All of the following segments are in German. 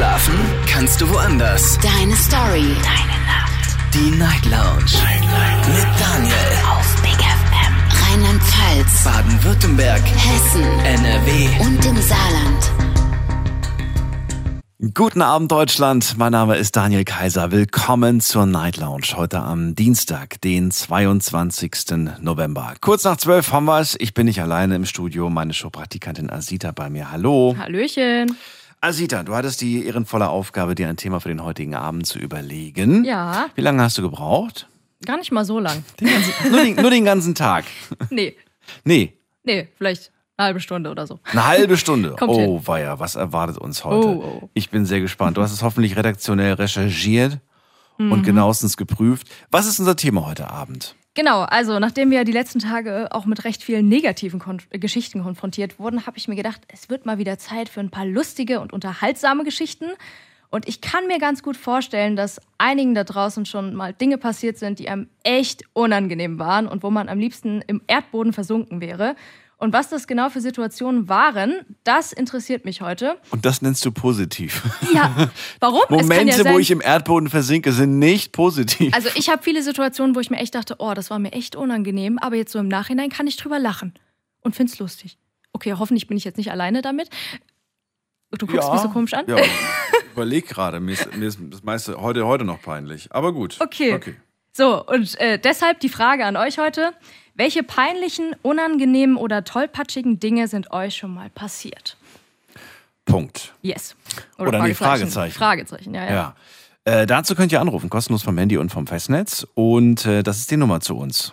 Schlafen kannst du woanders. Deine Story. Deine Nacht. Die Night Lounge. Night, Night. Mit Daniel. Auf Big FM. Rheinland-Pfalz. Baden-Württemberg. Hessen. NRW. Und im Saarland. Guten Abend Deutschland, mein Name ist Daniel Kaiser. Willkommen zur Night Lounge heute am Dienstag, den 22. November. Kurz nach zwölf haben wir es. Ich bin nicht alleine im Studio, meine Showpraktikantin Asita bei mir. Hallo. Hallöchen. Asita, du hattest die ehrenvolle Aufgabe, dir ein Thema für den heutigen Abend zu überlegen. Ja. Wie lange hast du gebraucht? Gar nicht mal so lang. nur, den, nur den ganzen Tag. Nee, Nee, nee, vielleicht eine halbe Stunde oder so. Eine halbe Stunde. Kommt oh, hin. weia, was erwartet uns heute? Oh, oh. Ich bin sehr gespannt. Du hast es hoffentlich redaktionell recherchiert Mhm. und genauestens geprüft. Was ist unser Thema heute Abend? Genau, also nachdem wir die letzten Tage auch mit recht vielen negativen Kon äh, Geschichten konfrontiert wurden, habe ich mir gedacht, es wird mal wieder Zeit für ein paar lustige und unterhaltsame Geschichten. Und ich kann mir ganz gut vorstellen, dass einigen da draußen schon mal Dinge passiert sind, die einem echt unangenehm waren und wo man am liebsten im Erdboden versunken wäre. Und was das genau für Situationen waren, das interessiert mich heute. Und das nennst du positiv. Ja, warum? Momente, ja sein, wo ich im Erdboden versinke, sind nicht positiv. Also ich habe viele Situationen, wo ich mir echt dachte, oh, das war mir echt unangenehm, aber jetzt so im Nachhinein kann ich drüber lachen und find's lustig. Okay, hoffentlich bin ich jetzt nicht alleine damit. Du guckst mich so komisch an. Ja, überleg gerade. Mir ist, mir ist das meiste heute, heute noch peinlich. Aber gut. Okay. So, und äh, deshalb die Frage an euch heute. Welche peinlichen, unangenehmen oder tollpatschigen Dinge sind euch schon mal passiert? Punkt. Yes. Oder nee, Fragezeichen. Fragezeichen, ja, ja. Ja. Äh, dazu könnt ihr anrufen, kostenlos vom Handy und vom Festnetz. Und äh, das ist die Nummer zu uns.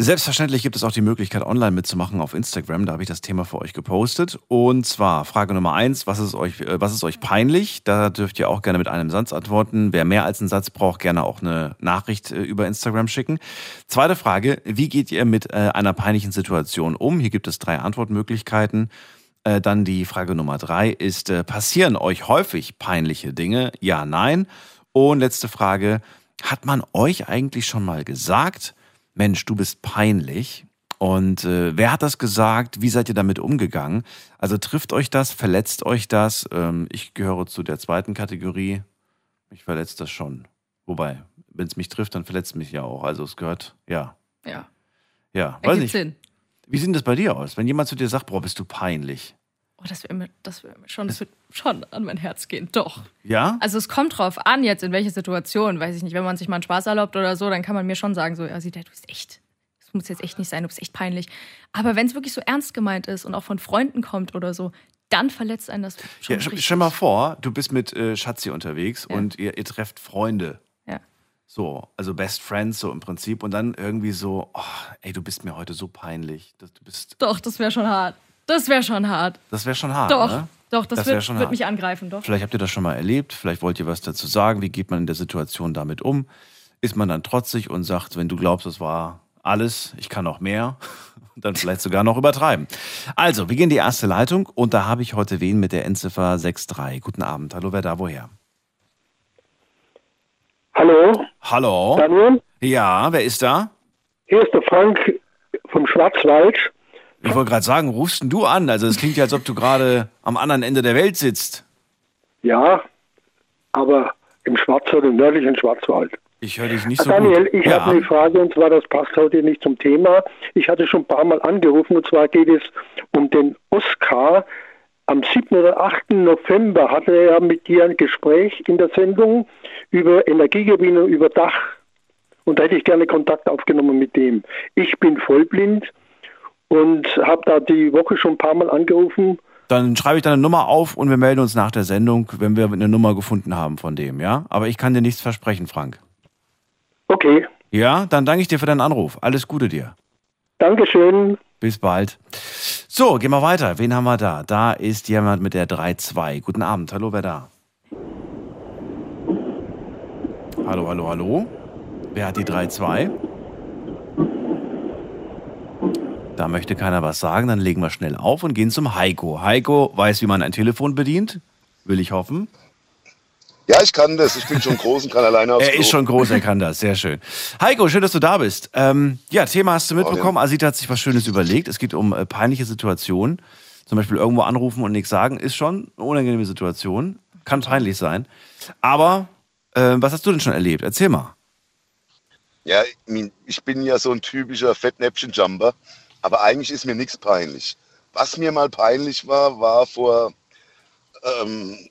Selbstverständlich gibt es auch die Möglichkeit, online mitzumachen auf Instagram. Da habe ich das Thema für euch gepostet. Und zwar Frage Nummer eins: Was ist euch, äh, was ist euch peinlich? Da dürft ihr auch gerne mit einem Satz antworten. Wer mehr als einen Satz braucht, gerne auch eine Nachricht äh, über Instagram schicken. Zweite Frage: Wie geht ihr mit äh, einer peinlichen Situation um? Hier gibt es drei Antwortmöglichkeiten. Dann die Frage Nummer drei ist, passieren euch häufig peinliche Dinge? Ja, nein. Und letzte Frage, hat man euch eigentlich schon mal gesagt, Mensch, du bist peinlich? Und äh, wer hat das gesagt? Wie seid ihr damit umgegangen? Also trifft euch das, verletzt euch das? Ähm, ich gehöre zu der zweiten Kategorie. Mich verletzt das schon. Wobei, wenn es mich trifft, dann verletzt mich ja auch. Also es gehört, ja, ja. ja. Weiß Ergibt nicht. Sinn. Wie sieht das bei dir aus? Wenn jemand zu dir sagt, boah, bist du peinlich? Oh, das wird mir, das wird mir schon, das wird schon an mein Herz gehen. Doch. Ja? Also es kommt drauf an, jetzt in welche Situation, weiß ich nicht, wenn man sich mal einen Spaß erlaubt oder so, dann kann man mir schon sagen, so, ja, Sita, du bist echt, das muss jetzt echt nicht sein, du bist echt peinlich. Aber wenn es wirklich so ernst gemeint ist und auch von Freunden kommt oder so, dann verletzt einen das schon Ja, stell mal vor, du bist mit äh, Schatzi unterwegs Ja. und ihr, ihr trefft Freunde. Ja. So, also Best Friends so im Prinzip und dann irgendwie so, oh, ey, du bist mir heute so peinlich. Du bist, Doch, das wäre schon hart. Das wäre schon hart. das wäre schon hart, Doch, ne? doch, das, Das wird, schon wird mich angreifen, doch. Vielleicht habt ihr das schon mal erlebt, vielleicht wollt ihr was dazu sagen. Wie geht man in der Situation damit um? Ist man dann trotzig und sagt, wenn du glaubst, das war alles, ich kann noch mehr, dann vielleicht sogar noch übertreiben. Also, wir gehen in die erste Leitung und da habe ich heute wen mit der Endziffer 63. Guten Abend. Hallo, wer da woher? Hallo, Hallo? Daniel. Ja, wer ist da? Hier ist der Frank vom Schwarzwald. Ich wollte gerade sagen, rufst denn du an? Also es klingt ja, als ob du gerade am anderen Ende der Welt sitzt. Ja, aber im Schwarzwald, im nördlichen Schwarzwald. Ich höre dich nicht so Daniel, gut. ich ja. habe eine Frage und zwar, das passt heute nicht zum Thema. Ich hatte schon ein paar Mal angerufen und zwar geht es um den Oscar. Am 7. oder 8. November hatte er ja mit dir ein Gespräch in der Sendung über Energiegewinnung über Dach. Und da hätte ich gerne Kontakt aufgenommen mit dem. Ich bin vollblind und habe da die Woche schon ein paar Mal angerufen. Dann schreibe ich deine Nummer auf und wir melden uns nach der Sendung, wenn wir eine Nummer gefunden haben von dem, ja? Aber ich kann dir nichts versprechen, Frank. Okay, Ja, dann danke ich dir für deinen Anruf. Alles Gute dir. Dankeschön. Bis bald. So, gehen wir weiter. Wen haben wir da? Da ist jemand mit der 3-2. Guten Abend. Hallo, wer da? Hallo, hallo, hallo. Wer hat die 3-2? Da möchte keiner was sagen, dann legen wir schnell auf und gehen zum Heiko. Heiko weiß, wie man ein Telefon bedient. Will ich hoffen. Ja, ich kann das. Ich bin schon groß und kann alleine aufs Er Klo. ist schon groß, er kann das. Sehr schön. Heiko, schön, dass du da bist. Ähm, ja, Thema hast du mitbekommen. Asita hat sich was Schönes überlegt. Es geht um äh, peinliche Situationen. Zum Beispiel irgendwo anrufen und nichts sagen, ist schon eine unangenehme Situation. Kann peinlich sein. Aber äh, was hast du denn schon erlebt? Erzähl mal. Ja, ich bin ja so ein typischer Fettnäpfchen-Jumper, aber eigentlich ist mir nichts peinlich. Was mir mal peinlich war, war vor ähm,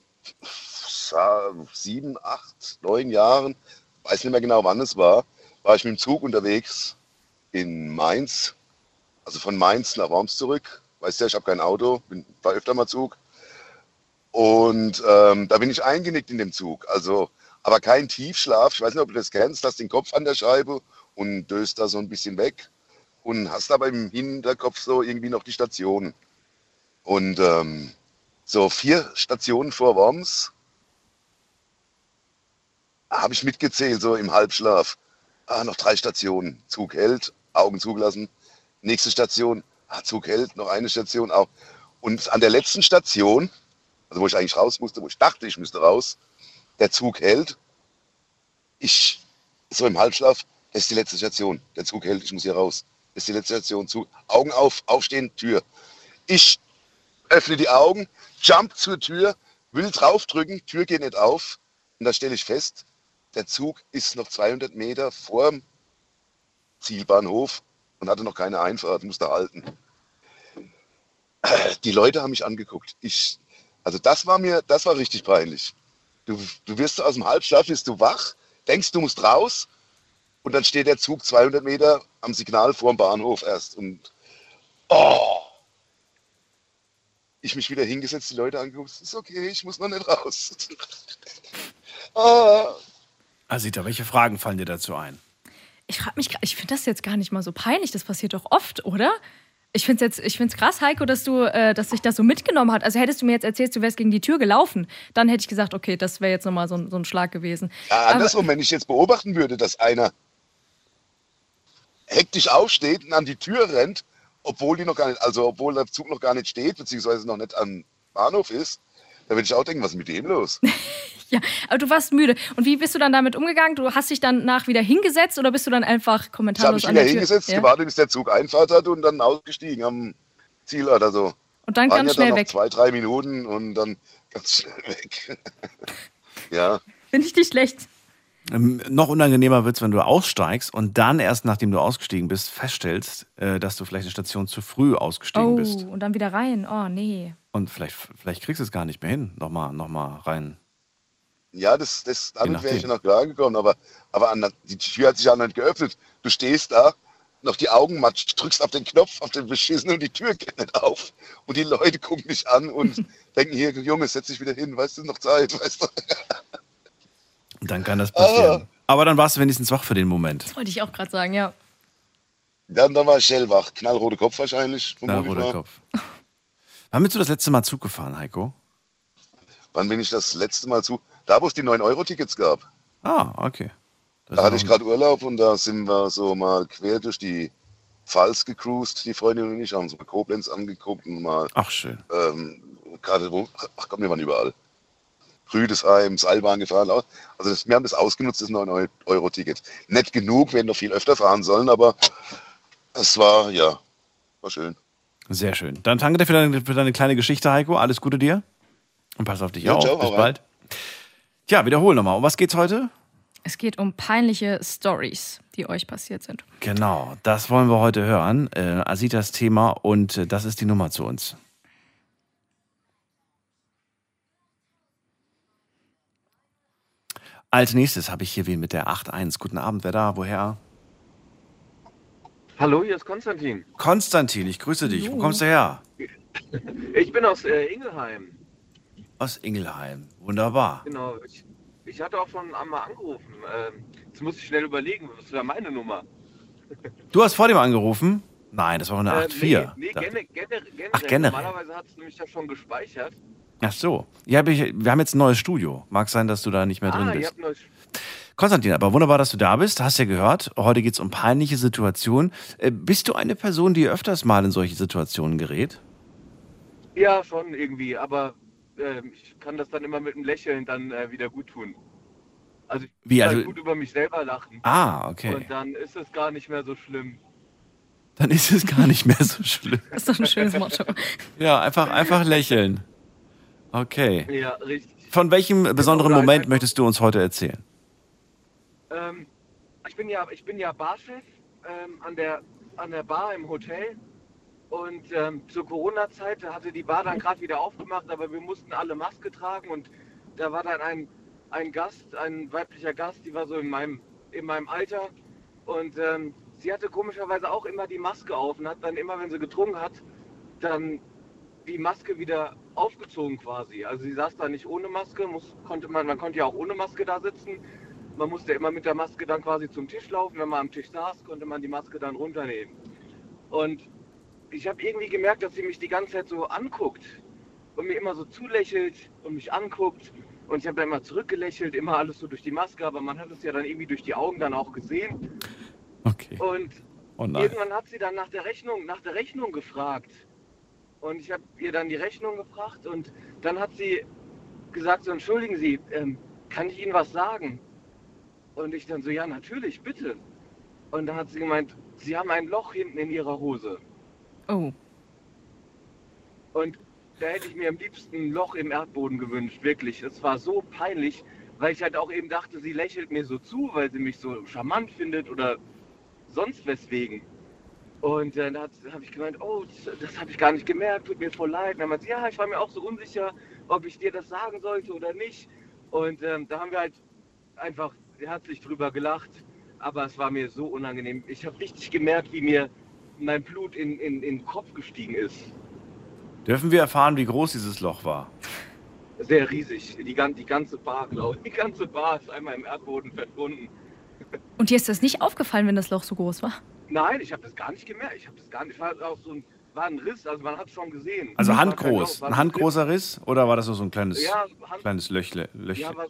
sieben, acht, neun Jahren, weiß nicht mehr genau wann es war, war ich mit dem Zug unterwegs in Mainz, also von Mainz nach Worms zurück. Weißt ja, ich habe kein Auto, bin, war öfter mal Zug. Und ähm, da bin ich eingenickt in dem Zug. Also, aber kein Tiefschlaf. Ich weiß nicht, ob du das kennst. Hast den Kopf an der Scheibe und döst da so ein bisschen weg und hast aber im Hinterkopf so irgendwie noch die Station. Und ähm, so vier Stationen vor Worms habe ich mitgezählt, so im Halbschlaf. Ah, noch drei Stationen. Zug hält, Augen zugelassen. Nächste Station, ah, Zug hält, noch eine Station auch. Und an der letzten Station, also wo ich eigentlich raus musste, wo ich dachte, ich müsste raus, der Zug hält. Ich, so im Halbschlaf, das ist die letzte Station. Der Zug hält, ich muss hier raus. Ist die letzte Station. Zug. Augen auf, aufstehen, Tür. Ich öffne die Augen, jump zur Tür, will draufdrücken, Tür geht nicht auf. Und da stelle ich fest, der Zug ist noch 200 Meter vor dem Zielbahnhof und hatte noch keine Einfahrt, musste halten. Die Leute haben mich angeguckt. Ich, also das war mir, das war richtig peinlich. Du, du wirst aus dem Halbschlaf, bist du wach, denkst, du musst raus und dann steht der Zug 200 Meter am Signal vor dem Bahnhof erst. Und oh, ich mich wieder hingesetzt, die Leute angeguckt, ist okay, ich muss noch nicht raus. ah, Asita, welche Fragen fallen dir dazu ein? Ich frage mich, ich finde das jetzt gar nicht mal so peinlich. Das passiert doch oft, oder? Ich finde es jetzt, ich find's krass, Heiko, dass du, äh, dass sich das so mitgenommen hat. Also hättest du mir jetzt erzählt, du wärst gegen die Tür gelaufen, dann hätte ich gesagt, okay, das wäre jetzt nochmal so, ein- so ein Schlag gewesen. Ja, andersrum, wenn ich jetzt beobachten würde, dass einer hektisch aufsteht und an die Tür rennt, obwohl die noch gar nicht, also obwohl der Zug noch gar nicht steht, beziehungsweise noch nicht am Bahnhof ist, dann würde ich auch denken, was ist mit dem los? Ja, aber du warst müde. Und wie bist du dann damit umgegangen? Du hast dich dann nach wieder hingesetzt oder bist du dann einfach Ich habe kommentarlos mich wieder hingesetzt, Ja? gewartet, bis der Zug Einfahrt hat und dann ausgestiegen am Zielort. Also Und dann waren ganz ja schnell dann noch weg. zwei, drei Minuten und dann ganz schnell weg. ja, Finde ich nicht schlecht. Ähm, noch unangenehmer wird es, wenn du aussteigst und dann erst, nachdem du ausgestiegen bist, feststellst, äh, dass du vielleicht eine Station zu früh ausgestiegen Oh, bist. und dann wieder rein. Oh, nee. Und vielleicht, vielleicht kriegst du es gar nicht mehr hin, nochmal noch mal rein. ja, das, das damit wäre ich noch klar gekommen, aber, aber an, der- die Tür hat sich ja noch nicht geöffnet. Du stehst da, noch die Augen matsch, drückst auf den Knopf, auf den beschissenen und die Tür geht nicht auf. Und die Leute gucken dich an und denken, hier, Junge, setz dich wieder hin, weißt du, noch Zeit, weißt du. Dann kann das passieren. Ah. Aber dann warst du wenigstens wach für den Moment. Das wollte ich auch gerade sagen, ja. Dann, dann war ich hellwach. Knallrote Kopf wahrscheinlich. Na, vermute ich roter mal. Kopf. Wann bist du das letzte Mal Zug gefahren, Heiko? Wann bin ich das letzte Mal zu? Da, wo es die 9-Euro-Tickets gab. Ah, okay. Das Da hatte ich gerade Urlaub und da sind wir so mal quer durch die Pfalz gecruised, die Freundin und ich, haben uns mal Koblenz angeguckt und mal Ach, schön. ähm, gerade wo, ach komm, wir waren überall. Rüdesheim, Seilbahn gefahren. Also das, wir haben das ausgenutzt, das 9-Euro-Ticket. Nicht genug, wir hätten noch viel öfter fahren sollen, aber es war, ja, war schön. Sehr schön. Dann danke dir für deine, für deine kleine Geschichte, Heiko. Alles Gute dir. Und pass auf dich Ja, auf. ciao, Bis bald. Tja, wiederhol nochmal. Um was geht's heute? Es geht um peinliche Stories, die euch passiert sind. Genau, das wollen wir heute hören. Äh, Asitas Thema und äh, das ist die Nummer zu uns. Als nächstes habe ich hier wen mit der 8.1. Guten Abend, wer da? Woher? Hallo, hier ist Konstantin. Konstantin, ich grüße dich. Wo Hallo. kommst du her? Ich bin aus äh, Ingelheim. Aus Ingelheim. Wunderbar. Genau. Ich, ich hatte auch schon einmal angerufen. Ähm, jetzt muss ich schnell überlegen, was wäre meine Nummer? Du hast vor dem angerufen? Nein, das war eine Äh, 8.4. nee, nee Dachte- gener generell. Ach, generell. Normalerweise hat es nämlich ja schon gespeichert. Ach so. Ja, wir haben jetzt ein neues Studio. Mag sein, dass du da nicht mehr drin ah, ihr bist. habt neues. Konstantin, aber wunderbar, dass du da bist. Hast ja gehört, heute geht es um peinliche Situationen. Äh, bist du eine Person, die öfters mal in solche Situationen gerät? Ja, schon irgendwie, aber ähm, ich kann das dann immer mit einem Lächeln dann äh, wieder gut tun. Also ich Wie, kann also- gut über mich selber lachen. Ah, okay. Und dann ist es gar nicht mehr so schlimm. Dann ist es gar nicht mehr so schlimm. Das ist doch ein schönes Motto. Ja, einfach, einfach lächeln. Okay. Ja, richtig. Von welchem besonderen Oder Moment möchtest du uns heute erzählen? Ähm, ich bin ja, ich bin ja Barchef ähm, an, der, an der Bar im Hotel. Und ähm, zur Corona-Zeit hatte die Bar dann gerade wieder aufgemacht, aber wir mussten alle Maske tragen. Und da war dann ein, ein Gast, ein weiblicher Gast, die war so in meinem, in meinem Alter. Und ähm, sie hatte komischerweise auch immer die Maske auf und hat dann immer, wenn sie getrunken hat, dann die Maske wieder aufgezogen quasi. Also sie saß da nicht ohne Maske, muss, konnte man, man konnte ja auch ohne Maske da sitzen. Man musste immer mit der Maske dann quasi zum Tisch laufen. Wenn man am Tisch saß, konnte man die Maske dann runternehmen. Und ich habe irgendwie gemerkt, dass sie mich die ganze Zeit so anguckt und mir immer so zulächelt und mich anguckt. Und ich habe dann immer zurückgelächelt, immer alles so durch die Maske, aber man hat es ja dann irgendwie durch die Augen dann auch gesehen. Okay. Und Oh. Irgendwann hat sie dann nach der Rechnung, nach der Rechnung gefragt. Und ich habe ihr dann die Rechnung gebracht und dann hat sie gesagt, so entschuldigen Sie, ähm, kann ich Ihnen was sagen? Und ich dann so, ja, natürlich, bitte. Und dann hat sie gemeint, Sie haben ein Loch hinten in Ihrer Hose. Oh. Und da hätte ich mir am liebsten ein Loch im Erdboden gewünscht, wirklich. Es war so peinlich, weil ich halt auch eben dachte, sie lächelt mir so zu, weil sie mich so charmant findet oder sonst weswegen. Und äh, da habe ich gemeint, oh, das, das habe ich gar nicht gemerkt, tut mir voll leid. Und dann meinte sie, ja, ich war mir auch so unsicher, ob ich dir das sagen sollte oder nicht. Und ähm, da haben wir halt einfach herzlich drüber gelacht. Aber es war mir so unangenehm. Ich habe richtig gemerkt, wie mir mein Blut in, in, in den Kopf gestiegen ist. Dürfen wir erfahren, wie groß dieses Loch war? Sehr riesig. Die, die ganze Bar, glaube ich. Die ganze Bar ist einmal im Erdboden verschwunden. Und dir ist das nicht aufgefallen, wenn das Loch so groß war? Nein, ich habe das gar nicht gemerkt. Ich habe das gar nicht. War auch so ein, war ein Riss, also man hat es schon gesehen. Also war handgroß. War Ein handgroßer Riss oder war das nur so ein kleines. Ja, Hand, kleines Löchle? Löchle? ja, was,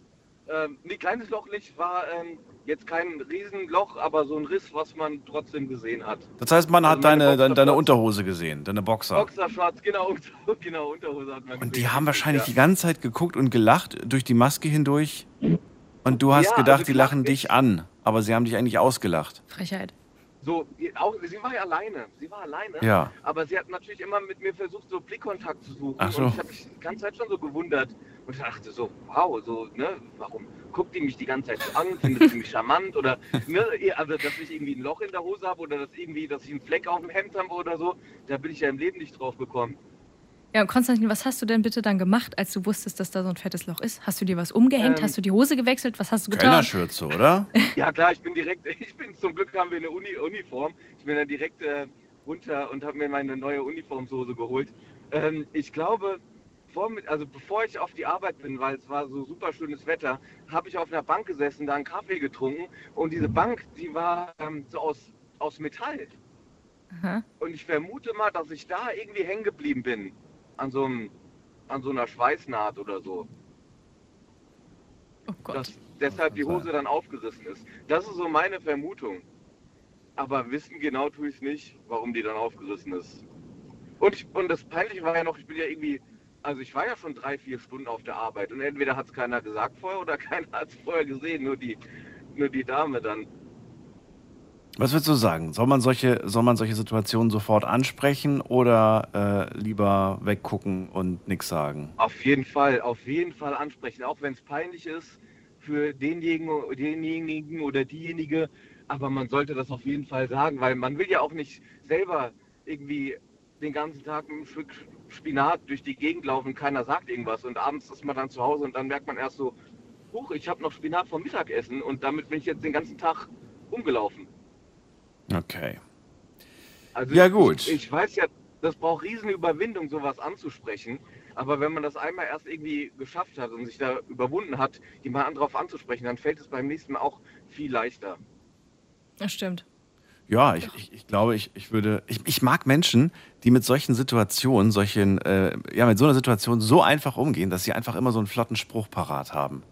ähm, nee, kleines Loch nicht, war ähm, jetzt kein Riesenloch, aber so ein Riss, was man trotzdem gesehen hat. Das heißt, man hat Also meine deine, deine, deine. Unterhose gesehen, deine Boxer. Boxershorts, genau, unter- genau, Unterhose hat man gesehen. Und die haben wahrscheinlich die ja. ganze Zeit geguckt und gelacht durch die Maske hindurch. Und du hast Ja, gedacht, also die lachen dich an. Aber sie haben dich eigentlich ausgelacht. Frechheit. So, auch, sie war ja alleine. Sie war alleine. Ja. Aber sie hat natürlich immer mit mir versucht, so Blickkontakt zu suchen. Ach so. Und ich habe mich die ganze Zeit schon so gewundert. Und ich dachte so, wow, so, ne, warum guckt die mich die ganze Zeit so an? Findet sie mich charmant? Oder, ne, also, dass ich irgendwie ein Loch in der Hose habe oder dass irgendwie, dass ich einen Fleck auf dem Hemd habe oder so. Da bin ich ja im Leben nicht drauf gekommen. Ja, und Konstantin, was hast du denn bitte dann gemacht, als du wusstest, dass da so ein fettes Loch ist? Hast du dir was umgehängt? Ähm, hast du die Hose gewechselt? Was hast du getan? Kellnerschürze, oder? Ja klar, ich bin direkt, ich bin zum Glück haben wir eine Uni, Uniform. Ich bin dann direkt äh, runter und habe mir meine neue Uniformshose geholt. Ähm, ich glaube, vor, also bevor ich auf die Arbeit bin, weil es war so super schönes Wetter, habe ich auf einer Bank gesessen, da einen Kaffee getrunken und diese Bank, die war ähm, so aus, aus Metall. Aha. Und ich vermute mal, dass ich da irgendwie hängen geblieben bin. An so, einem, an so einer Schweißnaht oder so. Oh Gott. dass deshalb die. Hose dann aufgerissen ist. Das ist so meine Vermutung. Aber wissen genau tue ich es nicht, warum die dann aufgerissen ist. Und, ich, und das Peinliche war ja noch, ich bin ja irgendwie, also ich war ja schon drei, vier Stunden auf der Arbeit und entweder hat es keiner gesagt vorher oder keiner hat es vorher gesehen, nur die, nur die Dame dann. Was würdest du sagen? Soll man solche, soll man solche Situationen sofort ansprechen oder äh, lieber weggucken und nichts sagen? Auf jeden Fall, auf jeden Fall ansprechen, auch wenn es peinlich ist für denjenigen, denjenigen oder diejenige. Aber man sollte das auf jeden Fall sagen, weil man will ja auch nicht selber irgendwie den ganzen Tag mit einem Stück Spinat durch die Gegend laufen, keiner sagt irgendwas und abends ist man dann zu Hause und dann merkt man erst so, huch, ich habe noch Spinat vom Mittagessen und damit bin ich jetzt den ganzen Tag rumgelaufen. Okay. Also Ja, ich- gut. Ich, ich weiß ja, das braucht riesen Überwindung, sowas anzusprechen. Aber wenn man das einmal erst irgendwie geschafft hat und sich da überwunden hat, jemand darauf anzusprechen, dann fällt es beim nächsten Mal auch viel leichter. Das stimmt. Ja, ich, ich, ich glaube, ich, ich würde. Ich, ich mag Menschen, die mit solchen Situationen, solchen, äh, ja, mit so einer Situation so einfach umgehen, dass sie einfach immer so einen flotten Spruch parat haben.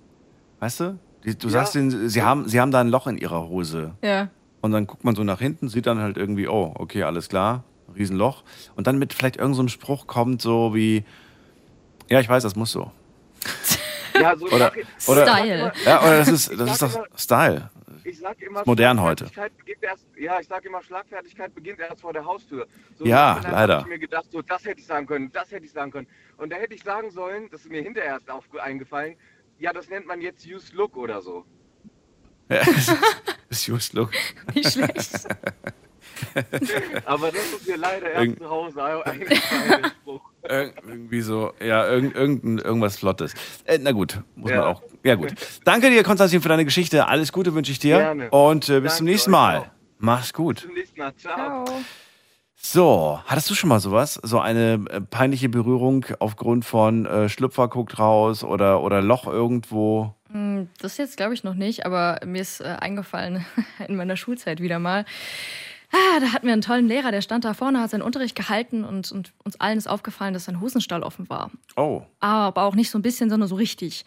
Weißt du? Die, du Ja. sagst ihnen, sie haben, sie haben da ein Loch in ihrer Hose. Ja. Und dann guckt man so nach hinten, sieht dann halt irgendwie, oh, okay, alles klar, Riesenloch. Und dann mit vielleicht irgendeinem so einem Spruch kommt, so wie, Ja, ich weiß, das muss so. Ja, so Oder- ich oder- Style. Ja, oder das ist, das ist doch immer- Style. Ich sag immer, Modern heute. Schlagfertigkeit Beginnt erst, ja, ich sag immer, Schlagfertigkeit beginnt erst vor der Haustür. So Ja, leider. Hab ich mir gedacht, so, das hätte ich sagen können, das hätte ich sagen können. Und da hätte ich sagen sollen, das ist mir hinterher erst auf, eingefallen, ja, das nennt man jetzt Use Look oder so. Ja, das ist just look. Nicht schlecht. Aber das ist mir leider erst Irgend- zu Hause eingefallen, Spruch. Ir- Irgendwie so, ja, irgend, irgendein, irgendwas Flottes. Äh, na gut, muss Ja. man auch. Ja, gut. Danke dir, Konstantin, für deine Geschichte. Alles Gute wünsche ich dir. Gerne. Und äh, bis zum Danke nächsten euch Mal. auch. Mach's gut. Zum nächsten Mal. Ciao. Ciao. So, hattest du schon mal sowas? So eine äh, peinliche Berührung aufgrund von äh, Schlüpfer guckt raus oder, oder Loch irgendwo? Hm, Das jetzt glaube ich noch nicht, aber mir ist äh, eingefallen in meiner Schulzeit wieder mal. Ah, da hatten wir einen tollen Lehrer, der stand da vorne, hat seinen Unterricht gehalten und, und uns allen ist aufgefallen, dass sein Hosenstall offen war. Oh. Aber auch nicht so ein bisschen, sondern so richtig.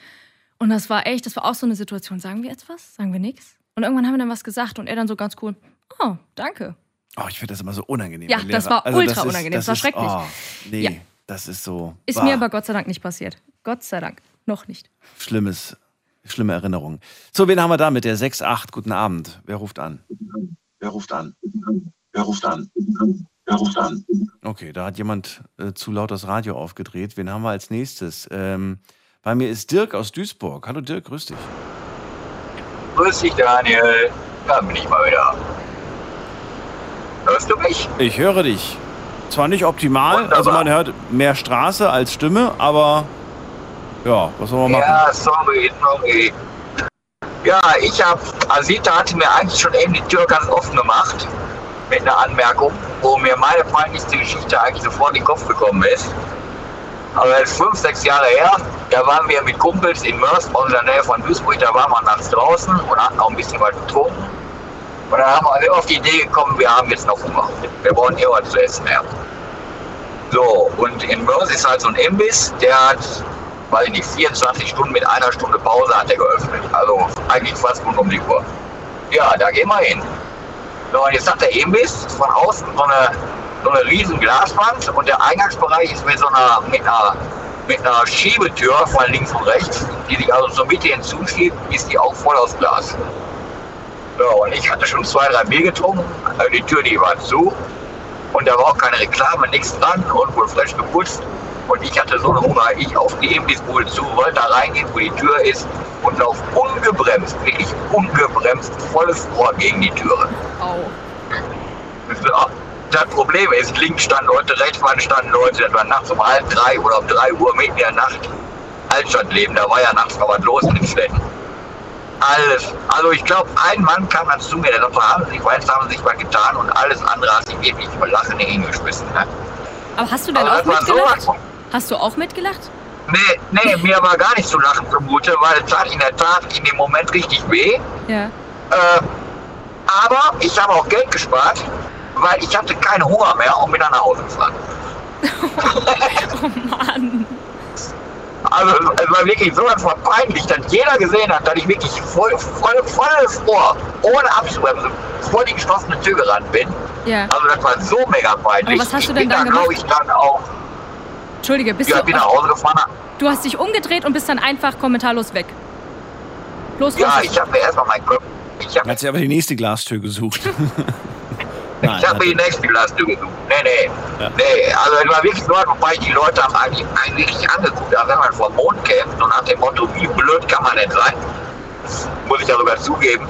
Und das war echt, das war auch so eine Situation. Sagen wir jetzt was? Sagen wir nichts? Und irgendwann haben wir dann was gesagt und er dann so ganz cool, oh, danke. Oh, ich finde das immer so unangenehm. Ja, das war ultra unangenehm, das war ist- schrecklich. Oh, nee, Ja. das ist so. Ist bah, mir aber Gott sei Dank nicht passiert. Gott sei Dank. Noch nicht. Schlimmes, schlimme Erinnerungen. So, wen haben wir da mit der 6-8? Guten Abend. Wer ruft an? Wer ruft an? Wer ruft an? Wer ruft an? Okay, da hat jemand äh, zu laut das Radio aufgedreht. Wen haben wir als nächstes? Ähm, bei mir ist Dirk aus Duisburg. Hallo Dirk, grüß dich. Grüß dich, Daniel. Da bin ich mal wieder. Hörst du mich? Ich höre dich. Zwar nicht optimal, Wunderbar. also man hört mehr Straße als Stimme, aber ja, was soll man machen? Ja, sorry, sorry. Ja, ich hab, Asita hatte mir eigentlich schon eben die Tür ganz offen gemacht. Mit einer Anmerkung, wo mir meine peinlichste Geschichte eigentlich sofort in den Kopf gekommen ist. Aber ist fünf, sechs Jahre her, da waren wir mit Kumpels in Mörs, aus der Nähe von Duisburg, da waren wir nachts draußen und hatten auch ein bisschen was getrunken. Und dann haben wir auf die Idee gekommen, wir haben jetzt noch Hunger. Wir brauchen eh was zu essen mehr. So, und in Mörs ist halt so ein Imbiss, der hat, weiß ich nicht, 24 Stunden mit einer Stunde Pause hat er geöffnet. Also eigentlich fast rund um die Uhr. Ja, da gehen wir hin. So, und jetzt hat der Imbiss von außen so eine, so eine riesen Glaswand und der Eingangsbereich ist mit so einer, mit einer, mit einer Schiebetür von links und rechts, die sich also zur Mitte hinzuschiebt, ist die auch voll aus Glas. So, und ich hatte schon zwei, drei Bier getrunken, also die Tür, die war zu. Und da war auch keine Reklame, nichts dran und wohl frisch geputzt. Und ich hatte so eine Hunger. Ich auf die Imbissbude zu, wollte da reingehen, wo die Tür ist und lauf ungebremst, wirklich ungebremst, volles Rohr gegen die Türe. Au. So, Das Problem ist, links standen Leute, rechts waren standen Leute, das war nachts um halb drei oder um drei Uhr mitten in der Nacht. Altstadtleben, da war ja nachts noch was los in den Städten. Alles. Also ich glaube, ein Mann kam dann zu mir, der sagte, haben Sie sich, weiß, haben Sie sich was getan und alles andere hat sich wirklich vor Lachen hingeschmissen. Ne? Aber hast du denn Aber auch das war mitgelacht? sowas. Hast du auch mitgelacht? Nee, nee, mir war gar nicht zu lachen zumute, weil es tat in der Tat in dem Moment richtig weh. Ja. Äh, aber ich habe auch Geld gespart, weil ich hatte keinen Hunger mehr und bin dann nach Hause gefahren. Oh Mann. Also es war wirklich so von peinlich, dass jeder gesehen hat, dass ich wirklich voll, voll, volles Rohr, ohne abzubremsen, vor die geschlossene Tür gerannt bin. Ja. Also das war so mega peinlich. Aber was hast du ich denn bin dann da, glaube ich, dann auch, Entschuldige, bist ja, du. bin nach Hause gefahren. Du hast dich umgedreht und bist dann einfach kommentarlos weg. Bloß Ja, raus. ich habe mir erstmal meinen Kopf. Ich habe Hat sie aber die nächste Glastür gesucht. Nein, Ich habe mir die nächste Glastür gesucht. Nee, nee. Ja. Nee, also es war wirklich so, wobei die Leute haben eigentlich, eigentlich richtig angeguckt, als wenn man vom Mond kämpft und nach dem Motto, wie blöd kann man denn sein? Muss ich ja sogar zugeben.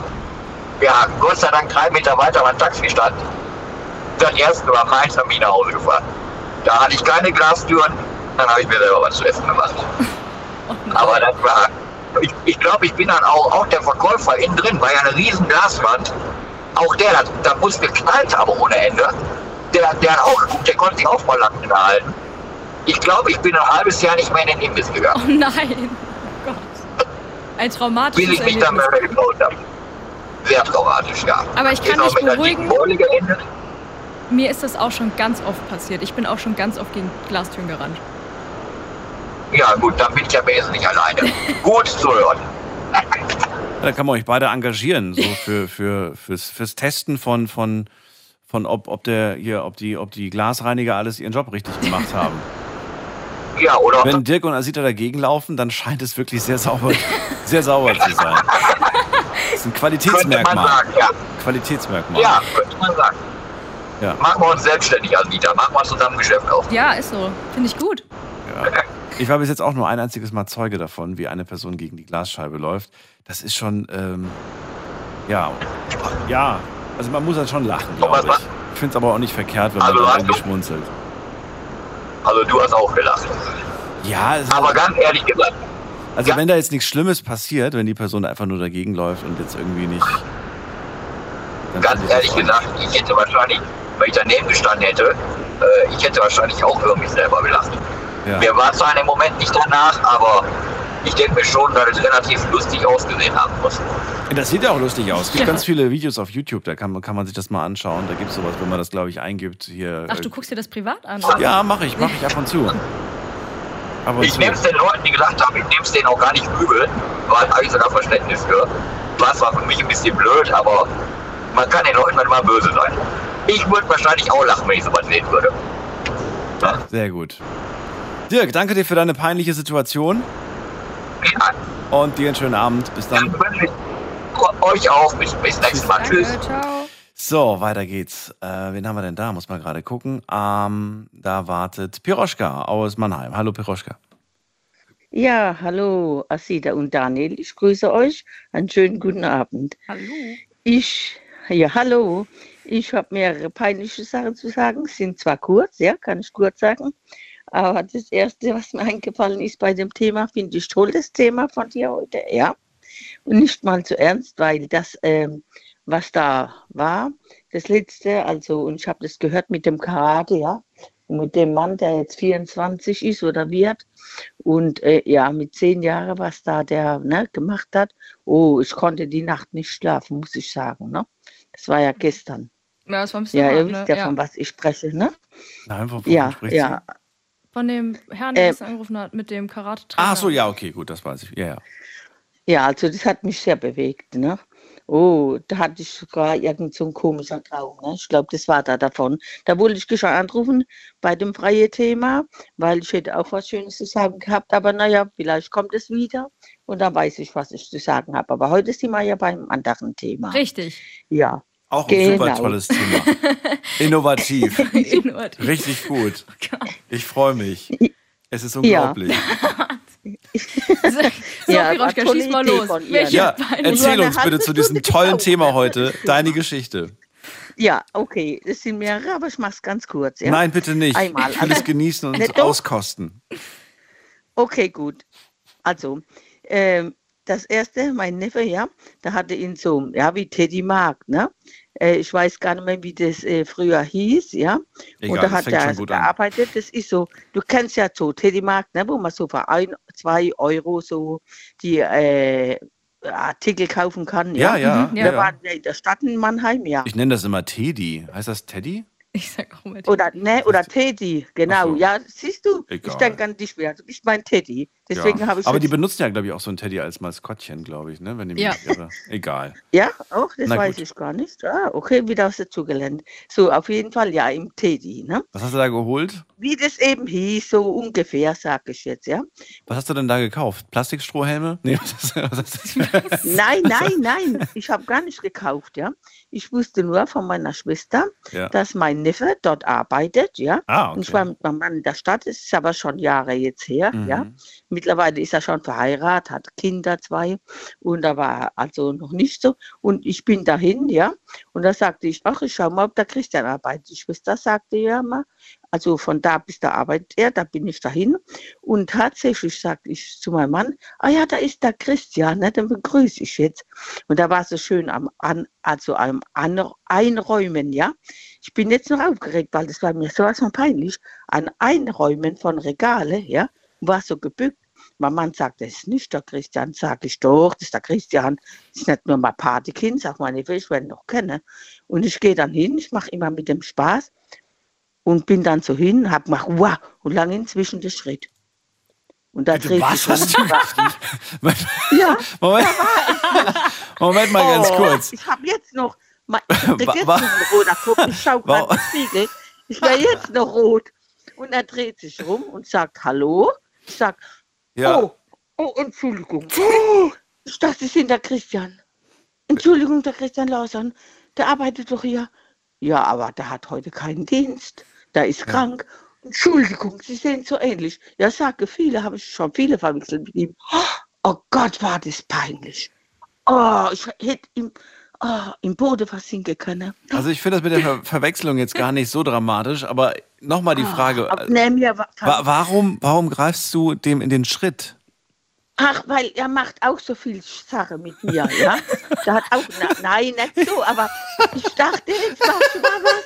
Ja, Gott sei Dank drei Meter weiter war ein Taxi gestanden. Das erste war meins, haben mich nach Hause gefahren. Da hatte ich keine Glastüren, dann habe ich mir selber was zu essen gemacht. Aber das war, ich, ich glaube, ich bin dann auch, auch der Verkäufer innen drin, war ja eine riesen Glaswand. Auch der, da, da muss geknallt haben ohne Ende. Der, der hat auch der konnte sich auch vor Lachen halten. Ich glaube, ich bin ein halbes Jahr nicht mehr in den Imbiss Oh gegangen, nein. Oh Gott. Ein bis traumatisches ich mich dann Erlebnis. mehr getraut habe. Sehr traumatisch, ja. Aber ich kann dich beruhigen. Mir ist das auch schon ganz oft passiert. Ich bin auch schon ganz oft gegen Glastüren gerannt. Ja, gut, dann bin ich ja wesentlich alleine. gut zu hören. Da kann man euch beide engagieren, so für, für, fürs, fürs Testen von, von, von ob, ob der hier, ob die, ob die Glasreiniger alles ihren Job richtig gemacht haben. Ja, oder? Wenn Dirk und Asita dagegen laufen, dann scheint es wirklich sehr sauber, sehr sauber zu sein. Das ist ein könnte man Qualitätsmerkmal. sagen, ja. Qualitätsmerkmal. Ja, könnte man sagen. Ja. Machen wir uns selbstständig, Anbieter. Machen wir zusammen Geschäft auf. Ja, ist so. Finde ich gut. Ja. Ich war bis jetzt auch nur ein einziges Mal Zeuge davon, wie eine Person gegen die Glasscheibe läuft. Das ist schon, ähm, ja, ja, also man muss halt schon lachen, glaube ich. Ich finde es aber auch nicht verkehrt, wenn man Also da hast irgendwie schmunzelt. Also du hast auch gelacht. Ja, es ist Aber ganz ehrlich gesagt, also wenn da jetzt nichts Schlimmes passiert, wenn die Person einfach nur dagegen läuft und jetzt irgendwie nicht. dann ganz ehrlich gesagt, ich hätte wahrscheinlich, wenn ich daneben gestanden hätte, äh, ich hätte wahrscheinlich auch über mich selber gelacht. Ja. Mir war zwar in dem Moment nicht danach, aber ich denke mir schon, dass es relativ lustig ausgesehen haben muss. Das sieht ja auch lustig aus. Es gibt Ja. ganz viele Videos auf YouTube, da kann, man- kann man sich das mal anschauen. Da gibt es sowas, wenn man das, glaube ich, eingibt. Hier, Ach, du guckst dir das privat an? oder? Ja, mache ich, mache ich ab und zu. Ab und Ich nehme es den Leuten, die gelacht haben, ich nehme es denen auch gar nicht übel, weil habe ich sogar Verständnis für. War zwar für mich ein bisschen blöd, aber man kann den Leuten manchmal böse sein. Ich würde wahrscheinlich auch lachen, wenn ich sowas sehen würde. Sehr gut. Dirk, danke dir für deine peinliche Situation Ja, und dir einen schönen Abend. Bis dann. ich euch auch. Bis, bis nächstes Mal. Tschüss. Danke, ciao. So, weiter geht's. Äh, wen haben wir denn da? Muss mal gerade gucken. Ähm, da wartet Piroschka aus Mannheim. Hallo Piroschka. Ja, hallo Asida und Daniel, ich grüße euch. Einen schönen guten Abend. Hallo. Ich, ja, hallo. Ich habe mehrere peinliche Sachen zu sagen. Sind zwar kurz, ja, kann ich kurz sagen. Aber das Erste, was mir eingefallen ist bei dem Thema, finde ich toll, das Thema von dir heute, ja. Und nicht mal zu ernst, weil das, ähm, was da war, das Letzte, also, und ich habe das gehört mit dem Karate, ja, mit dem Mann, der jetzt 24 ist oder wird, und äh, ja, mit zehn Jahren, was da der ne, gemacht hat, oh, ich konnte die Nacht nicht schlafen, muss ich sagen. Ne? Das war ja gestern. Ja, das war ein bisschen Ja, ihr ne? wisst ja, ja. von was ich spreche, ne? Nein, wovon Ja, ja. Von dem Herrn, der Äh, gestern angerufen hat, mit dem Karate-Trainer. Ach so, ja, okay, gut, das weiß ich. Ja, ja. Ja, also das hat mich sehr bewegt, ne? Oh, da hatte ich sogar irgend so ein komischer Traum, ne? Ich glaube, das war da davon. Da wollte ich schon anrufen bei dem freien Thema, weil ich hätte auch was Schönes zu sagen gehabt, aber naja, vielleicht kommt es wieder und dann weiß ich, was ich zu sagen habe. Aber heute sind wir ja beim anderen Thema. Richtig. Ja. Auch ein super Genau. tolles Thema. Innovativ. Innovativ. Richtig gut. Ich freue mich. Es ist Ja. unglaublich. So, Ja, Piroschka, war tolle schieß mal Idee los. Welche Ja, erzähl uns bitte zu diesem tollen. Thema heute deine Geschichte. Ja, okay, das sind mehrere, aber ich mache es ganz kurz. Ja? Nein, bitte nicht. Einmal. Ich will es genießen und Ne, auskosten. Okay, gut. Also, ähm, das erste, mein Neffe, ja, da hatte ihn so, ja, wie Teddy Mark, ne? Äh, ich weiß gar nicht mehr, wie das äh, früher hieß, ja. Egal, und da das hat er also an. gearbeitet. Das ist so, du kennst ja so Teddy Mark, ne, wo man so für ein, zwei Euro so die äh, Artikel kaufen kann. Ja, ja, Mhm, ja. Da ja. waren wir in der Stadt in Mannheim, ja. Ich nenne das immer Teddy. Heißt das Teddy? Ich sag auch immer Oder, ne, oder Teddy, genau. So. Ja, siehst du, ich Egal. denke an dich wieder. Du bist mein Teddy. Deswegen ja. habe ich Aber die benutzen ja, glaube ich, auch so ein Teddy als Maskottchen, glaube ich, ne? Wenn ich mich Ja. irre. Egal. Ja, auch, das Na weiß gut. ich gar nicht. Ah, okay, wieder aus dazugelernt. So, auf jeden Fall, ja, im Teddy, ne? Was hast du da geholt? Wie das eben hieß, so ungefähr, sag ich jetzt, ja? Was hast du denn da gekauft? Plastikstrohhelme? Nee, was was? Nein, nein, nein, ich habe gar nicht gekauft, ja? Ich wusste nur von meiner Schwester, Ja. dass mein Neffe dort arbeitet, ja? Ah, Und ich okay. war mit meinem Mann in der Stadt, das ist aber schon Jahre jetzt her, Mhm. ja? Mittlerweile ist er schon verheiratet, hat Kinder, zwei, und da war also noch nicht so. Und ich bin dahin, ja, und da sagte ich, ach, ich schau mal, ob der Christian arbeitet. Die Schwester sagte ja mal, also von da bis da arbeitet er, da bin ich dahin. Und tatsächlich sagte ich zu meinem Mann, ah ja, da ist der Christian, ne, den begrüße ich jetzt. Und da war so schön am an, also am an, Einräumen, ja. Ich bin jetzt noch aufgeregt, weil das war mir sowas von peinlich. An Einräumen von Regale, ja, war so gebückt. Mein Mann sagt, das ist nicht der Christian. Sag ich doch, das ist der Christian. Das ist nicht nur mein Patekind, sag meine Neffe, ich werde ihn noch kennen. Und ich gehe dann hin, ich mache immer mit dem Spaß und bin dann so hin, hab gemacht, wow, und lang inzwischen den Schritt. Und da dreht Was sich hast du dann- Ja, Moment, Moment mal ganz Oh, kurz. Ich habe jetzt noch, ich krieg jetzt noch ein roter Kopf. Ich schau gerade im Spiegel. Ich wäre jetzt noch rot. Und er dreht sich rum und sagt Hallo. Ich sag, Ja. oh, oh, Entschuldigung. Oh, ich dachte, Sie sind der Christian. Entschuldigung, der Christian Lausanne, der arbeitet doch hier. Ja, aber der hat heute keinen Dienst. Der ist krank. Entschuldigung, Sie sehen so ähnlich. Ja, sage viele, habe ich schon viele verwechselt mit ihm. Oh Gott, war das peinlich. Oh, ich hätte ihm oh, im Boden versinken können. Also ich finde das mit der Ver Verwechslung jetzt gar nicht so dramatisch, aber nochmal die Frage, nee, mir war, wa warum, warum greifst du dem in den Schritt? Ach, weil er macht auch so viel Sache mit mir, ja. Der hat auch, na, nein, nicht so, aber ich dachte, jetzt machst du mal was,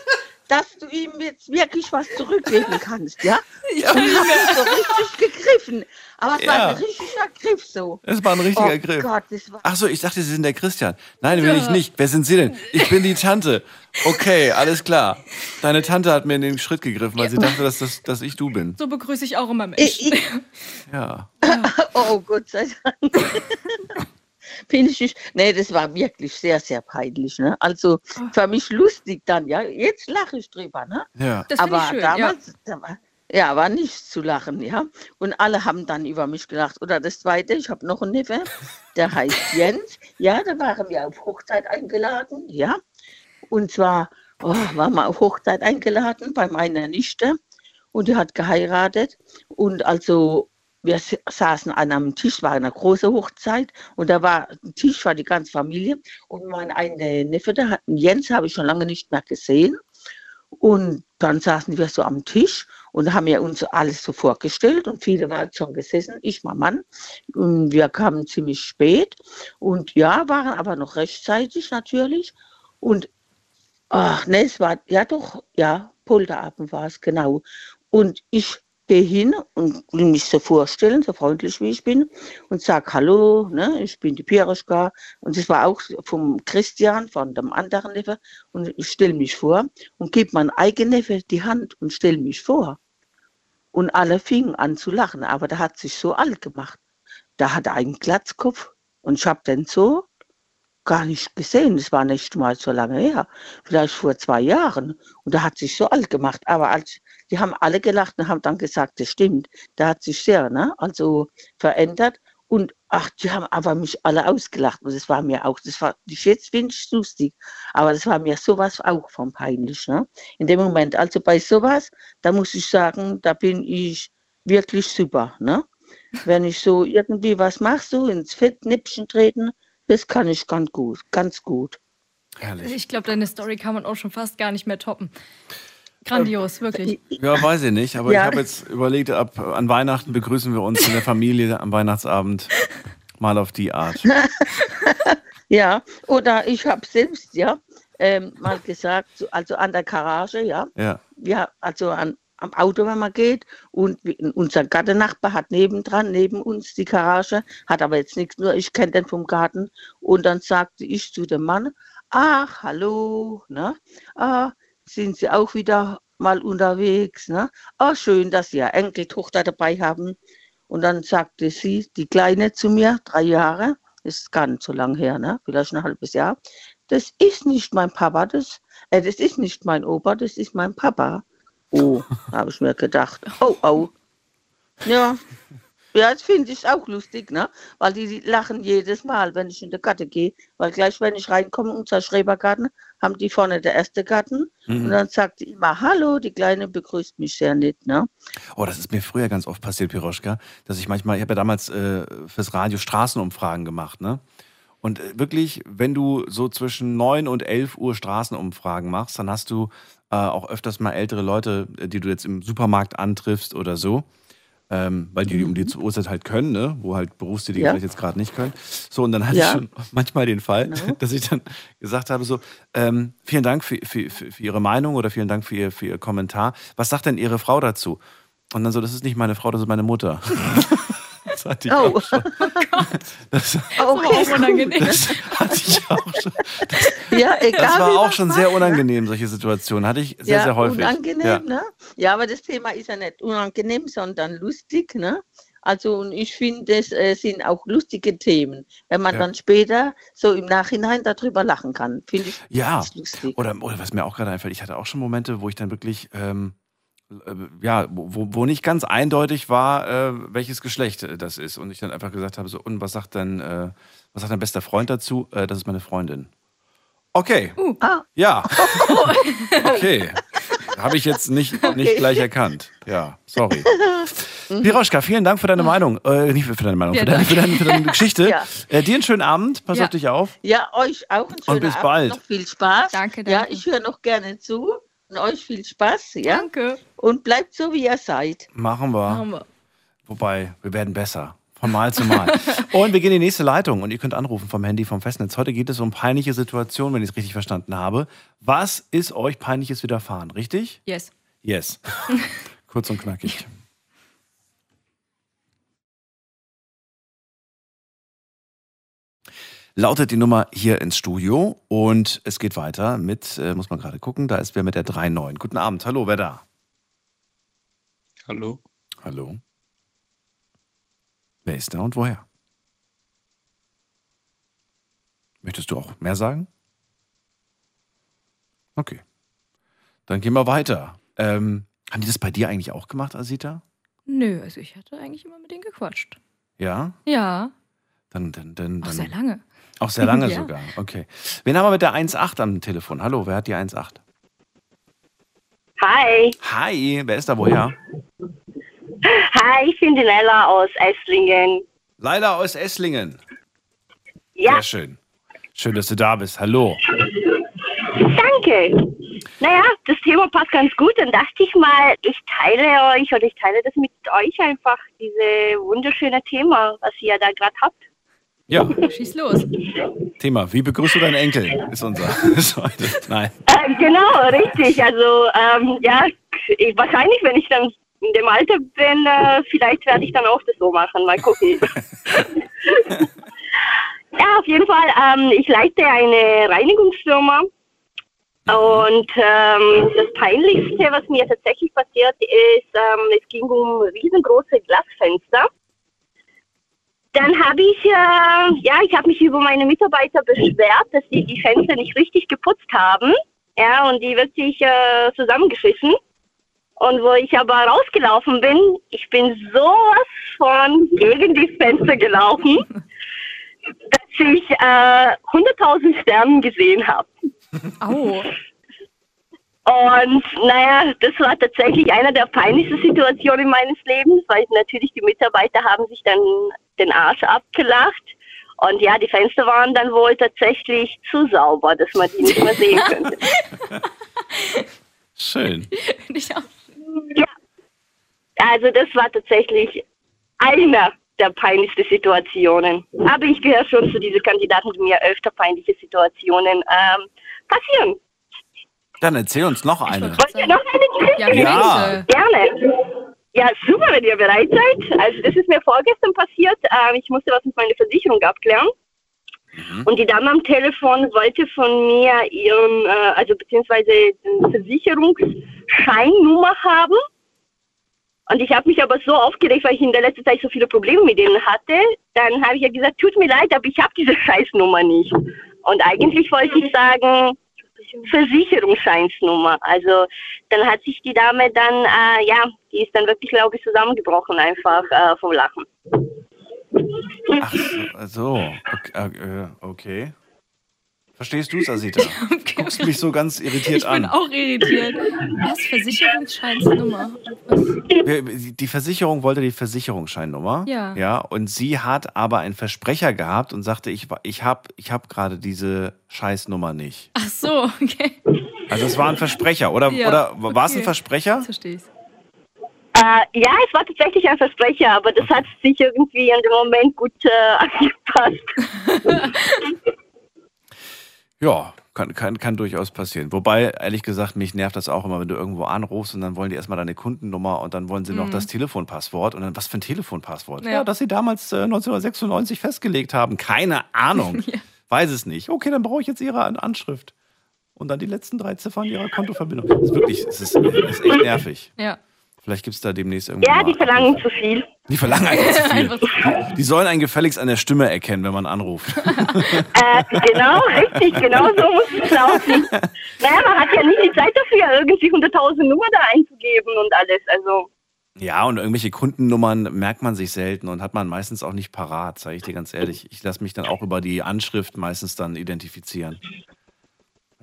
dass du ihm jetzt wirklich was zurückgeben kannst, ja. Ich Und kann nicht hab mehr. ihn so richtig gegriffen. Aber es war Ja. ein richtiger Griff so. Es war ein richtiger oh Griff. Gott, das war Ach so, ich dachte, Sie sind der Christian. Nein, bin ich Ja. nicht. Wer sind Sie denn? Ich bin die Tante. Okay, alles klar. Deine Tante hat mir in den Schritt gegriffen, weil sie dachte, dass, das, dass ich du bin. So begrüße ich auch immer Menschen. ich, ich, Ja. Oh, Gott sei Dank. Nicht. Nee, das war wirklich sehr, sehr peinlich. Ne? Also für mich lustig dann, ja. Jetzt lache ich drüber, ne? Ja. Das Aber ich schön. Ja. damals, da war, ja, war nichts zu lachen, ja. Und alle haben dann über mich gelacht. Oder das zweite, ich habe noch einen Neffe, der heißt Jens. Ja, da waren wir auf Hochzeit eingeladen, ja. Und zwar oh, waren wir auf Hochzeit eingeladen bei meiner Nichte. Und die hat geheiratet. Und also wir saßen an einem Tisch, war eine große Hochzeit und da war ein Tisch für die ganze Familie und mein eine Neffe, der hat Jens, habe ich schon lange nicht mehr gesehen. Und dann saßen wir so am Tisch und haben ja uns alles so vorgestellt und viele waren schon gesessen, ich, mein Mann. Und wir kamen ziemlich spät und ja, waren aber noch rechtzeitig natürlich und ach ne, es war, ja doch, ja, Polterabend war es, genau. Und ich gehe hin und will mich so vorstellen, so freundlich wie ich bin, und sag Hallo, ne, ich bin die Piroschka. Und das war auch vom Christian, von dem anderen Neffe. Und ich stelle mich vor und gebe meinem eigenen Neffe die Hand und stelle mich vor. Und alle fingen an zu lachen, aber der hat sich so alt gemacht. Da hat er einen Glatzkopf und ich habe den so gar nicht gesehen. Das war nicht mal so lange her, vielleicht vor zwei Jahren. Und er hat sich so alt gemacht. Aber als, die haben alle gelacht und haben dann gesagt, das stimmt. Der hat sich sehr, ne, also verändert. Und ach, die haben aber mich alle ausgelacht. Und das war mir auch, das war, jetzt finde ich lustig. Aber das war mir sowas auch von peinlich, ne? In dem Moment. Also bei sowas, da muss ich sagen, da bin ich wirklich super, ne? Wenn ich so irgendwie was mache, so ins Fettnäpfchen treten, das kann ich ganz gut, ganz gut. Herrlich. Ich glaube, deine Story kann man auch schon fast gar nicht mehr toppen. Grandios, wirklich. Ja, weiß ich nicht, aber Ja. ich habe jetzt überlegt, ab an Weihnachten begrüßen wir uns in der Familie am Weihnachtsabend mal auf die Art. Ja, oder ich habe selbst, ja, ähm, mal gesagt, so- also an der Garage, ja, Ja. ja, also an, am Auto, wenn man geht. Und unser Gartennachbar hat nebendran, neben uns die Garage, hat aber jetzt nichts, nur ich kenne den vom Garten. Und dann sagte ich zu dem Mann, ach, hallo, ne? Ah, sind Sie auch wieder mal unterwegs, ne? Ah, schön, dass Sie ja Enkeltochter dabei haben. Und dann sagte sie, die Kleine zu mir, drei Jahre, ist gar nicht so lang her, ne? Vielleicht ein halbes Jahr. Das ist nicht mein Papa, das, äh, das ist nicht mein Opa, das ist mein Papa. Oh, habe ich mir gedacht. Oh, oh. Ja. Ja, das finde ich auch lustig, ne? Weil die, die lachen jedes Mal, wenn ich in den Garten gehe. Weil gleich, wenn ich reinkomme, unser Schrebergarten, haben die vorne der erste Garten. Mhm. Und dann sagt die immer, hallo, die Kleine begrüßt mich sehr nett, ne? Oh, das ist mir früher ganz oft passiert, Piroschka, dass ich manchmal, ich habe ja damals äh, fürs Radio Straßenumfragen gemacht, ne? Und äh, wirklich, wenn du so zwischen 9 und 11 Uhr Straßenumfragen machst, dann hast du äh, auch öfters mal ältere Leute, äh, die du jetzt im Supermarkt antriffst oder so. Ähm, weil die um die Uhrzeit halt können, ne? wo halt Berufstätige Ja. vielleicht jetzt gerade nicht können. So, und dann hatte Ja. ich schon manchmal den Fall, Genau. dass ich dann gesagt habe: so, ähm, vielen Dank für, für, für, für Ihre Meinung oder vielen Dank für Ihr, für Ihr Kommentar. Was sagt denn Ihre Frau dazu? Und dann so, das ist nicht meine Frau, das ist meine Mutter. das hatte ich Oh. auch schon. Das, Okay, auch unangenehm. das hatte ich auch schon. Ja, egal. Das war auch schon macht, sehr ne? unangenehm, solche Situationen. Hatte ich sehr, ja, sehr häufig. unangenehm, ja. ne? Ja, aber das Thema ist ja nicht unangenehm, sondern lustig, ne? Also und ich finde, es äh, sind auch lustige Themen, wenn man Ja. dann später so im Nachhinein darüber lachen kann. Finde ich Ja. lustig. Oder, oder was mir auch gerade einfällt, ich hatte auch schon Momente, wo ich dann wirklich ähm, äh, ja, wo, wo nicht ganz eindeutig war, äh, welches Geschlecht äh, das ist. Und ich dann einfach gesagt habe, so, und was sagt dein, äh, was sagt dein bester Freund dazu? Äh, das ist meine Freundin. Okay. Uh. Ja. Okay. Habe ich jetzt nicht, nicht gleich erkannt. Ja, sorry. Piroschka, vielen Dank für deine Meinung. Äh, nicht für deine Meinung, Ja, für, deine, für, deine, für deine Geschichte. Ja. äh, dir einen schönen Abend. Pass Ja. auf dich auf. Ja, euch auch einen schönen bis Abend. bald. Noch viel Spaß. Danke, Ja, danke. ich höre noch gerne zu. Und euch viel Spaß. Ja? Danke. Und bleibt so, wie ihr seid. Machen wir. Machen wir. Wobei, wir werden besser. Von Mal zu Mal. und wir gehen in die nächste Leitung und ihr könnt anrufen vom Handy, vom Festnetz. Heute geht es um peinliche Situationen, wenn ich es richtig verstanden habe. Was ist euch peinliches widerfahren, richtig? Yes. Yes. Kurz und knackig. Lautet die Nummer hier ins Studio und es geht weiter mit, äh, muss man gerade gucken, da ist wer mit der 3.9. Guten Abend, hallo, wer da? Hallo. Hallo. Wer ist da und woher? Möchtest du auch mehr sagen? Okay. Dann gehen wir weiter. Ähm, haben die das bei dir eigentlich auch gemacht, Asita? Nö, also ich hatte eigentlich immer mit denen gequatscht. Ja? Ja, Dann, dann, dann, auch dann sehr lange. Auch sehr lange Ja. sogar. Okay. Wen haben wir mit der 1.8 am Telefon? Hallo, wer hat die 1.8? Hi. Hi, wer ist da woher? Hi, ich bin die Nella aus Esslingen. Leila aus Esslingen. Ja, Sehr schön. Schön, dass du da bist. Hallo. danke. Naja, das Thema passt ganz gut. Dann dachte ich mal, ich teile euch oder ich teile das mit euch einfach, diese wunderschöne Thema, was ihr da gerade habt. Ja, Schieß los. Thema. Wie begrüßt du deinen Enkel? Ist unser. Ist heute. Nein. Äh, genau, richtig. Also, ähm, ja, ich, wahrscheinlich, wenn ich dann in dem Alter bin, äh, vielleicht werde ich dann auch das so machen. Mal gucken. ja, auf jeden Fall. Ähm, ich leite eine Reinigungsfirma. Und ähm, das Peinlichste, was mir tatsächlich passiert ist, ähm, es ging um riesengroße Glasfenster. Dann habe ich, äh, ja, ich habe mich über meine Mitarbeiter beschwert, dass sie die Fenster nicht richtig geputzt haben. Ja, und die wirklich äh, zusammengeschissen. Und wo ich aber rausgelaufen bin, ich bin sowas von gegen die Fenster gelaufen, dass ich äh, 100.000 Sternen gesehen habe. Au. Und naja, das war tatsächlich einer der peinlichsten Situationen meines Lebens, weil natürlich die Mitarbeiter haben sich dann den Arsch abgelacht. Und ja, die Fenster waren dann wohl tatsächlich zu sauber, dass man die nicht mehr sehen könnte. Schön. Ja. Also das war tatsächlich einer der peinlichsten Situationen. Aber ich gehöre schon zu diesen Kandidaten, die mir öfter peinliche Situationen ähm, passieren. Dann erzähl uns noch eine. Wollt ihr noch eine Geschichte? Ja, Ja. Gerne. Ja, super, wenn ihr bereit seid. Also das ist mir vorgestern passiert. Ähm, ich musste was mit meiner Versicherung abklären. Und die Dame am Telefon wollte von mir ihren, äh, also beziehungsweise den Versicherungsscheinnummer haben. Und ich habe mich aber so aufgeregt, weil ich in der letzten Zeit so viele Probleme mit denen hatte. Dann habe ich ja gesagt, tut mir leid, aber ich habe diese Scheißnummer nicht. Und eigentlich wollte ich sagen, Versicherungsscheinsnummer. Also dann hat sich die Dame dann, äh, ja, die ist dann wirklich, glaube ich, zusammengebrochen einfach äh, vom Lachen. Ach so. Okay. äh, okay. Verstehst du es, Asita? Du guckst mich so ganz irritiert Ich bin an. auch irritiert. Was? Versicherungsscheinsnummer? Die Versicherung wollte die Versicherungsscheinnummer. Ja. Ja. Und sie hat aber einen Versprecher gehabt und sagte, ich, ich habe ich hab gerade diese Scheißnummer nicht. Ach so, okay. Also es war ein Versprecher, oder, Ja, oder war es ein okay. Versprecher? Verstehe ich. Äh, ja, es war tatsächlich ein Versprecher, aber das hat sich irgendwie in dem Moment gut äh, angepasst. Ja, kann, kann, kann durchaus passieren. Wobei, ehrlich gesagt, mich nervt das auch immer, wenn du irgendwo anrufst und dann wollen die erstmal deine Kundennummer und dann wollen sie noch Mhm. das Telefonpasswort. Und dann, was für ein Telefonpasswort? Ja, Ja. das sie damals äh, 1996 festgelegt haben. Keine Ahnung. Weiß es nicht. Okay, dann brauche ich jetzt ihre An Anschrift. Und dann die letzten drei Ziffern ihrer Kontoverbindung. Das ist wirklich, es ist, ist echt nervig. Ja. Vielleicht gibt es da demnächst irgendwo. Ja, die verlangen zu viel. Die verlangen einfach zu viel. Die, die sollen einen gefälligst an der Stimme erkennen, wenn man anruft. Äh, genau, richtig, genau so muss es laufen. Naja, man hat ja nicht die Zeit dafür, irgendwie 100.000 Nummern da einzugeben und alles. Also, Ja, und irgendwelche Kundennummern merkt man sich selten und hat man meistens auch nicht parat, sage ich dir ganz ehrlich. Ich lasse mich dann auch über die Anschrift meistens dann identifizieren.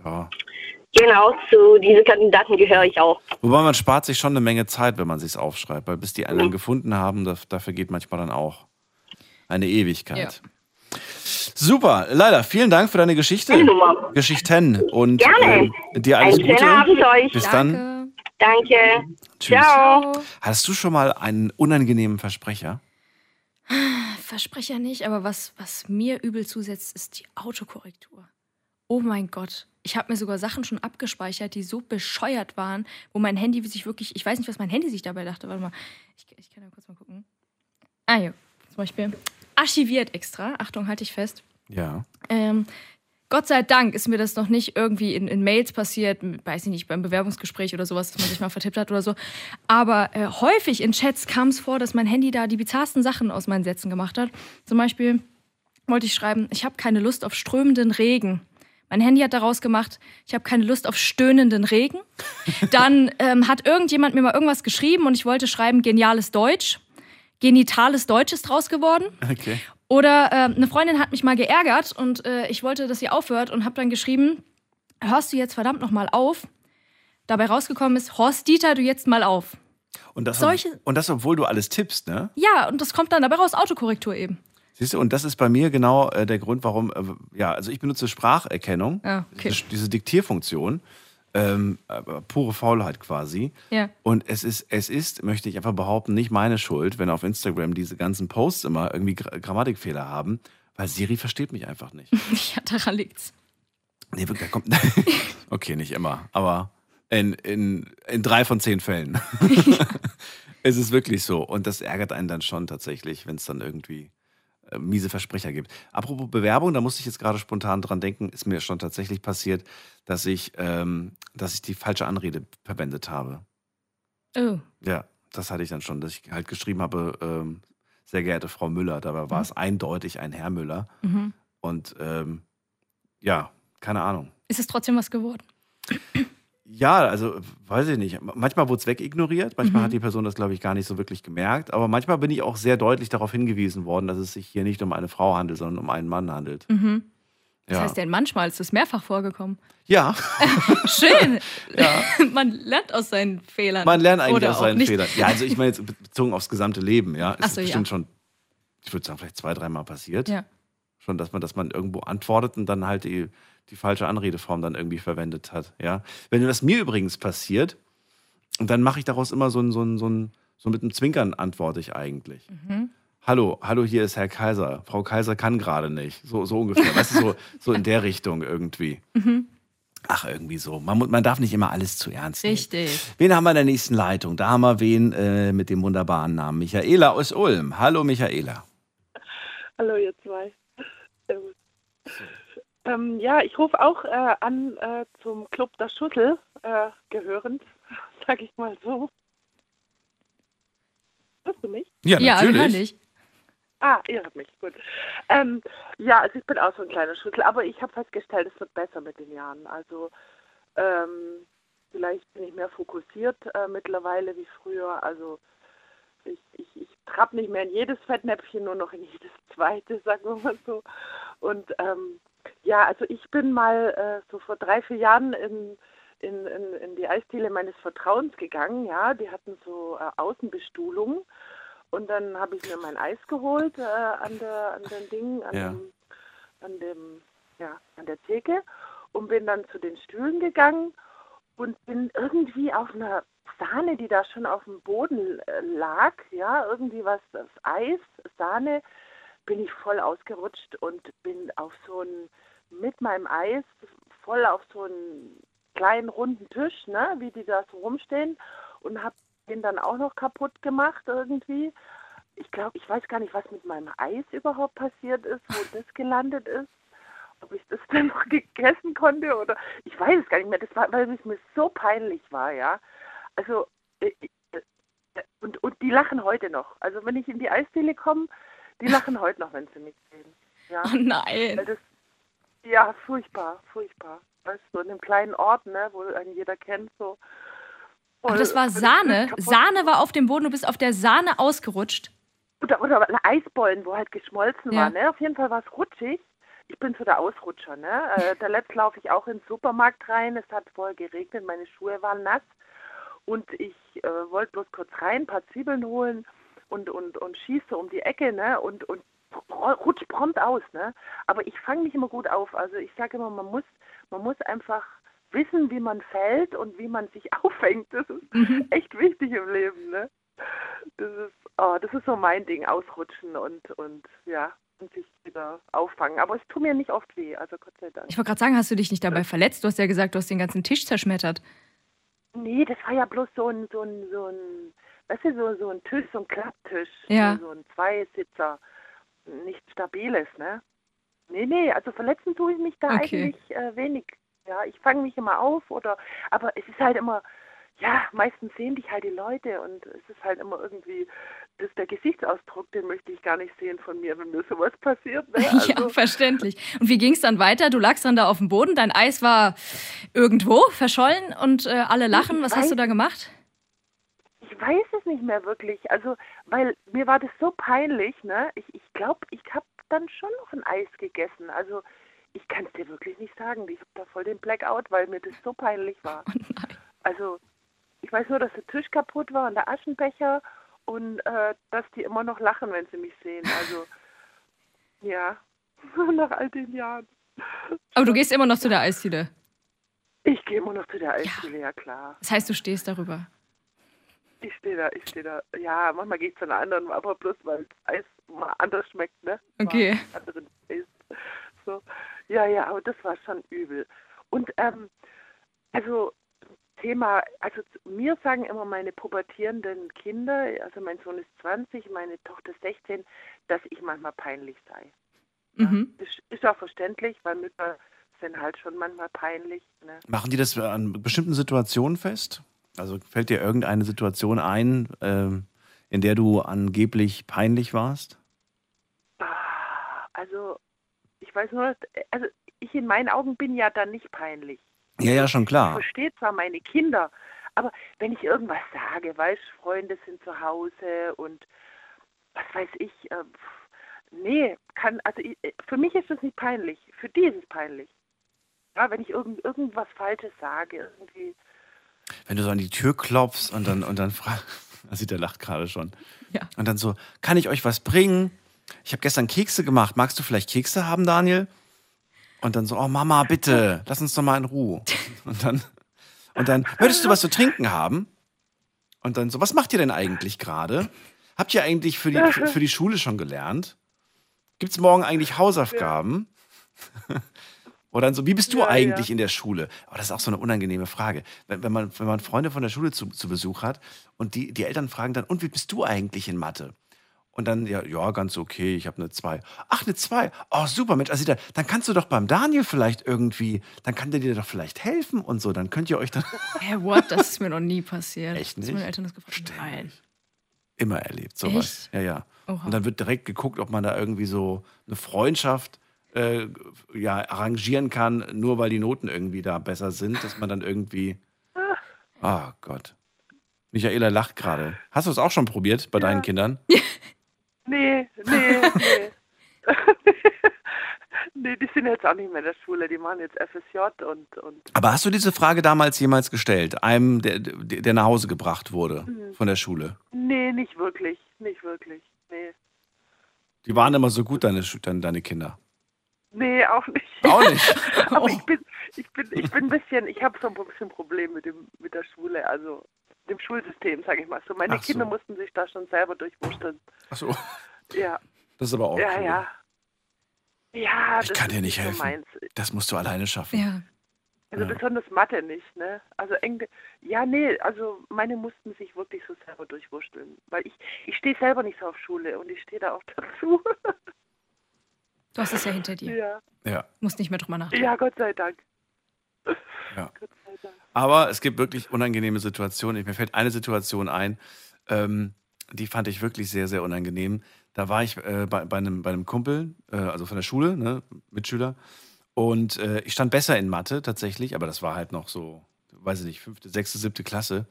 Ja. Genau, zu diesen Kandidaten gehöre ich auch. Wobei man spart sich schon eine Menge Zeit, wenn man sich's aufschreibt, weil bis die einen dann gefunden haben, da, dafür geht manchmal dann auch eine Ewigkeit. Super, leider. Vielen Dank für deine Geschichte. Nummer. Geschichten und Gerne. ähm, dir alles Einen schönen Gute. Abend euch. Bis dann. Danke. Tschüss. Ciao. Hast du schon mal einen unangenehmen Versprecher? Versprecher nicht, aber was, was mir übel zusetzt, ist die Autokorrektur. Oh mein Gott. Ich habe mir sogar Sachen schon abgespeichert, die so bescheuert waren, wo mein Handy sich wirklich, ich weiß nicht, was mein Handy sich dabei dachte. Warte mal, ich, ich kann ja kurz mal gucken. Ah ja, zum Beispiel archiviert extra. Achtung, halte ich fest. Ja. Ähm, Gott sei Dank ist mir das noch nicht irgendwie in, in Mails passiert, weiß ich nicht, beim Bewerbungsgespräch oder sowas, dass man sich mal vertippt hat oder so. Aber äh, häufig in Chats kam es vor, dass mein Handy da die bizarrsten Sachen aus meinen Sätzen gemacht hat. Zum Beispiel wollte ich schreiben, ich habe keine Lust auf strömenden Regen. Mein Handy hat daraus gemacht, ich habe keine Lust auf stöhnenden Regen. Dann ähm, hat irgendjemand mir mal irgendwas geschrieben und ich wollte schreiben, geniales Deutsch. Genitales Deutsch ist draus geworden. Okay. Oder äh, eine Freundin hat mich mal geärgert und äh, ich wollte, dass sie aufhört und habe dann geschrieben, hörst du jetzt verdammt noch mal auf? Dabei rausgekommen ist, Horst Dieter, du jetzt mal auf. Und das, Solche- und das, obwohl du alles tippst, ne? Ja, und das kommt dann dabei raus, Autokorrektur eben. Siehst du, und das ist bei mir genau äh, der Grund, warum, äh, ja, also ich benutze Spracherkennung, Ah, okay. diese, diese Diktierfunktion, ähm, äh, pure Faulheit quasi. Ja. Und es ist, es ist, möchte ich einfach behaupten, nicht meine Schuld, wenn auf Instagram diese ganzen Posts immer irgendwie Gra Grammatikfehler haben, weil Siri versteht mich einfach nicht. ja, daran liegt's. Nee, wirklich, da kommt. okay, nicht immer, aber in, in, in drei von zehn Fällen. es ist wirklich so. Und das ärgert einen dann schon tatsächlich, wenn es dann irgendwie miese Versprecher gibt. Apropos Bewerbung, da musste ich jetzt gerade spontan dran denken, ist mir schon tatsächlich passiert, dass ich, ähm, dass ich die falsche Anrede verwendet habe. Oh. Ja, das hatte ich dann schon, dass ich halt geschrieben habe, ähm, sehr geehrte Frau Müller, dabei war es eindeutig ein Herr Müller. Mhm. Und ähm, ja, keine Ahnung. Ist es trotzdem was geworden? Ja, also weiß ich nicht. Manchmal wurde es wegignoriert, manchmal Mhm. hat die Person das, glaube ich, gar nicht so wirklich gemerkt. Aber manchmal bin ich auch sehr deutlich darauf hingewiesen worden, dass es sich hier nicht um eine Frau handelt, sondern um einen Mann handelt. Mhm. Das Ja. heißt, denn manchmal ist es mehrfach vorgekommen. Ja, Schön. Man lernt aus seinen Fehlern. man lernt eigentlich Oder aus seinen nicht. Fehlern. Ja, also ich meine jetzt bezogen aufs gesamte Leben, ja. Ist so, ja. bestimmt schon, ich würde sagen, vielleicht zwei, dreimal passiert. Ja. Schon, dass man, dass man irgendwo antwortet und dann halt die, die falsche Anredeform dann irgendwie verwendet hat. Ja. Wenn das mir übrigens passiert, und dann mache ich daraus immer so ein, so ein, so ein, so mit einem Zwinkern antworte ich eigentlich. Mhm. Hallo, hallo, hier ist Herr Kaiser. Frau Kaiser kann gerade nicht. So, so ungefähr. weißt du, so, so in der Richtung irgendwie. Mhm. Ach, irgendwie so. Man, man darf nicht immer alles zu ernst nehmen. Richtig. Wen haben wir in der nächsten Leitung? Da haben wir wen äh, mit dem wunderbaren Namen Michaela aus Ulm. Hallo, Michaela. Hallo ihr zwei. Servus. Ähm, ja, ich rufe auch äh, an äh, zum Club der Schussel äh, gehörend, sag ich mal so. Hörst du mich? Ja, Ja, natürlich. hören dich. Ah, ihr hört mich, gut. Ähm, ja, also ich bin auch so ein kleiner Schüttel, aber ich habe festgestellt, es wird besser mit den Jahren. Also ähm, vielleicht bin ich mehr fokussiert äh, mittlerweile wie früher. Also ich, ich, ich trapp nicht mehr in jedes Fettnäpfchen, nur noch in jedes zweite, sagen wir mal so. Und ähm, ja, also ich bin mal äh, so vor drei, vier Jahren in, in, in, in die Eisdiele meines Vertrauens gegangen. Ja, die hatten so äh, Außenbestuhlung. Und dann habe ich mir mein Eis geholt äh, an der an den Ding, an Ja. dem, an dem, ja, an der Theke und bin dann zu den Stühlen gegangen und bin irgendwie auf einer Sahne, die da schon auf dem Boden äh, lag, ja, irgendwie was, das Eis, Sahne, bin ich voll ausgerutscht und bin auf so einen, mit meinem Eis voll auf so einen kleinen runden Tisch, ne, wie die da so rumstehen und habe den dann auch noch kaputt gemacht irgendwie. Ich glaube, ich weiß gar nicht, was mit meinem Eis überhaupt passiert ist, wo das gelandet ist. Ob ich das dann noch gegessen konnte oder ich weiß es gar nicht mehr. Das war, weil es mir so peinlich war, ja. Also ich, Und, und die lachen heute noch. Also wenn ich in die Eisdiele komme, die lachen heute noch, wenn sie mich sehen. Ja. Oh nein. Das, ja, furchtbar, furchtbar. Weißt du, in einem kleinen Ort, ne, wo einen jeder kennt, so. Aber das war Voll- Sahne. Sahne war auf dem Boden, du bist auf der Sahne ausgerutscht. Oder, oder Eisbollen, wo halt geschmolzen Ja. war, ne? Auf jeden Fall war es rutschig. Ich bin so der Ausrutscher, ne? Äh, da letzt laufe ich auch in den Supermarkt rein. Es hat vorher geregnet, meine Schuhe waren nass. Und ich äh, wollte bloß kurz rein, ein paar Zwiebeln holen und, und, und schieße um die Ecke, ne? Und, und ru- rutsch prompt aus, ne? Aber ich fange mich immer gut auf. Also ich sage immer, man muss, man muss einfach wissen, wie man fällt und wie man sich auffängt. Das ist Mhm. echt wichtig im Leben, ne? Das ist, oh, das ist so mein Ding, ausrutschen und, und ja, sich wieder auffangen. Aber es tut mir nicht oft weh, also Gott sei Dank. Ich wollte gerade sagen, hast du dich nicht dabei verletzt? Du hast ja gesagt, du hast den ganzen Tisch zerschmettert. Nee, das war ja bloß so ein, so ein, so ein, weißt du, so, so ein Tisch, so ein Klapptisch. Ja. So, ein Zweisitzer. Nichts Stabiles, ne? Nee, nee, also verletzen tue ich mich da Okay. eigentlich äh, wenig. Ja, ich fange mich immer auf oder, aber es ist halt immer, ja, meistens sehen dich halt die Leute und es ist halt immer irgendwie, das, der Gesichtsausdruck, den möchte ich gar nicht sehen von mir, wenn mir sowas passiert. Ne? ja, Also, verständlich. Und wie ging es dann weiter? Du lagst dann da auf dem Boden, dein Eis war irgendwo verschollen und äh, alle lachen. Was hast du da gemacht? Ich weiß es nicht mehr wirklich. Also, weil mir war das so peinlich, ne? Ich ich, glaube, ich habe dann schon noch ein Eis gegessen. Also, ich kann es dir wirklich nicht sagen. Ich habe da voll den Blackout, weil mir das so peinlich war. Also, ich weiß nur, dass der Tisch kaputt war und der Aschenbecher und äh, dass die immer noch lachen, wenn sie mich sehen. Also, ja, nach all den Jahren. Aber du gehst immer noch zu der Eisdiele. Ich gehe immer noch zu der Eisdiele, ja klar. Das heißt, du stehst darüber. Ich stehe da, ich stehe da. Ja, manchmal gehe ich zu einer anderen, aber bloß weil das Eis mal anders schmeckt, ne? Okay. Anderen Taste. So. Ja, ja, aber das war schon übel. Und ähm, also Thema, also zu- mir sagen immer meine pubertierenden Kinder, also mein Sohn ist 20, meine Tochter ist 16, dass ich manchmal peinlich sei. Mhm. Das ist auch verständlich, weil Mütter sind halt schon manchmal peinlich. Ne? Machen die das an bestimmten Situationen fest? Also fällt dir irgendeine Situation ein, ähm, in der du angeblich peinlich warst? Also ich weiß nur, also ich in meinen Augen bin ja dann nicht peinlich. Ja, ja, schon Ich klar. verstehe zwar meine Kinder, aber wenn ich irgendwas sage, weißt Freunde sind zu Hause und was weiß ich, äh, nee, kann, also ich, für mich ist es nicht peinlich, für die ist es peinlich. Ja, wenn ich irgend, irgendwas Falsches sage, irgendwie. Wenn du so an die Tür klopfst und dann, und dann fragst, also der lacht gerade schon. Ja. Und dann so, kann ich euch was bringen? Ich habe gestern Kekse gemacht. Magst du vielleicht Kekse haben, Daniel? Und dann so, oh Mama, bitte, lass uns doch mal in Ruhe. Und dann, und dann, würdest du was zu trinken haben? Und dann so, was macht ihr denn eigentlich gerade? Habt ihr eigentlich für die, für, die Schule schon gelernt? Gibt es morgen eigentlich Hausaufgaben? Oder dann so, wie bist du Ja, eigentlich ja. in der Schule? Aber das ist auch so eine unangenehme Frage. Wenn, wenn, man, wenn man Freunde von der Schule zu, zu Besuch hat und die, die Eltern fragen dann, und wie bist du eigentlich in Mathe? Und dann, ja, ja, ganz okay, ich habe eine 2. Ach, eine 2. Oh, super, Mensch, also dann kannst du doch beim Daniel vielleicht irgendwie, dann kann der dir doch vielleicht helfen und so, dann könnt ihr euch dann Hä, what? Das ist mir noch nie passiert. Echt Dass meine nicht? Eltern das gefragt. Nein. immer erlebt, sowas. Echt? Ja, ja. Oha. Und dann wird direkt geguckt, ob man da irgendwie so eine Freundschaft äh, ja, arrangieren kann, nur weil die Noten irgendwie da besser sind, dass man dann irgendwie. Oh Gott. Michaela lacht gerade. Hast du es auch schon probiert bei deinen Kindern? Nee, nee, nee. nee, die sind jetzt auch nicht mehr in der Schule, die machen jetzt FSJ und, und Aber hast du diese Frage damals jemals gestellt? Einem, der, der nach Hause gebracht wurde Mhm. von der Schule? nee, nicht wirklich, nicht wirklich, nee. Die waren immer so gut, deine, deine, Kinder. Nee, auch nicht. Auch nicht? Aber ich bin, ich bin, ich bin ein bisschen, ich habe so ein bisschen Problem mit dem, mit der Schule, also dem Schulsystem, sage ich mal so. Meine Ach so. Kinder mussten sich da schon selber durchwursteln. Ach so. Ja, Das ist aber auch ja, cool. ja. Ja, Ich das kann ist dir nicht helfen. meins. Das musst du alleine schaffen. Ja. Also Ja. besonders Mathe nicht, ne? Also Englisch, ja, nee, also meine mussten sich wirklich so selber durchwursteln. Weil ich, ich stehe selber nicht so auf Schule und ich stehe da auch dazu. Du hast es ja hinter dir. ja. Ja. Musst nicht mehr drüber nachdenken. ja, Gott sei Dank. Ja. Gott sei Dank. Aber es gibt wirklich unangenehme Situationen. Mir fällt eine Situation ein. Ähm, die fand ich wirklich sehr, sehr unangenehm. Da war ich äh, bei, bei, einem, bei einem Kumpel, äh, also von der Schule, ne, Mitschüler. Und äh, ich stand besser in Mathe tatsächlich, aber das war halt noch so, weiß ich nicht, fünfte, sechste, siebte Klasse.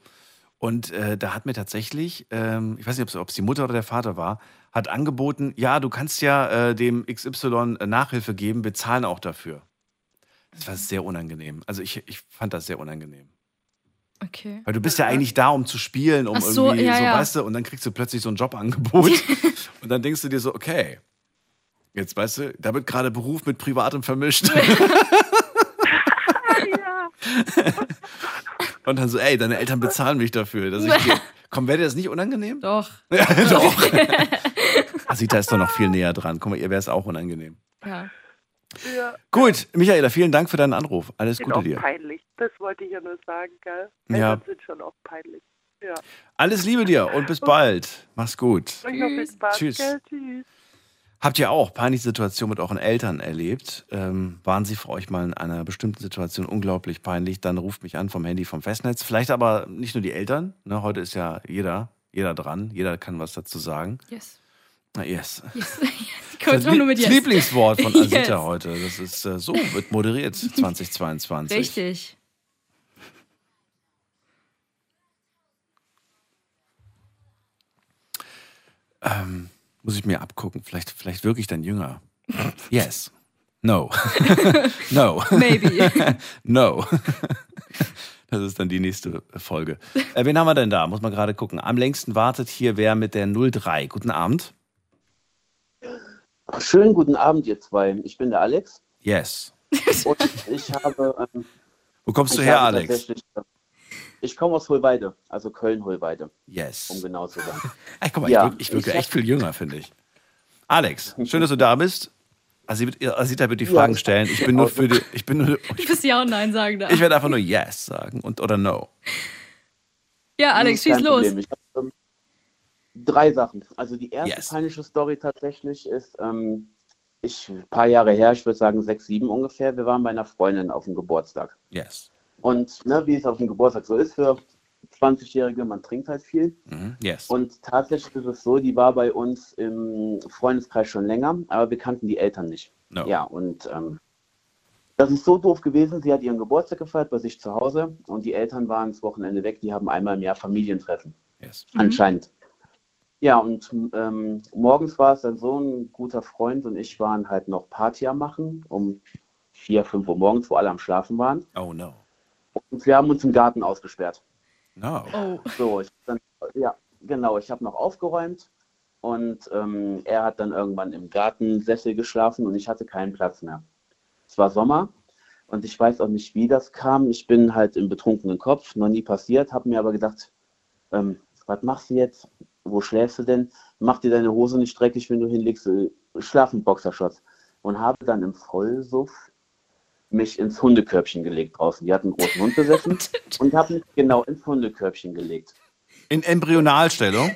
Und äh, da hat mir tatsächlich, ähm, ich weiß nicht, ob es die Mutter oder der Vater war, hat angeboten, ja, du kannst ja äh, dem XY Nachhilfe geben, wir zahlen auch dafür. Das war sehr unangenehm. Also ich, ich fand das sehr unangenehm. Okay. Weil du bist ja eigentlich da, um zu spielen, um Ach so, irgendwie ja, so, ja. weißt du, und dann kriegst du plötzlich so ein Jobangebot und dann denkst du dir so, okay, jetzt weißt du, da wird gerade Beruf mit Privatem vermischt. und dann so, ey, deine Eltern bezahlen mich dafür, dass ich hier, komm, wäre dir das nicht unangenehm? Doch. Ja, doch. Asita ist doch noch viel näher dran. Guck mal, ihr wäre es auch unangenehm. Ja. Ja. Gut, Michaela, vielen Dank für deinen Anruf. Alles Sind Gute auch dir. peinlich. Das wollte ich ja nur sagen, gell? Ja. Eltern sind schon auch peinlich. Ja. Alles Liebe dir und bis bald. Mach's gut. Viel Spaß, Tschüss. gell? Tschüss. Habt ihr auch peinliche Situationen mit euren Eltern erlebt? Ähm, waren sie für euch mal in einer bestimmten Situation unglaublich peinlich? Dann ruft mich an vom Handy vom Festnetz. Vielleicht aber nicht nur die Eltern. Ne? Heute ist ja jeder, jeder dran. Jeder kann was dazu sagen. Yes. Na, yes. Yes. Ich Das, das yes. Lieblingswort von Asita Yes. heute. Das ist äh, so, wird moderiert 2022. Richtig. Ähm, muss ich mir abgucken. Vielleicht, vielleicht wirklich dann jünger. Yes. No. no. Maybe. no. Das ist dann die nächste Folge. Äh, wen haben wir denn da? Muss man gerade gucken. Am längsten wartet hier wer mit der 03. Guten Abend. Schönen guten Abend, ihr zwei. Ich bin der Alex Yes. und ich habe. Ähm, Wo kommst du ich her, habe Alex? tatsächlich- Ich komme aus Hohlweide, also Köln-Hohlweide. Yes. Um genau zu sein. Ey, guck mal, Ja, ich, wirke, ich wirke ich echt hab- viel jünger, finde ich. Alex, schön, dass du da bist. Asita wird die Ja, Fragen ich- stellen. Ich bin nur für die. Ich bin nur. Du bist ja und Nein sagen da. Ich werde einfach nur Yes sagen und oder No. Ja, Alex, schieß los. Problem. Ich hab, ähm, drei Sachen. Also die erste Yes. peinliche Story tatsächlich ist, ähm, ich, ein paar Jahre her, ich würde sagen sechs, sieben ungefähr, wir waren bei einer Freundin auf dem Geburtstag. Yes. Und ne, wie es auf dem Geburtstag so ist für 20-Jährige, man trinkt halt viel. Mhm. Yes. Und tatsächlich ist es so, die war bei uns im Freundeskreis schon länger, aber wir kannten die Eltern nicht. No. Ja, und ähm, das ist so doof gewesen. Sie hat ihren Geburtstag gefeiert bei sich zu Hause und die Eltern waren das Wochenende weg. Die haben einmal im Jahr Familientreffen. Yes. Anscheinend. Ja, und ähm, morgens war es dann so, ein guter Freund und ich waren halt noch Party am machen, um 4, 5 Uhr morgens, wo alle am Schlafen waren. Oh no. Und wir haben uns im Garten ausgesperrt. No. Oh. So, ich hab dann, ja, genau, ich habe noch aufgeräumt und ähm, er hat dann irgendwann im Gartensessel geschlafen und ich hatte keinen Platz mehr. Es war Sommer und ich weiß auch nicht, wie das kam. Ich bin halt im betrunkenen Kopf, noch nie passiert, habe mir aber gedacht, ähm, was machst du jetzt? Wo schläfst du denn? Mach dir deine Hose nicht dreckig, wenn du hinlegst. äh, Schlaf im Boxershorts. Und habe dann im Vollsuff mich ins Hundekörbchen gelegt draußen. Die hatten einen großen Hund besessen und habe mich genau ins Hundekörbchen gelegt. In Embryonalstellung.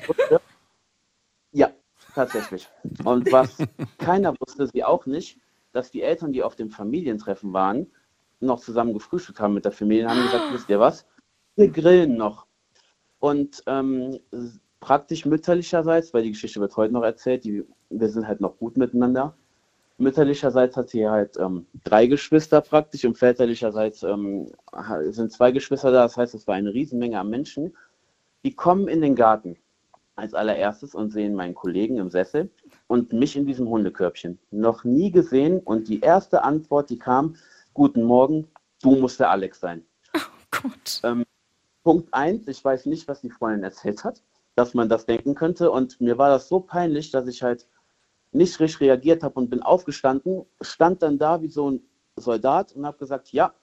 Ja, tatsächlich. Und was keiner wusste, sie auch nicht, dass die Eltern, die auf dem Familientreffen waren, noch zusammen gefrühstückt haben mit der Familie, haben gesagt, wisst ihr was? Wir grillen noch. Und ähm, praktisch mütterlicherseits, weil die Geschichte wird heute noch erzählt, die, wir sind halt noch gut miteinander. Mütterlicherseits hat sie halt ähm, drei Geschwister praktisch und väterlicherseits ähm, sind zwei Geschwister da. Das heißt, es war eine Riesenmenge an Menschen. Die kommen in den Garten als allererstes und sehen meinen Kollegen im Sessel und mich in diesem Hundekörbchen. Noch nie gesehen und die erste Antwort, die kam, guten Morgen, du musst der Alex sein. Gott. Ähm, Punkt eins, ich weiß nicht, was die Freundin erzählt hat, dass man das denken könnte und mir war das so peinlich, dass ich halt nicht richtig reagiert habe und bin aufgestanden, stand dann da wie so ein Soldat und habe gesagt, ja,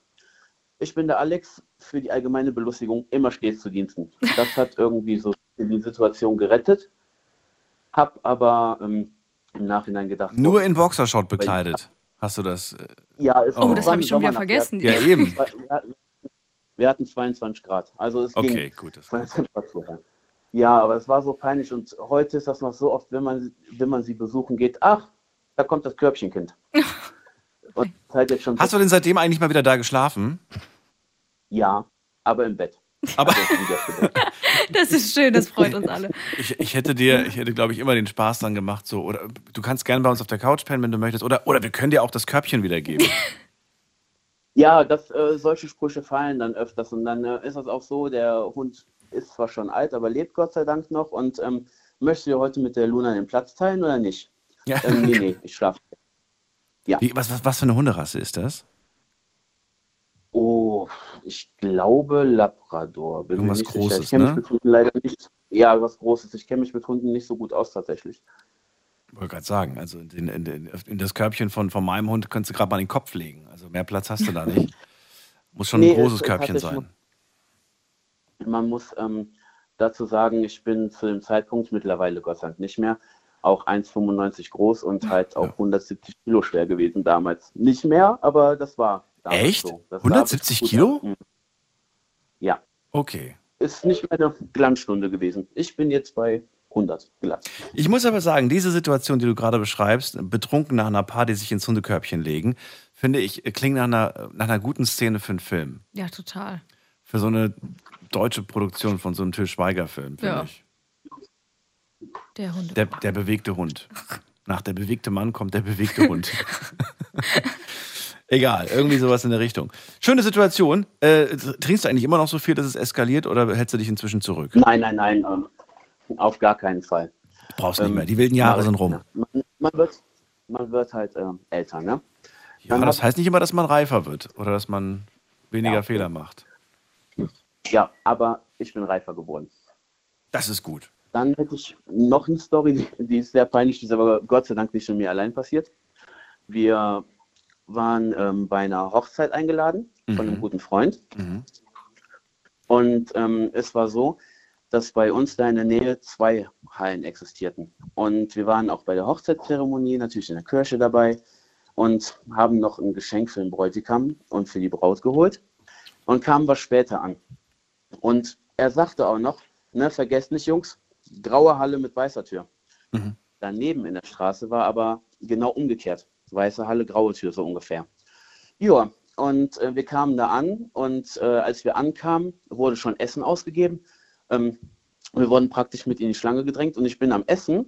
ich bin der Alex für die allgemeine Belustigung immer stets zu Diensten. Das hat irgendwie so die Situation gerettet, habe aber ähm, im Nachhinein gedacht, Nur in Boxershot bekleidet. Hast du das? äh, ja, es Oh, das war hab ich schon wieder vergessen. Ja, eben. Wir hatten, wir hatten 22 Grad. Also es Okay, ging gut. Das von der Temperatur her. Ja, aber es war so peinlich und heute ist das noch so oft, wenn man, wenn man sie besuchen geht, ach, da kommt das Körbchenkind. und halt jetzt schon Hast du denn seitdem eigentlich mal wieder da geschlafen? Ja, aber im Bett. Aber Also. Das ist schön, das freut uns alle. Ich, ich hätte dir, ich hätte, glaube ich, immer den Spaß dann gemacht, so, oder du kannst gerne bei uns auf der Couch pennen, wenn du möchtest, oder, oder wir können dir auch das Körbchen wiedergeben. Ja, das, äh, solche Sprüche fallen dann öfters und dann äh, ist es auch so, der Hund ist zwar schon alt, aber lebt Gott sei Dank noch und ähm, möchtest du heute mit der Luna den Platz teilen oder nicht? Ja. Ähm, nee, nee, ich schlafe. Ja. Wie, was, was, was für eine Hunderasse ist das? Oh, ich glaube Labrador. Bin Irgendwas Großes, sicher. Ich kenne ne? mich mit Hunden leider nicht. Ja, was Großes. Ich kenne mich mit Hunden nicht so gut aus tatsächlich. Ich wollte gerade sagen, also in, in, in, in das Körbchen von, von meinem Hund könntest du gerade mal den Kopf legen. Also mehr Platz hast du da nicht. Muss schon Nee, ein großes es- Körbchen sein. Man muss ähm, dazu sagen, ich bin zu dem Zeitpunkt mittlerweile Gott sei Dank nicht mehr, auch 1,95 groß und halt auch 170 Kilo schwer gewesen damals. Nicht mehr, aber das war damals Echt? so. Das 170 war- Kilo? Mhm. Ja. Okay. Ist nicht mehr eine Glanzstunde gewesen. Ich bin jetzt bei 100 glatt. Ich muss aber sagen, diese Situation, die du gerade beschreibst, betrunken nach einer Party sich ins Hundekörbchen legen, finde ich, klingt nach einer, nach einer guten Szene für einen Film. Ja, total. Für so eine deutsche Produktion von so einem Till Schweiger-Film, finde Ja. ich. Der Hund. Der, der bewegte Hund. Nach der bewegte Mann kommt der bewegte Hund. Egal, irgendwie sowas in der Richtung. Schöne Situation. Äh, trinkst du eigentlich immer noch so viel, dass es eskaliert oder hältst du dich inzwischen zurück? Nein, nein, nein, ähm, auf gar keinen Fall. Brauchst nicht Ähm, mehr. Die wilden Jahre man- sind rum. Man, man, wird, man wird halt ähm, älter, ne? Ja, das heißt nicht immer, dass man reifer wird oder dass man weniger Ja. Fehler macht. Ja, aber ich bin reifer geworden. Das ist gut. Dann hätte ich noch eine Story, die, ist sehr peinlich, die ist aber Gott sei Dank nicht schon mir allein passiert. Wir waren ähm, bei einer Hochzeit eingeladen von einem Mhm. guten Freund. Mhm. Und ähm, es war so, dass bei uns da in der Nähe zwei Hallen existierten. Und wir waren auch bei der Hochzeitszeremonie, natürlich in der Kirche dabei und haben noch ein Geschenk für den Bräutigam und für die Braut geholt und kamen wir später an. Und er sagte auch noch, ne, vergesst nicht, Jungs, graue Halle mit weißer Tür. Mhm. Daneben in der Straße war aber genau umgekehrt. Weiße Halle, graue Tür, so ungefähr. Ja, und äh, wir kamen da an und äh, als wir ankamen, wurde schon Essen ausgegeben. Ähm, wir wurden praktisch mit in die Schlange gedrängt und ich bin am Essen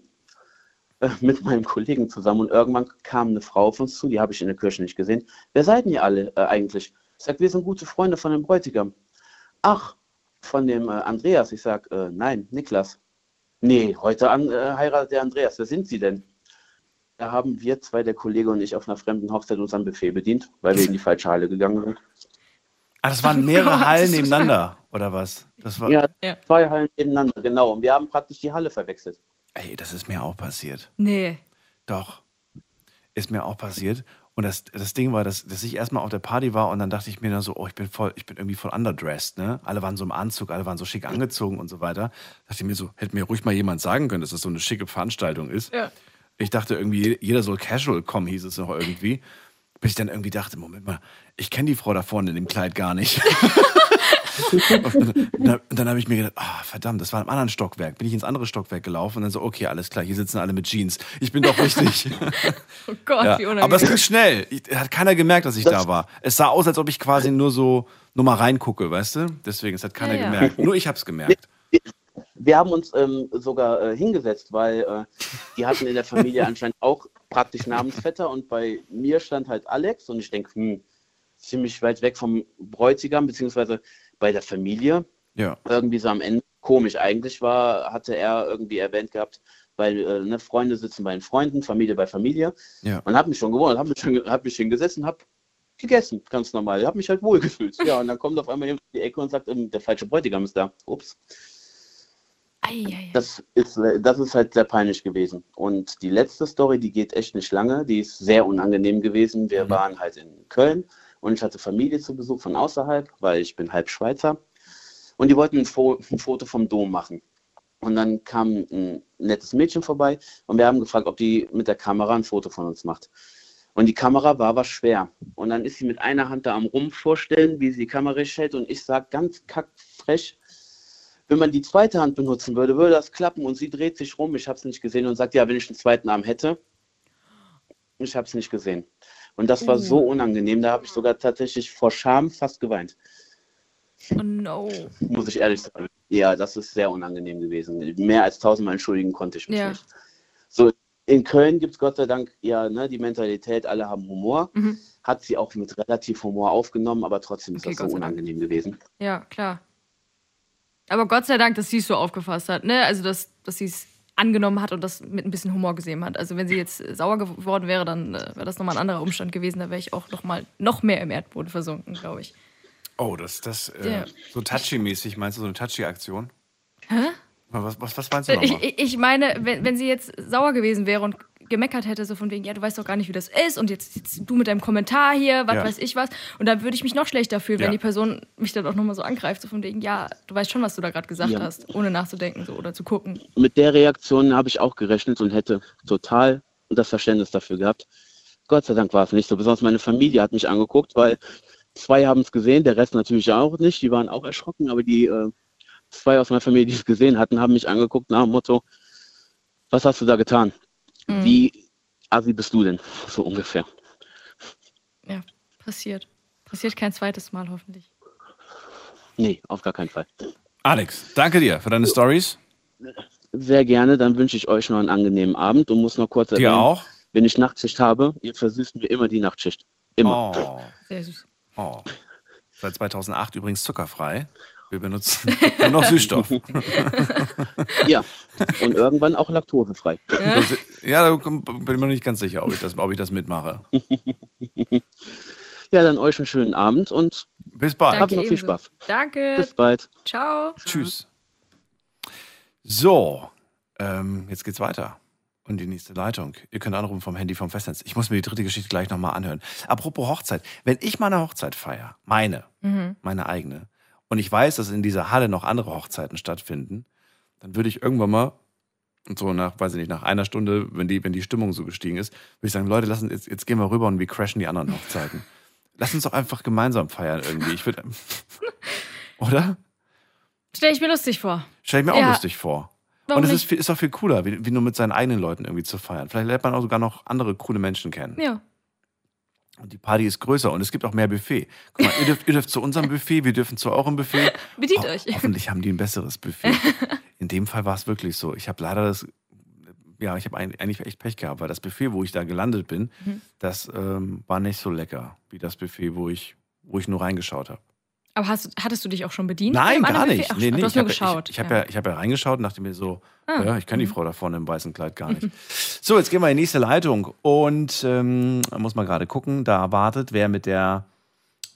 äh, mit meinem Kollegen zusammen und irgendwann kam eine Frau auf uns zu, die habe ich in der Kirche nicht gesehen. Wer seid ihr alle äh, eigentlich? Ich sage, wir sind gute Freunde von dem Bräutigam. Ach, von dem äh, Andreas. Ich sage, äh, nein, Niklas. Nee, heute an, äh, heiratet der Andreas. Wer sind Sie denn? Da haben wir zwei, der Kollege und ich, auf einer fremden Hochzeit uns am Buffet bedient, weil wir in die falsche Halle gegangen sind. Ah, das waren mehrere Gott, Hallen nebeneinander, oder was? Das war, Ja, zwei Hallen nebeneinander, genau. Und wir haben praktisch die Halle verwechselt. Ey, das ist mir auch passiert. Nee. Doch. Ist mir auch passiert. Und das, das Ding war, dass, dass ich erstmal auf der Party war und dann dachte ich mir dann so, oh, ich bin voll, ich bin irgendwie voll underdressed, ne? Alle waren so im Anzug, alle waren so schick angezogen und so weiter. dachte ich mir so, hätte mir ruhig mal jemand sagen können, dass das so eine schicke Veranstaltung ist. Ja. Ich dachte irgendwie, jeder soll casual kommen, hieß es noch irgendwie. Bis ich dann irgendwie dachte, Moment mal, ich kenne die Frau da vorne in dem Kleid gar nicht. und dann, dann habe ich mir gedacht, ah, verdammt, das war im anderen Stockwerk. Bin ich ins andere Stockwerk gelaufen und dann so, okay, alles klar, hier sitzen alle mit Jeans. Ich bin doch richtig. Oh Gott, Ja, wie unangenehm. aber es ging schnell. Ich, hat keiner gemerkt, dass ich da war. Es sah aus, als ob ich quasi nur so nur mal reingucke, weißt du? Deswegen, es hat keiner Ja, ja. gemerkt. Nur ich hab's gemerkt. Wir haben uns ähm, sogar äh, hingesetzt, weil äh, die hatten in der Familie anscheinend auch praktisch Namensvetter und bei mir stand halt Alex und ich denke, hm, ziemlich weit weg vom Bräutigam, beziehungsweise bei der Familie. Ja. Irgendwie so am Ende komisch. Eigentlich war, hatte er irgendwie erwähnt gehabt, weil äh, ne, Freunde sitzen bei den Freunden, Familie bei Familie. Ja. Und habe mich schon gewundert, habe mich, schon- hab mich hingesetzt und habe gegessen, ganz normal. Habe mich halt wohlgefühlt. Ja, und dann kommt auf einmal jemand um die Ecke und sagt, ähm, der falsche Bräutigam ist da. Ups. Das ist, das ist halt sehr peinlich gewesen. Und die letzte Story, die geht echt nicht lange, die ist sehr unangenehm gewesen. Wir waren halt in Köln und ich hatte Familie zu Besuch von außerhalb, weil ich bin halb Schweizer. Und die wollten ein, Fo ein Foto vom Dom machen. Und dann kam ein nettes Mädchen vorbei und wir haben gefragt, ob die mit der Kamera ein Foto von uns macht. Und die Kamera war was schwer. Und dann ist sie mit einer Hand da am Rumpf vorstellen, wie sie die Kamera hält. Und ich sage ganz kackfrech, wenn man die zweite Hand benutzen würde, würde das klappen. Und sie dreht sich rum, ich habe es nicht gesehen und sagt, ja, wenn ich einen zweiten Arm hätte. Ich habe es nicht gesehen. Und das war so unangenehm, da habe ich sogar tatsächlich vor Scham fast geweint, Oh no. muss ich ehrlich sagen. Ja, das ist sehr unangenehm gewesen. Mehr als tausendmal entschuldigen konnte ich mich Ja. nicht. So, in Köln gibt es Gott sei Dank ja ne, die Mentalität, alle haben Humor. Mhm. Hat sie auch mit relativ Humor aufgenommen, aber trotzdem ist Okay, das so Gott Dank. unangenehm gewesen. Ja, klar. Aber Gott sei Dank, dass sie es so aufgefasst hat, ne? Also, dass, dass sie es angenommen hat und das mit ein bisschen Humor gesehen hat. Also, wenn sie jetzt äh, sauer geworden wäre, dann äh, wäre das nochmal ein anderer Umstand gewesen. Da wäre ich auch noch mal noch mehr im Erdboden versunken, glaube ich. Oh, das, das, äh, Ja. so touchy-mäßig, meinst du so eine touchy-Aktion? Hä? Was, was, was meinst du Ich, nochmal? ich ich meine, wenn, wenn sie jetzt sauer gewesen wäre und gemeckert hätte, so von wegen, ja, du weißt doch gar nicht, wie das ist und jetzt, jetzt du mit deinem Kommentar hier, was Ja. weiß ich was. Und dann würde ich mich noch schlechter fühlen, wenn Ja. die Person mich dann auch nochmal so angreift, so von wegen, ja, du weißt schon, was du da gerade gesagt Ja. hast, ohne nachzudenken so oder zu gucken. Mit der Reaktion habe ich auch gerechnet und hätte total das Verständnis dafür gehabt. Gott sei Dank war es nicht so. Besonders meine Familie hat mich angeguckt, weil zwei haben es gesehen, der Rest natürlich auch nicht. Die waren auch erschrocken, aber die äh, zwei aus meiner Familie, die es gesehen hatten, haben mich angeguckt nach dem Motto, was hast du da getan? Mhm. Wie assi bist du denn? So ungefähr. Ja, passiert. Passiert kein zweites Mal hoffentlich. Nee, auf gar keinen Fall. Alex, danke dir für deine Stories. Sehr gerne, dann wünsche ich euch noch einen angenehmen Abend und muss noch kurz Dir erwähnen, auch? wenn ich Nachtschicht habe, ihr versüßt mir immer die Nachtschicht. Immer. Oh. Sehr süß. Oh. Seit 2008 übrigens zuckerfrei. Wir benutzen nur noch Süßstoff. Ja, und irgendwann auch laktosefrei. Ja, da bin ich mir noch nicht ganz sicher, ob ich das, ob ich das mitmache. Ja, dann euch einen schönen Abend und bis bald. Habt noch viel ebenso. Spaß. Danke. Bis bald. Ciao. Tschüss. So, ähm, jetzt geht's weiter. Und die nächste Leitung. Ihr könnt anrufen vom Handy vom Festnetz. Ich muss mir die dritte Geschichte gleich nochmal anhören. Apropos Hochzeit. Wenn ich meine Hochzeit feiere, meine, Mhm. meine eigene, und ich weiß, dass in dieser Halle noch andere Hochzeiten stattfinden, dann würde ich irgendwann mal, und so nach, weiß ich nicht, nach einer Stunde, wenn die, wenn die Stimmung so gestiegen ist, würde ich sagen, Leute, lassen, jetzt, jetzt gehen wir rüber und wir crashen die anderen Hochzeiten. Lass uns doch einfach gemeinsam feiern irgendwie. Ich würde, oder? Stell ich mir lustig vor. Stell ich mir auch Ja. lustig vor. Warum und es ist, ist auch viel cooler, wie, wie nur mit seinen eigenen Leuten irgendwie zu feiern. Vielleicht lernt man auch sogar noch andere coole Menschen kennen. Ja. Und die Party ist größer und es gibt auch mehr Buffet. Guck mal, ihr dürft, ihr dürft zu unserem Buffet, wir dürfen zu eurem Buffet. Bedient Ho- euch. Hoffentlich haben die ein besseres Buffet. In dem Fall war es wirklich so. Ich habe leider das, ja, ich habe eigentlich echt Pech gehabt, weil das Buffet, wo ich da gelandet bin, Mhm. das ähm, war nicht so lecker wie das Buffet, wo ich, wo ich nur reingeschaut habe. Aber hast, hattest du dich auch schon bedient? Nein, gar nicht. Ach, nee, nee, du hast ich nur habe geschaut. ich, ich hab ja. ich hab ja reingeschaut und dachte mir so, Ah. ja, ich kenne die Mhm. Frau da vorne im weißen Kleid gar nicht. so, jetzt gehen wir in die nächste Leitung und ähm, da muss man gerade gucken, da wartet wer mit der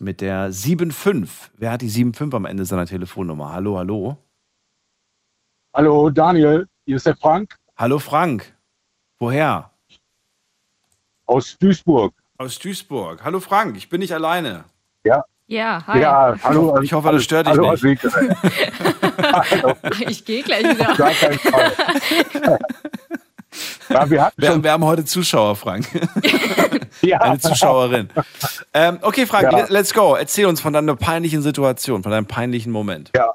mit der 75. Wer hat die 75 am Ende seiner Telefonnummer? Hallo, hallo. Hallo Daniel, hier ist der Frank Hallo Frank. Woher? aus Duisburg. Aus Duisburg. Hallo Frank, ich bin nicht alleine. Ja. Ja, hi. Ja, hallo. Ich hoffe, das stört dich hallo, nicht. Hallo. Ich gehe gleich wieder. Ja, wir hatten Wir, wir haben heute Zuschauer, Frank. Ja. Eine Zuschauerin. Ähm, okay, Frank, Ja. le- let's go. Erzähl uns von deiner peinlichen Situation, von deinem peinlichen Moment. Ja.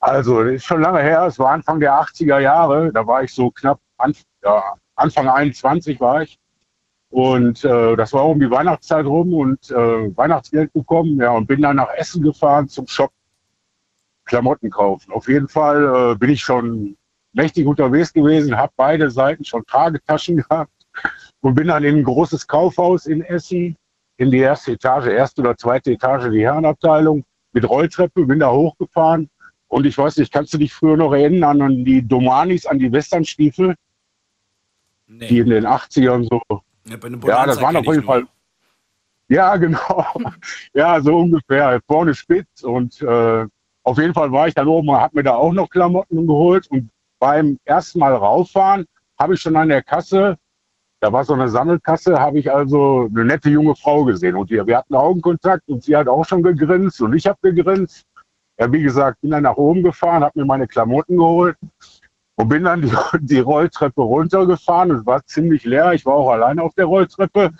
Also, das ist schon lange her. Es war Anfang der 80er Jahre. Da war ich so knapp an, ja, Anfang 21 war ich. Und äh, das war um die Weihnachtszeit rum und äh, Weihnachtsgeld bekommen. Ja, und bin dann nach Essen gefahren zum Shop Klamotten kaufen. Auf jeden Fall äh, bin ich schon mächtig unterwegs gewesen, habe beide Seiten schon Tragetaschen gehabt und bin dann in ein großes Kaufhaus in Essen in die erste Etage, erste oder zweite Etage, die Herrenabteilung mit Rolltreppe, bin da hochgefahren und ich weiß nicht, kannst du dich früher noch erinnern an die Domanis, an die Westernstiefel, die in den 80ern so, Ja, ja, das waren auf jeden. Fall, ja, genau, ja, so ungefähr, vorne spitz und äh, auf jeden Fall war ich dann oben, habe mir da auch noch Klamotten geholt. Und beim ersten Mal rauffahren habe ich schon an der Kasse, da war so eine Sammelkasse, habe ich also eine nette junge Frau gesehen. Und wir, wir hatten Augenkontakt und sie hat auch schon gegrinst und ich habe gegrinst. Ja, wie gesagt, bin dann nach oben gefahren, habe mir meine Klamotten geholt und bin dann die, die Rolltreppe runtergefahren. Es war ziemlich leer, ich war auch alleine auf der Rolltreppe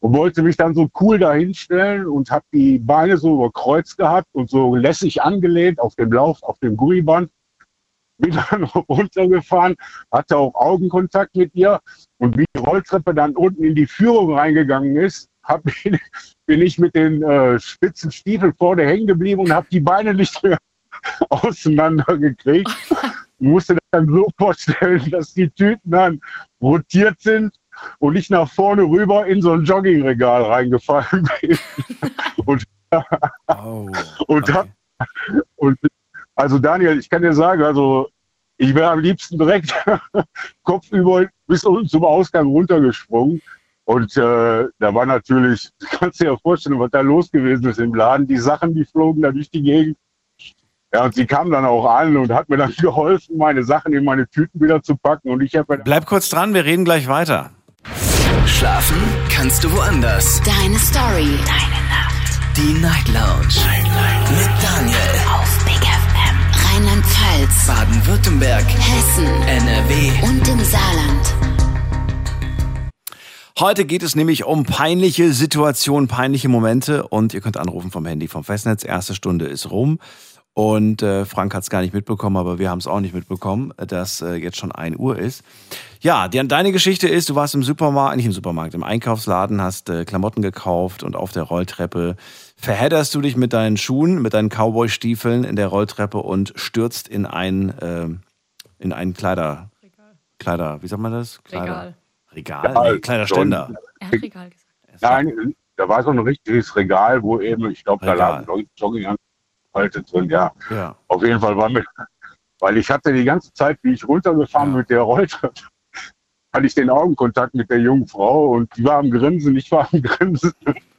und wollte mich dann so cool dahinstellen und habe die Beine so über Kreuz gehabt und so lässig angelehnt auf dem Lauf, auf dem Gummiband. Bin dann runtergefahren, hatte auch Augenkontakt mit ihr und wie die Rolltreppe dann unten in die Führung reingegangen ist, hab ich, bin ich mit den äh, spitzen Stiefeln vorne hängen geblieben und habe die Beine nicht mehr auseinandergekriegt. Musste das dann so vorstellen, dass die Tüten dann rotiert sind und ich nach vorne rüber in so ein Joggingregal reingefallen bin. und und, hab, und also Daniel, ich kann dir sagen, also ich wäre am liebsten direkt kopfüber bis unten zum Ausgang runtergesprungen. Und äh, da war natürlich, du kannst dir ja vorstellen, was da los gewesen ist im Laden. Die Sachen, die flogen da durch die Gegend. Ja, und sie kam dann auch an und hat mir dann geholfen, meine Sachen in meine Tüten wieder zu packen. Und ich habe Bleib kurz dran, wir reden gleich weiter. Schlafen kannst du woanders. Deine Story. Deine Nacht. Die Night Lounge. Night, Night. Mit Daniel. Auf Big FM. Rheinland-Pfalz. Baden-Württemberg. Hessen. NRW. Und im Saarland. Heute geht es nämlich um peinliche Situationen, peinliche Momente und ihr könnt anrufen vom Handy vom Festnetz. Erste Stunde ist rum. Und äh, Frank hat es gar nicht mitbekommen, aber wir haben es auch nicht mitbekommen, dass äh, jetzt schon 1 Uhr ist. Ja, die, deine Geschichte ist, du warst im Supermarkt, nicht im Supermarkt, im Einkaufsladen, hast äh, Klamotten gekauft und auf der Rolltreppe verhedderst du dich mit deinen Schuhen, mit deinen Cowboy-Stiefeln in der Rolltreppe und stürzt in ein, äh, in einen Kleider, Kleider, wie sagt man das? Kleider, Regal. Regal? Nee, Kleiderständer. Er hat Regal gesagt. Nein, da war so ein richtiges Regal, wo eben, ich glaube, da Regal. lagen Jogginghalte drin, ja. Ja. Auf jeden Fall war mir, weil ich hatte die ganze Zeit, wie ich runtergefahren mit der Rolltreppe, hatte ich den Augenkontakt mit der jungen Frau und die war am Grinsen, ich war am Grinsen.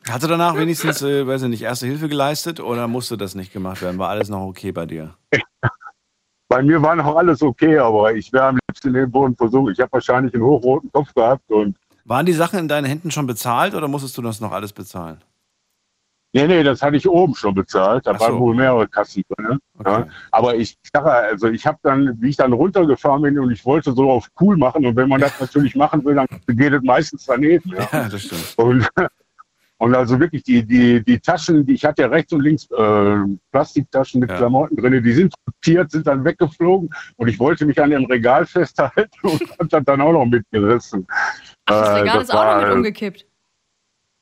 Hast du danach wenigstens, äh, weiß ich nicht, erste Hilfe geleistet oder musste das nicht gemacht werden? War alles noch okay bei dir? Bei mir war noch alles okay, aber ich wäre am liebsten in den Boden versunken. Ich habe wahrscheinlich einen hochroten Kopf gehabt und Waren die Sachen in deinen Händen schon bezahlt oder musstest du das noch alles bezahlen? Nee, nee, das hatte ich oben schon bezahlt. Da so. waren wohl mehrere Kassen drin. Ja. Aber ich sage, also ich habe dann, wie ich dann runtergefahren bin und ich wollte so auf cool machen und wenn man das natürlich machen will, dann geht es meistens daneben. Ja. Ja, das stimmt. Und, und also wirklich die, die, die Taschen, die ich hatte ja rechts und links äh, Plastiktaschen mit Ja. Klamotten drin, die sind sortiert, sind dann weggeflogen und ich wollte mich an dem Regal festhalten und habe das dann auch noch mitgerissen. Ach, das Äh, Regal ist auch noch mit war, umgekippt.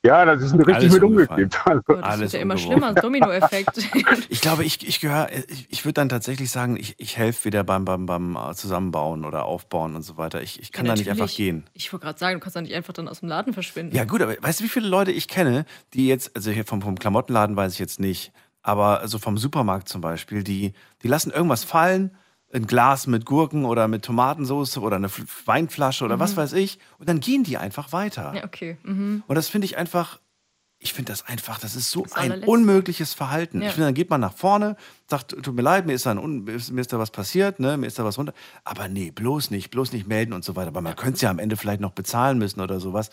Ja, das ist richtig Alles mit umgekippt. Also, Oh, das Alles wird ja immer umgeworfen. schlimmer, Dominoeffekt. Ich glaube, ich, ich gehöre, ich, ich würde dann tatsächlich sagen, ich, ich helfe wieder beim, beim, beim äh, Zusammenbauen oder Aufbauen und so weiter. Ich, ich kann Ja, da nicht einfach gehen. Ich wollte gerade sagen, du kannst doch nicht einfach dann aus dem Laden verschwinden. Ja, gut, aber weißt du, wie viele Leute ich kenne, die jetzt, also hier vom, vom Klamottenladen weiß ich jetzt nicht, aber also vom Supermarkt zum Beispiel, die, die lassen irgendwas fallen, ein Glas mit Gurken oder mit Tomatensauce oder eine Weinflasche oder was Mhm. weiß ich, und dann gehen die einfach weiter. Ja, okay. Mhm. Und das finde ich einfach, ich finde das einfach, das ist so Das ein allerletzte. unmögliches Verhalten. Ja. Ich finde, dann geht man nach vorne, sagt, tut mir leid, mir ist, da ein mir ist da was passiert, ne, mir ist da was runter. Aber nee, bloß nicht, bloß nicht melden und so weiter. Aber man könnte es ja am Ende vielleicht noch bezahlen müssen oder sowas.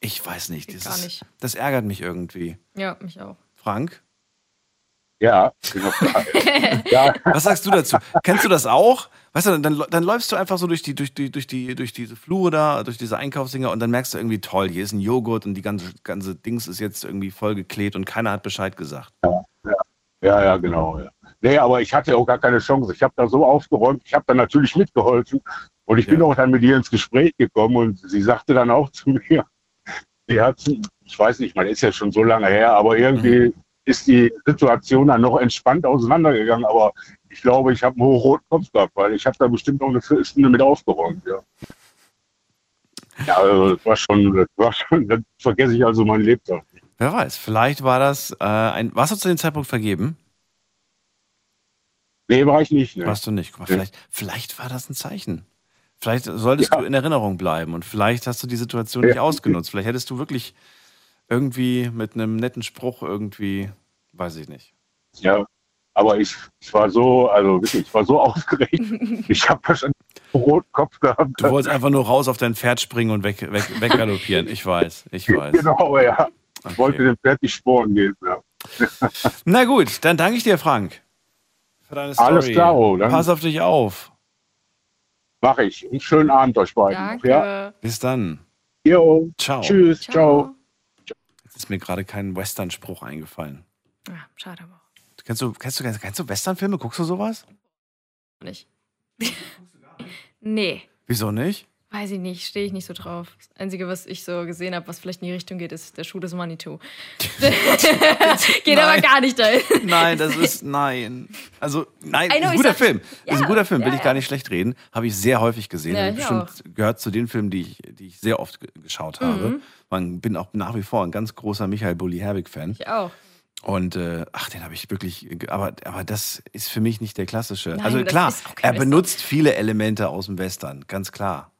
Ich weiß nicht. Das, gar ist, nicht. das ärgert mich irgendwie. Ja, mich auch. Frank? Ja, ja, Was sagst du dazu? Kennst du das auch? Weißt du, dann, dann läufst du einfach so durch die, durch die, durch die, durch diese Flure da, durch diese Einkaufsdinger und dann merkst du irgendwie, toll, hier ist ein Joghurt und die ganze, ganze Dings ist jetzt irgendwie vollgeklebt und keiner hat Bescheid gesagt. Ja, ja, genau. Ja. Nee, aber ich hatte auch gar keine Chance. Ich habe da so aufgeräumt, ich habe da natürlich mitgeholfen und ich bin auch dann mit ihr ins Gespräch gekommen und sie sagte dann auch zu mir, sie hat, ich weiß nicht, man ist ja schon so lange her, aber irgendwie ist die Situation dann noch entspannt auseinandergegangen, aber ich glaube, ich habe einen hochroten Kopf gehabt, weil ich habe da bestimmt noch eine Viertelstunde mit aufgeräumt, ja. Ja, also das war schon, das war schon, das vergesse ich also mein Lebtag. Wer weiß, vielleicht war das äh, ein. Warst du zu dem Zeitpunkt vergeben? Nee, war ich nicht. Ne? Warst du nicht. Guck mal, vielleicht, vielleicht war das ein Zeichen. Vielleicht solltest du in Erinnerung bleiben und vielleicht hast du die Situation nicht Ja. ausgenutzt. Vielleicht hättest du wirklich irgendwie mit einem netten Spruch irgendwie, weiß ich nicht. Ja, aber ich, ich war so, also wirklich, ich war so aufgeregt. Ich habe wahrscheinlich einen roten Kopf gehabt. Du wolltest einfach nur raus auf dein Pferd springen und weg, weg, weggaloppieren. Ich weiß, ich weiß. Genau, ja. Ich wollte dem Pferd die Sporen geben. Ja. Na gut, dann danke ich dir, Frank. Für deine Story. Alles klar, oh, dann- Pass auf dich auf. Mach ich. Einen schönen Abend euch beiden. noch, Ja. Bis dann. Jo. Ciao. Tschüss. Ciao. Jetzt ist mir gerade kein Western-Spruch eingefallen. Ja, schade aber Kennst du, kennst du, kennst du Western-Filme? Guckst du sowas? auch nicht. nee. Wieso nicht? Weiß ich nicht, stehe ich nicht so drauf. Das Einzige, was ich so gesehen habe, was vielleicht in die Richtung geht, ist der Schuh des Manitou. geht aber Nein. gar nicht dahin. Nein, das ist nein. Also nein, know, ist ein guter Film. Ja, ist ein guter Film, will ja, ich gar nicht schlecht reden. Habe ich sehr häufig gesehen. Ja, Bestimmt gehört zu den Filmen, die ich, die ich sehr oft ge- geschaut habe. Mhm. Man bin auch nach wie vor ein ganz großer Michael Bulli Herbig Fan. Ich auch. Und äh, ach, den habe ich wirklich, aber, aber das ist für mich nicht der klassische. Nein, also klar, auch er Western. benutzt viele Elemente aus dem Western, ganz klar.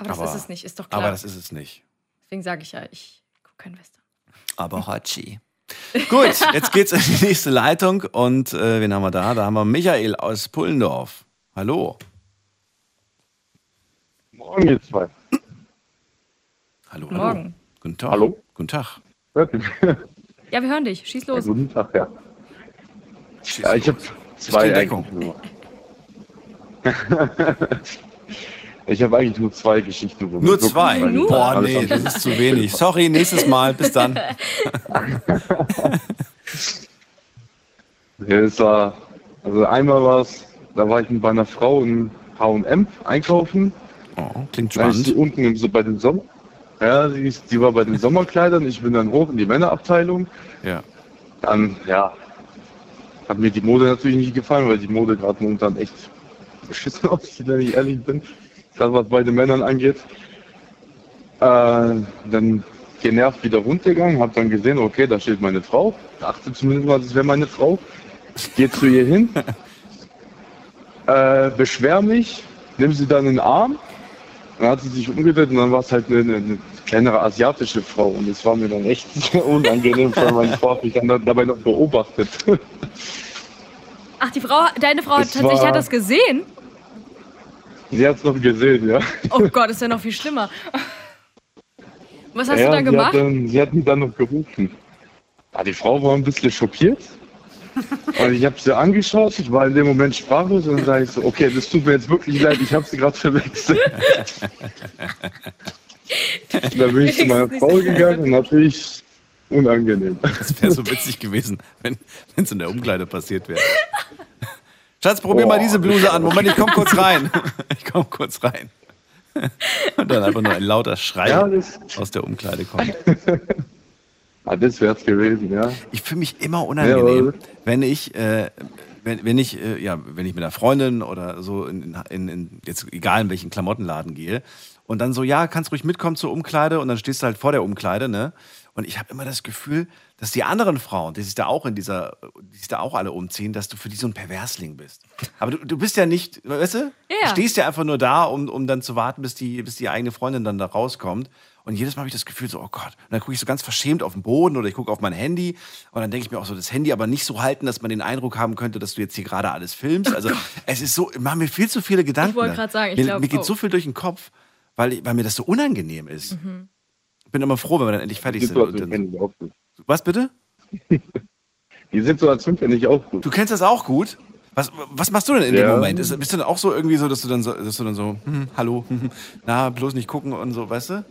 Aber das ist es nicht, ist doch klar. Aber das ist es nicht. Deswegen sage ich ja, ich gucke kein Western. Aber Hachi. Gut, jetzt geht's in die nächste Leitung und äh, wen haben wir da? Da haben wir Michael aus Pullendorf. Hallo. Morgen ihr zwei. Hallo, hallo. Morgen. Guten Tag. Hallo? Guten Tag. Hört ihr mich? Ja, wir hören dich. Schieß los. Guten Tag, ja. Ja, ich habe zwei Deckung. nur. ich habe eigentlich nur zwei Geschichten. wo Nur zwei? wirklich Boah, nee, das ist zu wenig. Sorry, nächstes Mal. Bis dann. Ja, war, also einmal war es, da war ich mit meiner Frau in H&M einkaufen. Oh, klingt Da ist sie spannend. unten im, so bei den Sommer. Ja, sie, ist, die war bei den Sommerkleidern. Ich bin dann hoch in die Männerabteilung. Ja. Dann, ja, hat mir die Mode natürlich nicht gefallen, weil die Mode gerade momentan echt beschissen aussieht, wenn ich ehrlich bin. Das, was bei den Männern angeht. Äh, dann genervt wieder runtergegangen, hab dann gesehen, okay, da steht meine Frau. Dachte zumindest mal, das wäre meine Frau. Geh zu ihr hin, äh, beschwer mich, nimm sie dann in den Arm. Dann hat sie sich umgedreht und dann war es halt eine, eine, eine kleinere asiatische Frau. Und es war mir dann echt unangenehm, weil meine Frau hat mich dann da- dabei noch beobachtet. Ach, die Frau, deine Frau hat tatsächlich war- hat das gesehen? Sie hat es noch gesehen, ja. Oh Gott, ist ja noch viel schlimmer. Was hast ja, du dann sie gemacht? Hat, dann, sie hat mich dann noch gerufen. Ja, die Frau war ein bisschen schockiert. Und ich habe sie angeschaut, ich war in dem Moment sprachlos und dann sage ich so, okay, das tut mir jetzt wirklich leid, ich habe sie gerade verwechselt. da bin ich zu meiner Frau gegangen und natürlich unangenehm. Das wäre so witzig gewesen, wenn es in der Umkleide passiert wäre. Schatz, probier mal Boah. diese Bluse an. Moment, ich komm kurz rein. Ich komm kurz rein. Und dann einfach nur ein lauter Schrei Ja, aus der Umkleide kommt. Ah, das wäre es gewesen, ja. Ich fühle mich immer unangenehm, Ja, wenn ich, äh, wenn, wenn ich, äh, ja, wenn ich mit einer Freundin oder so in, in, in jetzt egal in welchen Klamottenladen gehe und dann so, ja, kannst ruhig mitkommen zur Umkleide und dann stehst du halt vor der Umkleide, ne? Und ich habe immer das Gefühl, dass die anderen Frauen, die sich da auch in dieser, die sich da auch alle umziehen, dass du für die so ein Perversling bist. Aber du, du bist ja nicht, weißt du? Ja. Du stehst ja einfach nur da, um, um dann zu warten, bis die, bis die eigene Freundin dann da rauskommt. Und jedes Mal habe ich das Gefühl so, oh Gott. Und dann gucke ich so ganz verschämt auf den Boden oder ich gucke auf mein Handy und dann denke ich mir auch so, das Handy aber nicht so halten, dass man den Eindruck haben könnte, dass du jetzt hier gerade alles filmst. Also es ist so, machen mir viel zu viele Gedanken. wollte dann. gerade sagen, ich mir, glaub mir geht so viel durch den Kopf, weil, ich- weil mir das so unangenehm ist. Mhm. Ich bin immer froh, wenn wir dann endlich fertig Die sind. Und Situation dann, kenne ich auch gut. was bitte? Die Situation kenne ich auch gut. Du kennst das auch gut? Was, was machst du denn in dem Ja. Moment? Ist, bist du dann auch so irgendwie so, dass du dann so, dass du dann so hm, hallo, hm, na, bloß nicht gucken und so, weißt du?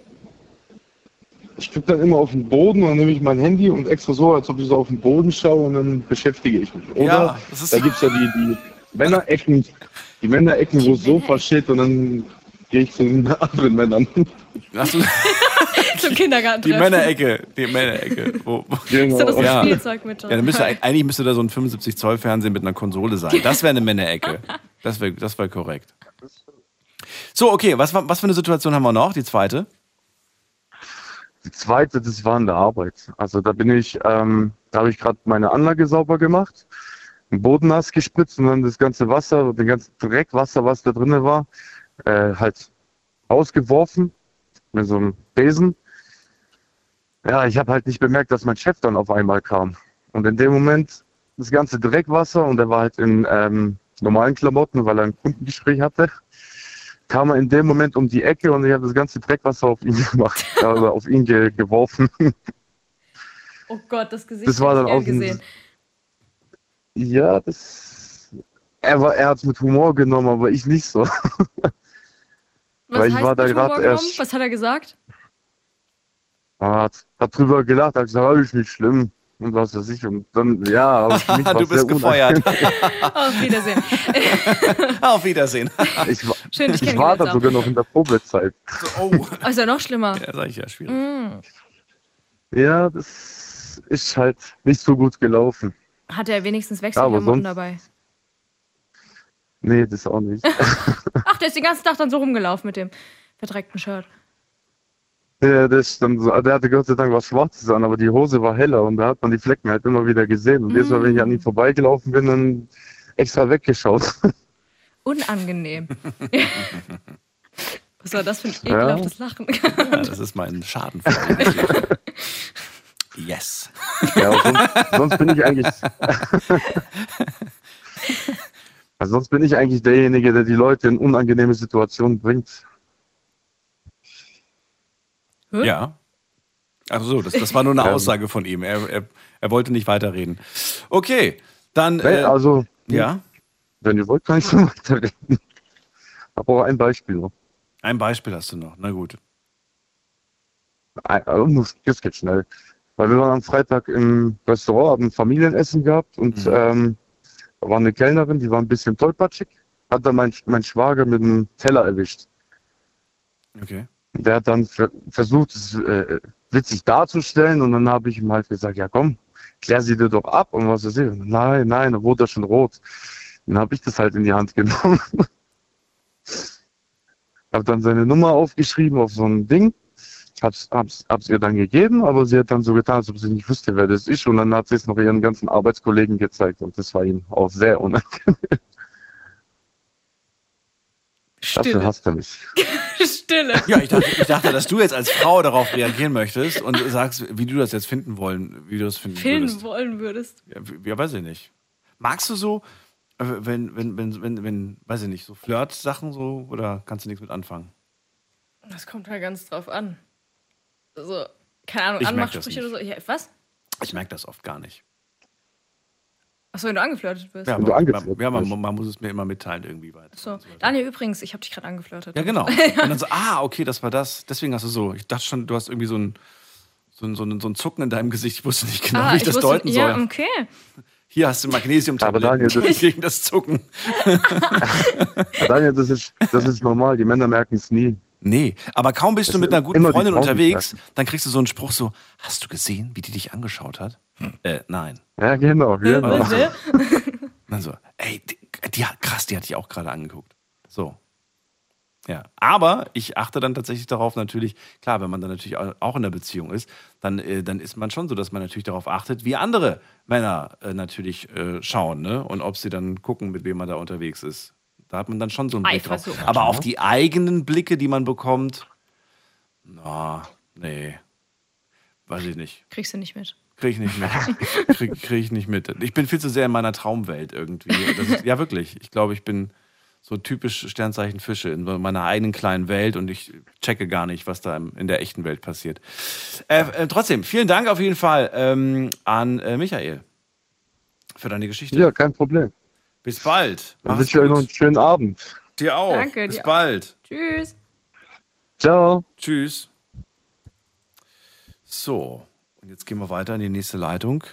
Ich gucke dann immer auf den Boden und dann nehme ich mein Handy und extra so, als ob ich so auf den Boden schaue und dann beschäftige ich mich. Oder Ja, das ist- da gibt es ja die, die Männerecken, die Männerecken, wo es Sofa steht und dann gehe ich zu den anderen Männern. Hast du Zum Kindergarten. die Männerecke, die Männerecke. Wo, wo, Genau. So, das ist ja. Spielzeug mit ja, dann müsste, eigentlich müsste da so ein 75 Zoll Fernsehen mit einer Konsole sein. Das wäre eine Männerecke. Das wäre das wär korrekt. So, okay, was, was für eine Situation haben wir noch? Die zweite? Die zweite, das war in der Arbeit. Also da bin ich, ähm, da habe ich gerade meine Anlage sauber gemacht, den Boden nass gespritzt und dann das ganze Wasser, den ganzen Dreckwasser, was da drin war, äh, halt ausgeworfen mit so einem Besen. Ja, ich habe halt nicht bemerkt, dass mein Chef dann auf einmal kam. Und in dem Moment das ganze Dreckwasser und er war halt in ähm, normalen Klamotten, weil er ein Kundengespräch hatte, kam er in dem Moment um die Ecke und ich habe das ganze Dreckwasser auf ihn gemacht, also auf ihn ge geworfen. Oh Gott, das Gesicht Das war dann auch gesehen. Ja, das. Er, war, er hat es mit Humor genommen, aber ich nicht so. Was Weil ich heißt war da gerade erst. Was hat er gesagt? Er hat, hat drüber gelacht, hat gesagt, alles nicht schlimm. und was weiß ich. Und dann, ja, Du bist gefeuert. Auf Wiedersehen. Auf Wiedersehen. Ich, war- Schön, dich ich war da sogar noch in der Probezeit. Oh. Oh, ist ja noch schlimmer. Ja, sag ich ja, schwierig. Mm. Ja, das ist halt nicht so gut gelaufen. Hat er wenigstens Wechselklamotten sonst- dabei? Nee, das auch nicht. Ach, der ist den ganzen Tag dann so rumgelaufen mit dem verdreckten Shirt. Ja, das stimmt. so. Der hatte Gott sei Dank was Schwarzes an, aber die Hose war heller und da hat man die Flecken halt immer wieder gesehen. Und jedes Mal, wenn ich an ihm vorbeigelaufen bin, dann extra weggeschaut. Unangenehm. Was war das für ein Ja. ekelhaftes Lachen? Ja, das ist mein Schadenfreude. yes. Ja, sonst, sonst bin ich eigentlich. also sonst bin ich eigentlich derjenige, der die Leute in unangenehme Situationen bringt. Ja. Ach so, das, das war nur eine Ähm. Aussage von ihm. Er, er, er wollte nicht weiterreden. Okay, dann. Äh, also, ja, wenn ihr wollt, kann ich so weiterreden. Aber auch ein Beispiel noch. ein Beispiel hast du noch. Na gut. Also, Das geht schnell. Weil wir waren am Freitag im Restaurant, haben ein Familienessen gehabt und ähm, da war eine Kellnerin, die war ein bisschen tollpatschig, hat dann mein, mein Schwager mit dem Teller erwischt. Okay. Der hat dann ver versucht, es äh, witzig darzustellen und dann habe ich ihm halt gesagt, ja komm, klär sie dir doch ab und was weiß ich. Nein, nein, dann wurde er schon rot. Dann habe ich das halt in die Hand genommen. habe dann seine Nummer aufgeschrieben auf so ein Ding, hab's, hab's, hab's ihr dann gegeben, aber sie hat dann so getan, als ob sie nicht wüsste, wer das ist und dann hat sie es noch ihren ganzen Arbeitskollegen gezeigt und das war ihm auch sehr unangenehm. Dafür hasst er mich. Stille. Ja, ich dachte, ich dachte, dass du jetzt als Frau darauf reagieren möchtest und sagst, wie du das jetzt finden wollen, wie du das finden Filmen würdest. wollen würdest. Ja, ja, weiß ich nicht. Magst du so, äh, wenn, wenn, wenn, wenn, wenn weiß ich nicht, so Flirt-Sachen so oder kannst du nichts mit anfangen? Das kommt halt ganz drauf an. Also, keine Ahnung, Ich merk das Anmachsprüche oder so. Ja, was? Ich merke das oft gar nicht. Achso, wenn du angeflirtet wirst. Ja, Wenn du man, angeflirtet man, ja man, man muss es mir immer mitteilen irgendwie weiter. So. Daniel, übrigens, ich habe dich gerade angeflirtet. Ja, genau. Und dann so, ah, okay, das war das. Deswegen hast du so. Ich dachte schon, du hast irgendwie so ein, so ein, so ein, so ein Zucken in deinem Gesicht. Ich wusste nicht genau, ah, wie ich das wusste- deuten Ja, soll. okay. Hier hast du magnesium Aber Daniel, das- gegen das Zucken. Daniel, das ist, das ist normal, die Männer merken es nie. Nee, aber kaum bist Das du mit einer guten Freundin unterwegs, dann kriegst du so einen Spruch so, hast du gesehen, wie die dich angeschaut hat? Äh, nein. Ja, genau. genau. Und dann so, ey, die, die, hat- krass, die hat dich auch gerade angeguckt. So. Ja, aber ich achte dann tatsächlich darauf natürlich, klar, wenn man dann natürlich au- auch in der Beziehung ist, dann, äh, dann ist man schon so, dass man natürlich darauf achtet, wie andere Männer äh, natürlich äh, schauen, ne? Und ob sie dann gucken, mit wem man da unterwegs ist. Da hat man dann schon so einen Blick drauf. Aber auf die eigenen Blicke, die man bekommt, na, nee. Weiß ich nicht. Kriegst du nicht mit. Krieg ich nicht mit. Krieg, krieg ich nicht mit. Ich bin viel zu sehr in meiner Traumwelt irgendwie. Das ist, ja, wirklich. Ich glaube, ich bin so typisch Sternzeichen Fische in meiner eigenen kleinen Welt und ich checke gar nicht, was da in der echten Welt passiert. Äh, äh, trotzdem, vielen Dank auf jeden Fall ähm, an äh, Michael für deine Geschichte. Ja, kein Problem. Bis bald. Dann wünsche ich euch noch einen schönen Abend. Dir auch. Danke, Bis dir auch. bald. Tschüss. Ciao. Tschüss. So, und jetzt gehen wir weiter in die nächste Leitung.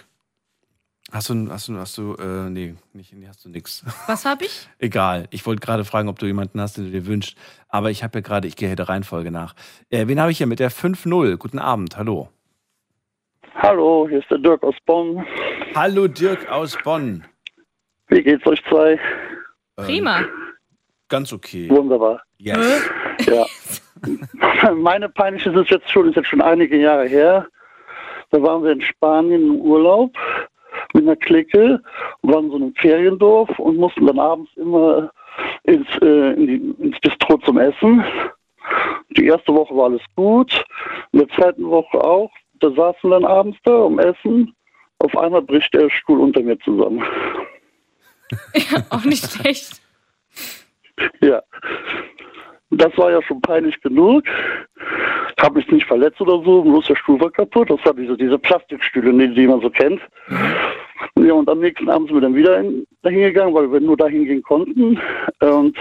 Hast du, hast du, hast du, äh, nee, nicht, nee, hast du nix. Was hab ich? Egal. Ich wollte gerade fragen, ob du jemanden hast, den du dir wünschst. Aber ich habe ja gerade, ich gehe der Reihenfolge nach. Äh, wen habe ich hier mit der 5-0? Guten Abend, hallo. Hallo, hier ist der Dirk aus Bonn. Hallo Dirk aus Bonn. Wie geht's euch zwei? Prima. Ganz okay. Wunderbar. Yes. Ja. Meine peinliche ist jetzt schon, ist jetzt schon einige Jahre her. Da waren wir in Spanien im Urlaub mit einer Clique, waren in so einem Feriendorf und mussten dann abends immer ins, äh, in die, ins Bistro zum Essen. Die erste Woche war alles gut, in der zweiten Woche auch. Da saßen wir dann abends da um Essen. Auf einmal bricht der Stuhl unter mir zusammen. Auch nicht schlecht. Ja. Das war ja schon peinlich genug. Habe mich nicht verletzt oder so, bloß der Stuhl war kaputt. Das war diese, diese Plastikstühle, die, die man so kennt. Ja, und am nächsten Abend sind wir dann wieder in, dahin gegangen, weil wir nur dahin gehen konnten. Und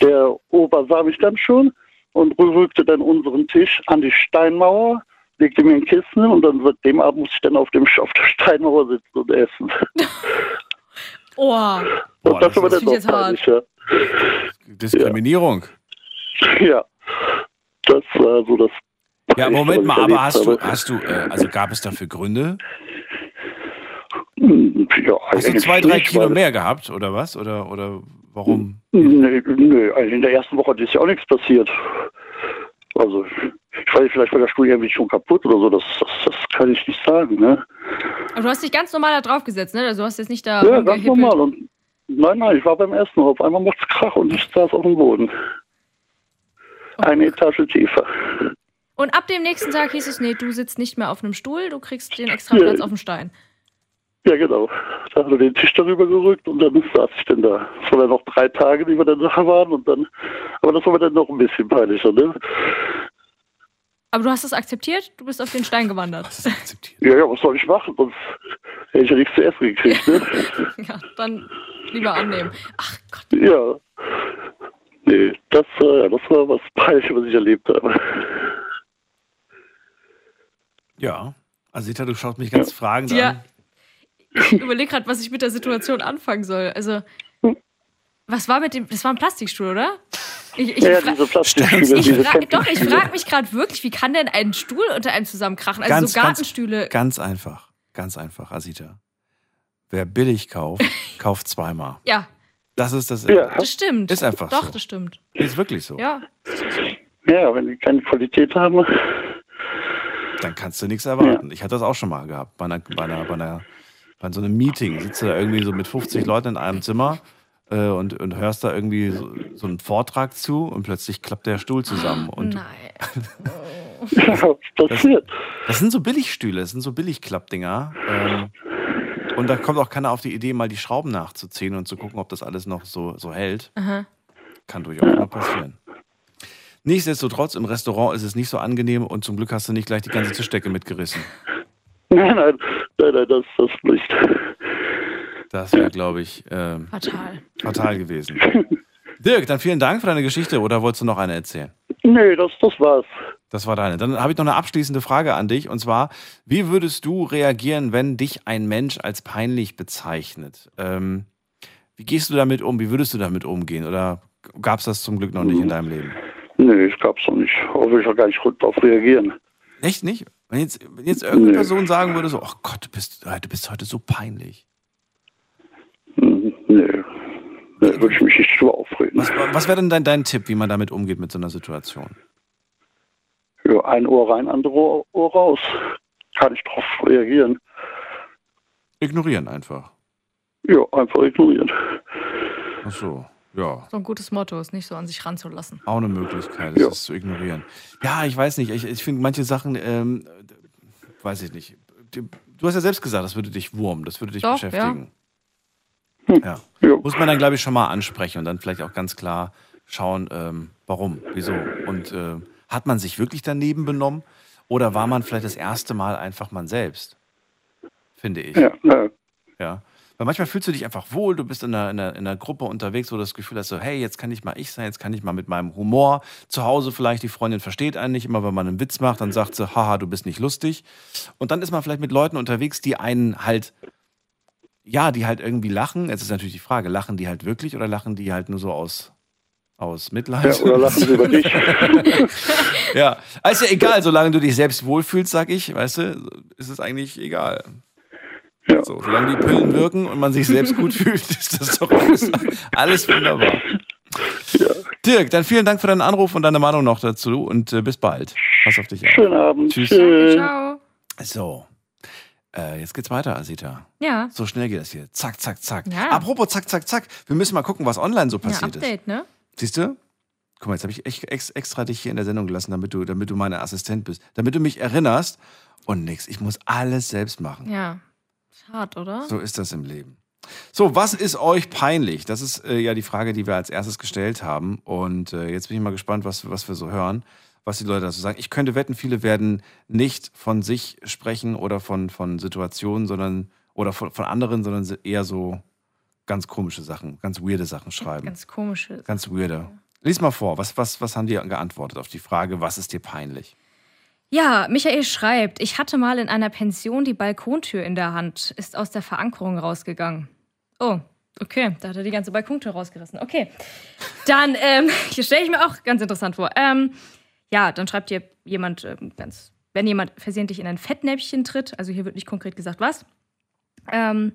der Opa sah mich dann schon und rückte dann unseren Tisch an die Steinmauer legte mir ein Kissen und dann wird dem Abend muss ich dann auf dem auf der Steinmauer sitzen und essen. Oh, und das, war das dann finde ich doch jetzt ja. Diskriminierung. Ja, das war so das. Ja, Moment mal, aber hast du, hast du, äh, also gab es dafür Gründe? Hm, Ja, Hast du zwei, drei nicht, Kilo mehr gehabt oder was? Oder, oder warum? Nee, nee, also in der ersten Woche ist ja auch nichts passiert. Also, ich weiß nicht, vielleicht war der Stuhl irgendwie schon kaputt oder so, das, das, das kann ich nicht sagen, ne? aber du hast dich ganz normal da drauf gesetzt, ne? Also du hast jetzt nicht da Ja, ganz normal. Und nein, nein, ich war beim Essen. Auf einmal macht's Krach und ich saß auf dem Boden. Eine Etage tiefer. Und ab dem nächsten Tag hieß es, nee, du sitzt nicht mehr auf einem Stuhl, du kriegst den extra Ja. Platz auf dem Stein. Ja, genau. Da hat er den Tisch darüber gerückt und dann saß ich dann da. Es waren dann noch drei Tage, die wir dann da waren und dann, aber das war mir dann noch ein bisschen peinlicher, ne? Aber du hast es akzeptiert, du bist auf den Stein gewandert. Ja, ja, was soll ich machen? Sonst hätte ich ja nichts zu essen gekriegt, ne? ja, dann lieber annehmen. ja. Nee, das, äh, ja, das war was Peinliches, was ich erlebt habe. Ja. Asita, du schaust mich ganz fragend Ja. an. Ich überlege gerade, was ich mit der Situation anfangen soll. Also, was war mit dem, das war ein Plastikstuhl, oder? Ich, ich Ja, diese Plastikstühle, ich diese doch, ich frage mich gerade wirklich, wie kann denn ein Stuhl unter einem zusammenkrachen? Also ganz, so Gartenstühle. Ganz, ganz einfach. Ganz einfach, Asita. Wer billig kauft, kauft zweimal. ja, Das ist das. das stimmt. Ist einfach Doch, so. das stimmt. Ist wirklich so. Ja. Ja, wenn die keine Qualität haben. Dann kannst du nichts erwarten. Ich hatte das auch schon mal gehabt. Bei, einer, bei, einer, bei, einer, bei so einem Meeting sitzt du da irgendwie so mit 50 Leuten in einem Zimmer äh, und, und hörst da irgendwie so, so einen Vortrag zu und plötzlich klappt der Stuhl zusammen. Und Ja, was passiert? Das sind so Billigstühle, das sind so Billigklappdinger. Ähm, und da kommt auch keiner auf die Idee, mal die Schrauben nachzuziehen und zu gucken, ob das alles noch so, so hält. Aha. Kann durchaus mal passieren. Nichtsdestotrotz, im Restaurant ist es nicht so angenehm und zum Glück hast du nicht gleich die ganze Tischdecke mitgerissen. Nein, nein, nein, nein, das, das nicht. Das wäre, glaube ich, ähm, Fatal. fatal gewesen. Dirk, dann vielen Dank für deine Geschichte oder wolltest du noch eine erzählen? Nee, das, das war's. Das war deine. Dann habe ich noch eine abschließende Frage an dich und zwar: Wie würdest du reagieren, wenn dich ein Mensch als peinlich bezeichnet? Ähm, wie gehst du damit um? Wie würdest du damit umgehen? Oder gab es das zum Glück noch nicht in deinem Leben? Nee, ich gab's noch nicht. Aber ich auch gar nicht gut darauf reagieren. Echt nicht? Wenn jetzt, wenn jetzt irgendeine Nee. Person sagen würde, so, oh Gott, du bist, du bist heute so peinlich. Hm, Nee. Nee, würde ich mich nicht drüber aufregen. Was, was wäre denn dein, dein Tipp, wie man damit umgeht mit so einer Situation? Ja, ein Ohr rein, andere Ohr, Ohr raus. Kann ich darauf reagieren? Ignorieren einfach. Ja, einfach ignorieren. Ach so, ja. So ein gutes Motto, ist nicht so an sich ranzulassen. Auch eine Möglichkeit, es ist zu ignorieren. Ja, ich weiß nicht. Ich, ich finde manche Sachen, ähm, weiß ich nicht. Du hast ja selbst gesagt, das würde dich wurmen, das würde dich Doch, beschäftigen. Ja. Muss man dann, glaube ich, schon mal ansprechen und dann vielleicht auch ganz klar schauen, ähm, warum, wieso. Und äh, hat man sich wirklich daneben benommen oder war man vielleicht das erste Mal einfach man selbst? Finde ich. Ja, ja. Ja. Weil manchmal fühlst du dich einfach wohl, du bist in einer, in, einer, in einer Gruppe unterwegs, wo du das Gefühl hast, so, hey, jetzt kann ich mal ich sein, jetzt kann ich mal mit meinem Humor zu Hause vielleicht, die Freundin versteht einen nicht, immer wenn man einen Witz macht, dann sagt sie, haha, du bist nicht lustig. Und dann ist man vielleicht mit Leuten unterwegs, die einen halt, ja, die halt irgendwie lachen. Jetzt ist natürlich die Frage, lachen die halt wirklich oder lachen die halt nur so aus, aus Mitleid? Ja, oder lachen sie über dich. ja, ist ja egal, solange du dich selbst wohlfühlst, sag ich, weißt du, ist es eigentlich egal. So, solange die Pillen wirken und man sich selbst gut fühlt, ist das doch alles, alles wunderbar. Dirk, dann vielen Dank für deinen Anruf und deine Meinung noch dazu und äh, bis bald. Pass auf dich auf. Schönen Abend. Tschüss. Tschüss. Ciao. So, äh, jetzt geht's weiter, Asita. Ja. So schnell geht das hier. Zack, zack, zack. Ja. Apropos zack, zack, zack. Wir müssen mal gucken, was online so Ja, passiert ist. Update, ne? Siehst du? Guck mal, jetzt habe ich echt ex extra dich hier in der Sendung gelassen, damit du, damit du meine Assistent bist. Damit du mich erinnerst und nix. Ich muss alles selbst machen. Ja. Schade, oder? So ist das im Leben. So, was ist euch peinlich? Das ist äh, ja die Frage, die wir als erstes gestellt haben. Und äh, jetzt bin ich mal gespannt, was, was wir so hören, was die Leute dazu sagen. Ich könnte wetten, viele werden nicht von sich sprechen oder von, von Situationen, sondern oder von, von anderen, sondern eher so ganz komische Sachen, ganz weirde Sachen schreiben. Ganz komische. Ganz weirde. Lies mal vor, was, was, was haben die geantwortet auf die Frage, was ist dir peinlich? Ja, Michael schreibt, ich hatte mal in einer Pension die Balkontür in der Hand, ist aus der Verankerung rausgegangen. Oh, okay, da hat er die ganze Balkontür rausgerissen. Okay, dann, ähm, hier stelle ich mir auch ganz interessant vor. Ähm, ja, dann schreibt hier jemand ähm, ganz, wenn jemand versehentlich in ein Fettnäpfchen tritt, also hier wird nicht konkret gesagt, was, ähm,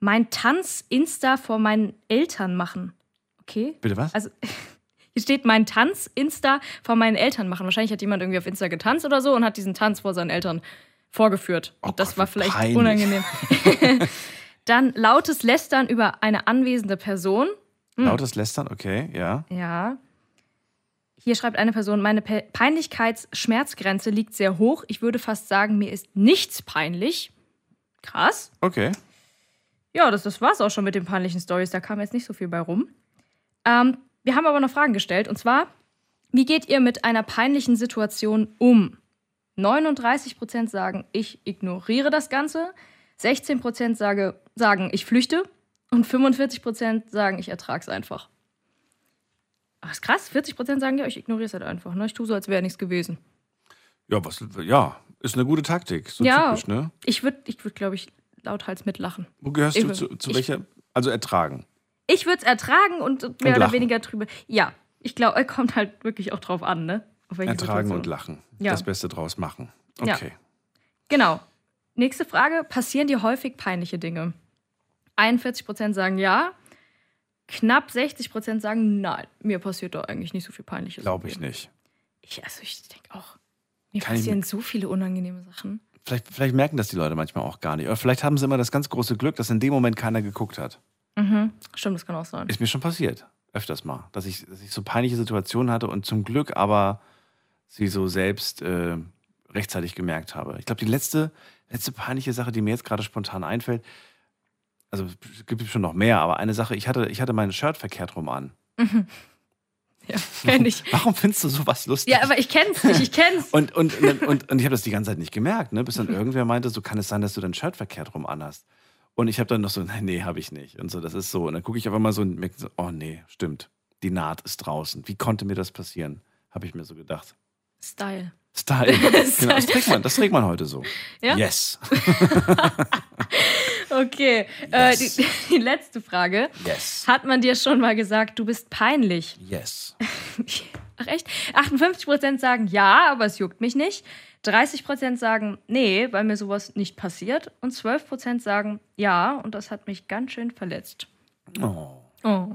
mein Tanz Insta vor meinen Eltern machen. Okay. Bitte was? Also hier steht mein Tanz Insta vor meinen Eltern machen. Wahrscheinlich hat jemand irgendwie auf Insta getanzt oder so und hat diesen Tanz vor seinen Eltern vorgeführt. und das war vielleicht peinlich. unangenehm. Dann lautes Lästern über eine anwesende Person. Hm. Lautes Lästern, okay, ja. Ja. Hier schreibt eine Person, meine Pe Peinlichkeitsschmerzgrenze liegt sehr hoch. Ich würde fast sagen, mir ist nichts peinlich. Krass. Okay. Ja, das, das war's auch schon mit den peinlichen Stories. Da kam jetzt nicht so viel bei rum. Ähm, wir haben aber noch Fragen gestellt. Und zwar, wie geht ihr mit einer peinlichen Situation um? 39% sagen, ich ignoriere das Ganze. 16% sage, sagen, ich flüchte. Und 45% sagen, ich ertrage es einfach. Ach, ist krass. 40% sagen, ja, ich ignoriere es halt einfach. Ne? Ich tue so, als wäre nichts gewesen. Ja, was, ja, ist eine gute Taktik. So ja, typisch, ne? ich würde, ich würd, glaube ich, lauthals mitlachen. Wo gehörst Ich du zu, zu ich- welcher? Also ertragen. Ich würde es ertragen und mehr oder lachen. weniger drüber. Ja, ich glaube, kommt halt wirklich auch drauf an, ne? Ertragen Situation. und lachen. Ja. Das Beste draus machen. Ja. Okay. Genau. Nächste Frage: Passieren dir häufig peinliche Dinge? 41% sagen ja. Knapp 60% sagen nein. Mir passiert da eigentlich nicht so viel Peinliches. Glaube ich nicht. Ich, also ich denke auch, mir Kann passieren so viele unangenehme Sachen. Vielleicht, vielleicht merken das die Leute manchmal auch gar nicht. Oder vielleicht haben sie immer das ganz große Glück, dass in dem Moment keiner geguckt hat. Mhm. Stimmt, das kann auch sein. Ist mir schon passiert. Öfters mal. Dass ich, dass ich so peinliche Situationen hatte und zum Glück aber sie so selbst äh, rechtzeitig gemerkt habe. Ich glaube, die letzte, letzte peinliche Sache, die mir jetzt gerade spontan einfällt, also es gibt schon noch mehr, aber eine Sache, ich hatte, ich hatte mein Shirt verkehrt rum an. Mhm. Ja, ich. Warum findest du sowas lustig? Ja, aber ich kenn's nicht, ich kenn's. Und, und, und, und, und ich habe das die ganze Zeit nicht gemerkt, ne? bis dann irgendwer meinte, so kann es sein, dass du dein Shirt verkehrt rum anhast. Und ich habe dann noch so, nein, nee, habe ich nicht. Und so, das ist so. Und dann gucke ich auf einmal so und merke so, oh nee, stimmt. Die Naht ist draußen. Wie konnte mir das passieren? Habe ich mir so gedacht. Style. Style. genau, das trägt man, das trägt man heute so. Ja? Yes. Okay, äh, die, die letzte Frage. Yes. Hat man dir schon mal gesagt, du bist peinlich? Yes. Ach echt? 58% sagen ja, aber es juckt mich nicht. 30% sagen nee, weil mir sowas nicht passiert. Und 12% sagen ja, und das hat mich ganz schön verletzt. Oh. Oh,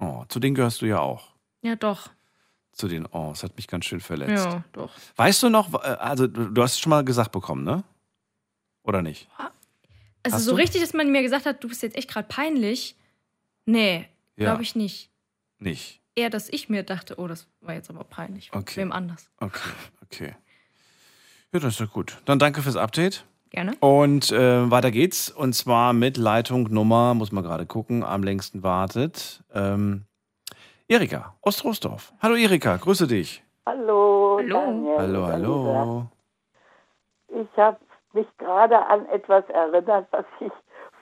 oh. Zu denen gehörst du ja auch. ja doch. Zu den, oh, es hat mich ganz schön verletzt. Ja, doch. Weißt du noch, äh, also du hast schon mal gesagt bekommen, ne? Oder nicht? Also Hast so du? richtig, dass man mir gesagt hat, du bist jetzt echt gerade peinlich. Nee, Ja. glaube ich nicht. Nicht. Eher, dass ich mir dachte, oh, das war jetzt aber peinlich. Okay. Wem anders. Okay, okay. Ja, das ist ja gut. Dann danke fürs Update. Gerne. Und äh, weiter geht's. Und zwar mit Leitung Nummer, muss man gerade gucken, am längsten wartet. Ähm, Erika aus Troisdorf. Hallo Erika, grüße dich. Hallo. Hallo. Daniel Hallo, hallo. Ich habe mich gerade an etwas erinnert, was ich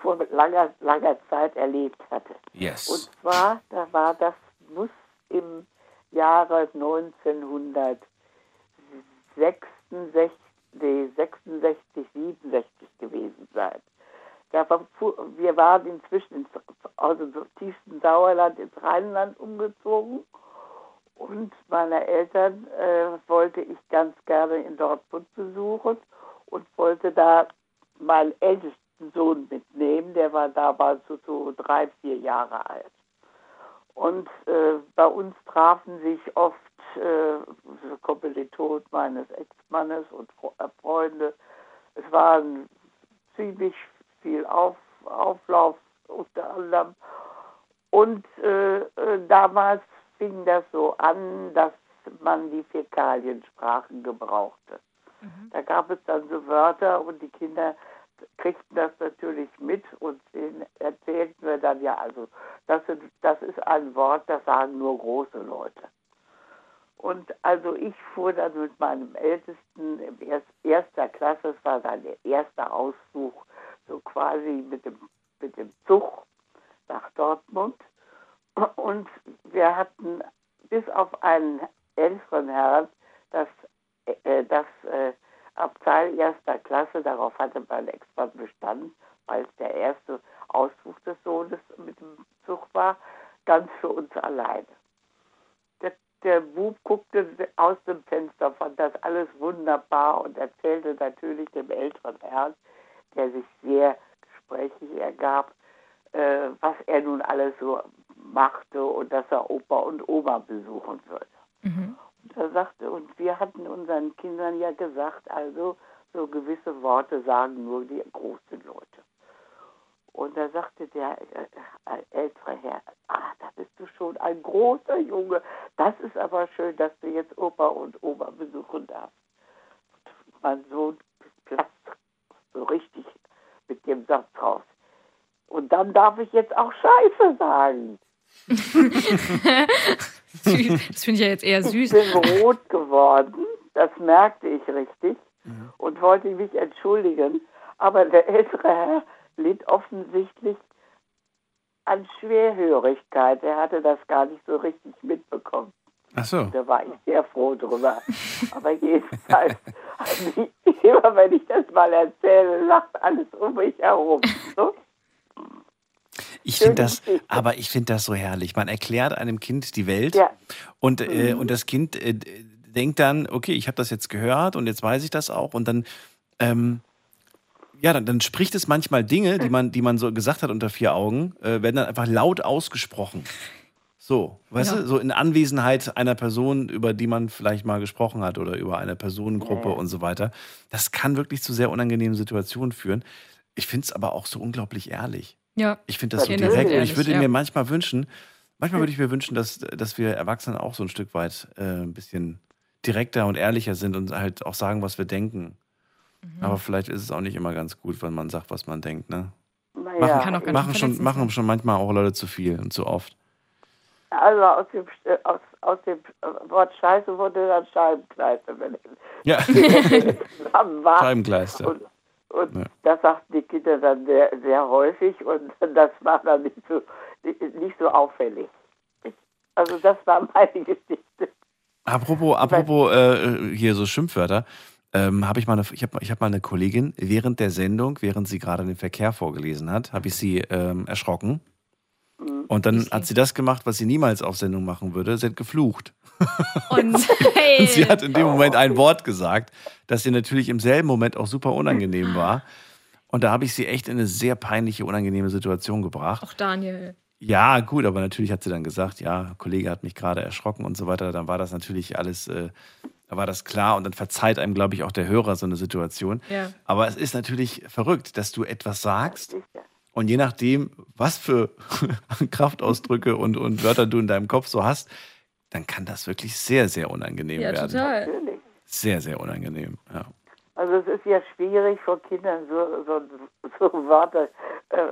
vor langer, langer Zeit erlebt hatte. Yes. Und zwar, da war das, muss im Jahre 1966, nee, 66, 67 gewesen sein. Da wir waren inzwischen ins, aus dem tiefsten Sauerland ins Rheinland umgezogen und meine Eltern äh, wollte ich ganz gerne in Dortmund besuchen und wollte da meinen ältesten Sohn mitnehmen. Der war damals so, so drei, vier Jahre alt. Und äh, bei uns trafen sich oft äh, Kommilitonen meines Ex-Mannes und äh, Freunde. Es waren ziemlich viel Auf Auflauf unter anderem. Und äh, äh, damals fing das so an, dass man die Fäkaliensprachen gebrauchte. Da gab es dann so Wörter und die Kinder kriegten das natürlich mit und denen erzählten wir dann ja, also das, sind, das ist ein Wort, das sagen nur große Leute. Und also ich fuhr dann mit meinem Ältesten im erst, erster Klasse, es war dann der erste Ausflug, so quasi mit dem, mit dem Zug nach Dortmund. Und wir hatten bis auf einen älteren Herrn das äh, dass äh, Abteil erster Klasse, darauf hatte mein Ex-Mann bestanden, weil es der erste Ausflug des Sohnes mit dem Zug war, ganz für uns alleine. Der, der Bub guckte aus dem Fenster, fand das alles wunderbar und erzählte natürlich dem älteren Herrn, der sich sehr gesprächig ergab, äh, was er nun alles so machte und dass er Opa und Oma besuchen würde. Und er sagte, und wir hatten unseren Kindern ja gesagt, also so gewisse Worte sagen nur die großen Leute. Und da sagte der äh, äh, ältere Herr, ah, da bist du schon ein großer Junge. Das ist aber schön, dass du jetzt Opa und Oma besuchen darfst. Und mein Sohn platzt so richtig mit dem Satz raus. Und dann darf ich jetzt auch Scheiße sagen. Süß. Das finde ich ja jetzt eher süß. Ich bin rot geworden, das merkte ich richtig und wollte mich entschuldigen. Aber der ältere Herr litt offensichtlich an Schwerhörigkeit. Er hatte das gar nicht so richtig mitbekommen. Ach so. Da war ich sehr froh drüber. Aber jedenfalls, immer wenn ich das mal erzähle, lacht alles um mich herum. So? Ich finde das, aber ich finde das so herrlich. Man erklärt einem Kind die Welt Ja. und, äh, Mhm. und das Kind äh, denkt dann, okay, ich habe das jetzt gehört und jetzt weiß ich das auch und dann, ähm, ja, dann, dann spricht es manchmal Dinge, die man, die man so gesagt hat unter vier Augen, äh, werden dann einfach laut ausgesprochen. So, weißt Ja. du, so in Anwesenheit einer Person, über die man vielleicht mal gesprochen hat oder über eine Personengruppe Ja, und so weiter. Das kann wirklich zu sehr unangenehmen Situationen führen. Ich finde es aber auch so unglaublich ehrlich. Ja. Ich finde das so direkt und ich würde ja. mir manchmal wünschen, manchmal würde ich mir wünschen, dass, dass wir Erwachsene auch so ein Stück weit äh, ein bisschen direkter und ehrlicher sind und halt auch sagen, was wir denken. Mhm. Aber vielleicht ist es auch nicht immer ganz gut, wenn man sagt, was man denkt. Ne? Naja, Machen, Kann auch ganz machen, schon, machen schon manchmal auch Leute zu viel und zu oft. Also aus dem, äh, aus, aus dem äh, Wort Scheiße wurde dann Scheibenkleister, Ja. Scheibenkleister. Und, Ja. das sagten die Kinder dann sehr, sehr häufig und das war dann nicht so, nicht so auffällig. Also das war meine Geschichte. Apropos, apropos äh, hier so Schimpfwörter, ähm, habe ich mal eine, ich habe ich hab mal eine Kollegin während der Sendung, während sie gerade den Verkehr vorgelesen hat, habe ich sie ähm, erschrocken. Und dann hat sie das gemacht, was sie niemals auf Sendung machen würde. Sie hat geflucht. Und, Und sie hat in dem Moment ein Wort gesagt, das ihr natürlich im selben Moment auch super unangenehm war. Und da habe ich sie echt in eine sehr peinliche, unangenehme Situation gebracht. Ach, Daniel. Ja, gut, aber natürlich hat sie dann gesagt, ja, Kollege hat mich gerade erschrocken und so weiter. Dann war das natürlich alles, äh, da war das klar und dann verzeiht einem, glaube ich, auch der Hörer so eine Situation. Ja. Aber es ist natürlich verrückt, dass du etwas sagst und je nachdem, was für Kraftausdrücke und, und Wörter du in deinem Kopf so hast, dann kann das wirklich sehr, sehr unangenehm Ja, werden. total. Natürlich. Sehr, sehr unangenehm, ja. Also es ist ja schwierig von Kindern so, so, so Worte äh,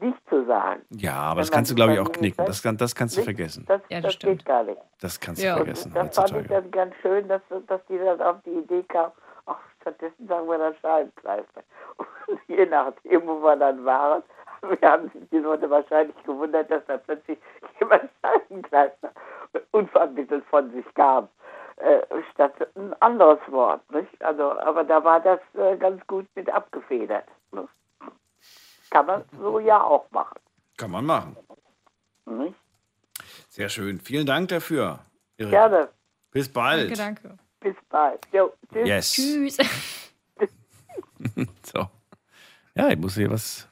nicht zu sagen. Ja, aber Wenn das kannst du, glaube ich, auch knicken. Das, kann, das kannst du nicht? vergessen. Das, Ja, das, das geht gar nicht. Das kannst Ja. du vergessen Das fand ich heutzutage. dann ganz schön, dass, dass die dann auf die Idee kam, ach, stattdessen sagen wir dann Scheibenkleister. Und je nachdem, wo wir dann waren, wir haben sich die Leute wahrscheinlich gewundert, dass da plötzlich jemand Scheibenkleister unvermittelt von sich gab, äh, statt ein anderes Wort. Nicht? Also, aber da war das äh, ganz gut mit abgefedert. Ne? Kann man so ja auch machen. Kann man machen. Nicht? Sehr schön. Vielen Dank dafür. Erik. Gerne. Bis bald. Danke, danke. Bis bald. Jo, tschüss. Yes. Tschüss. So. Ja, ich muss hier was.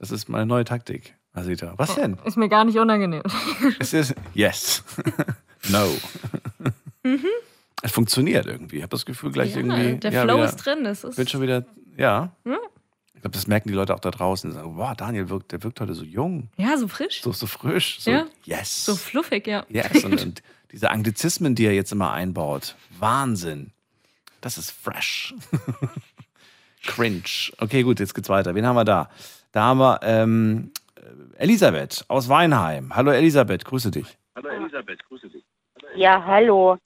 Das ist meine neue Taktik, Asita. Was denn? Ist mir gar nicht unangenehm. Es ist. Yes. no. Mhm. Es funktioniert irgendwie. Ich habe das Gefühl, gleich Ja, irgendwie. der ja, Flow wieder, ist drin. Es ist, Bin schon wieder. Ja. Ja. Ich glaube, das merken die Leute auch da draußen. Die sagen, boah, Daniel wirkt, der wirkt heute so jung. ja, so frisch. So, so frisch. So, Ja. Yes. So fluffig, ja. Yes. Und, und diese Anglizismen, die er jetzt immer einbaut. Wahnsinn. Das ist fresh. Cringe. Okay, gut, jetzt geht's weiter. Wen haben wir da? Da haben wir ähm, Elisabeth aus Weinheim. Hallo Elisabeth, grüße dich. Hallo Elisabeth, grüße dich. Ja, hallo.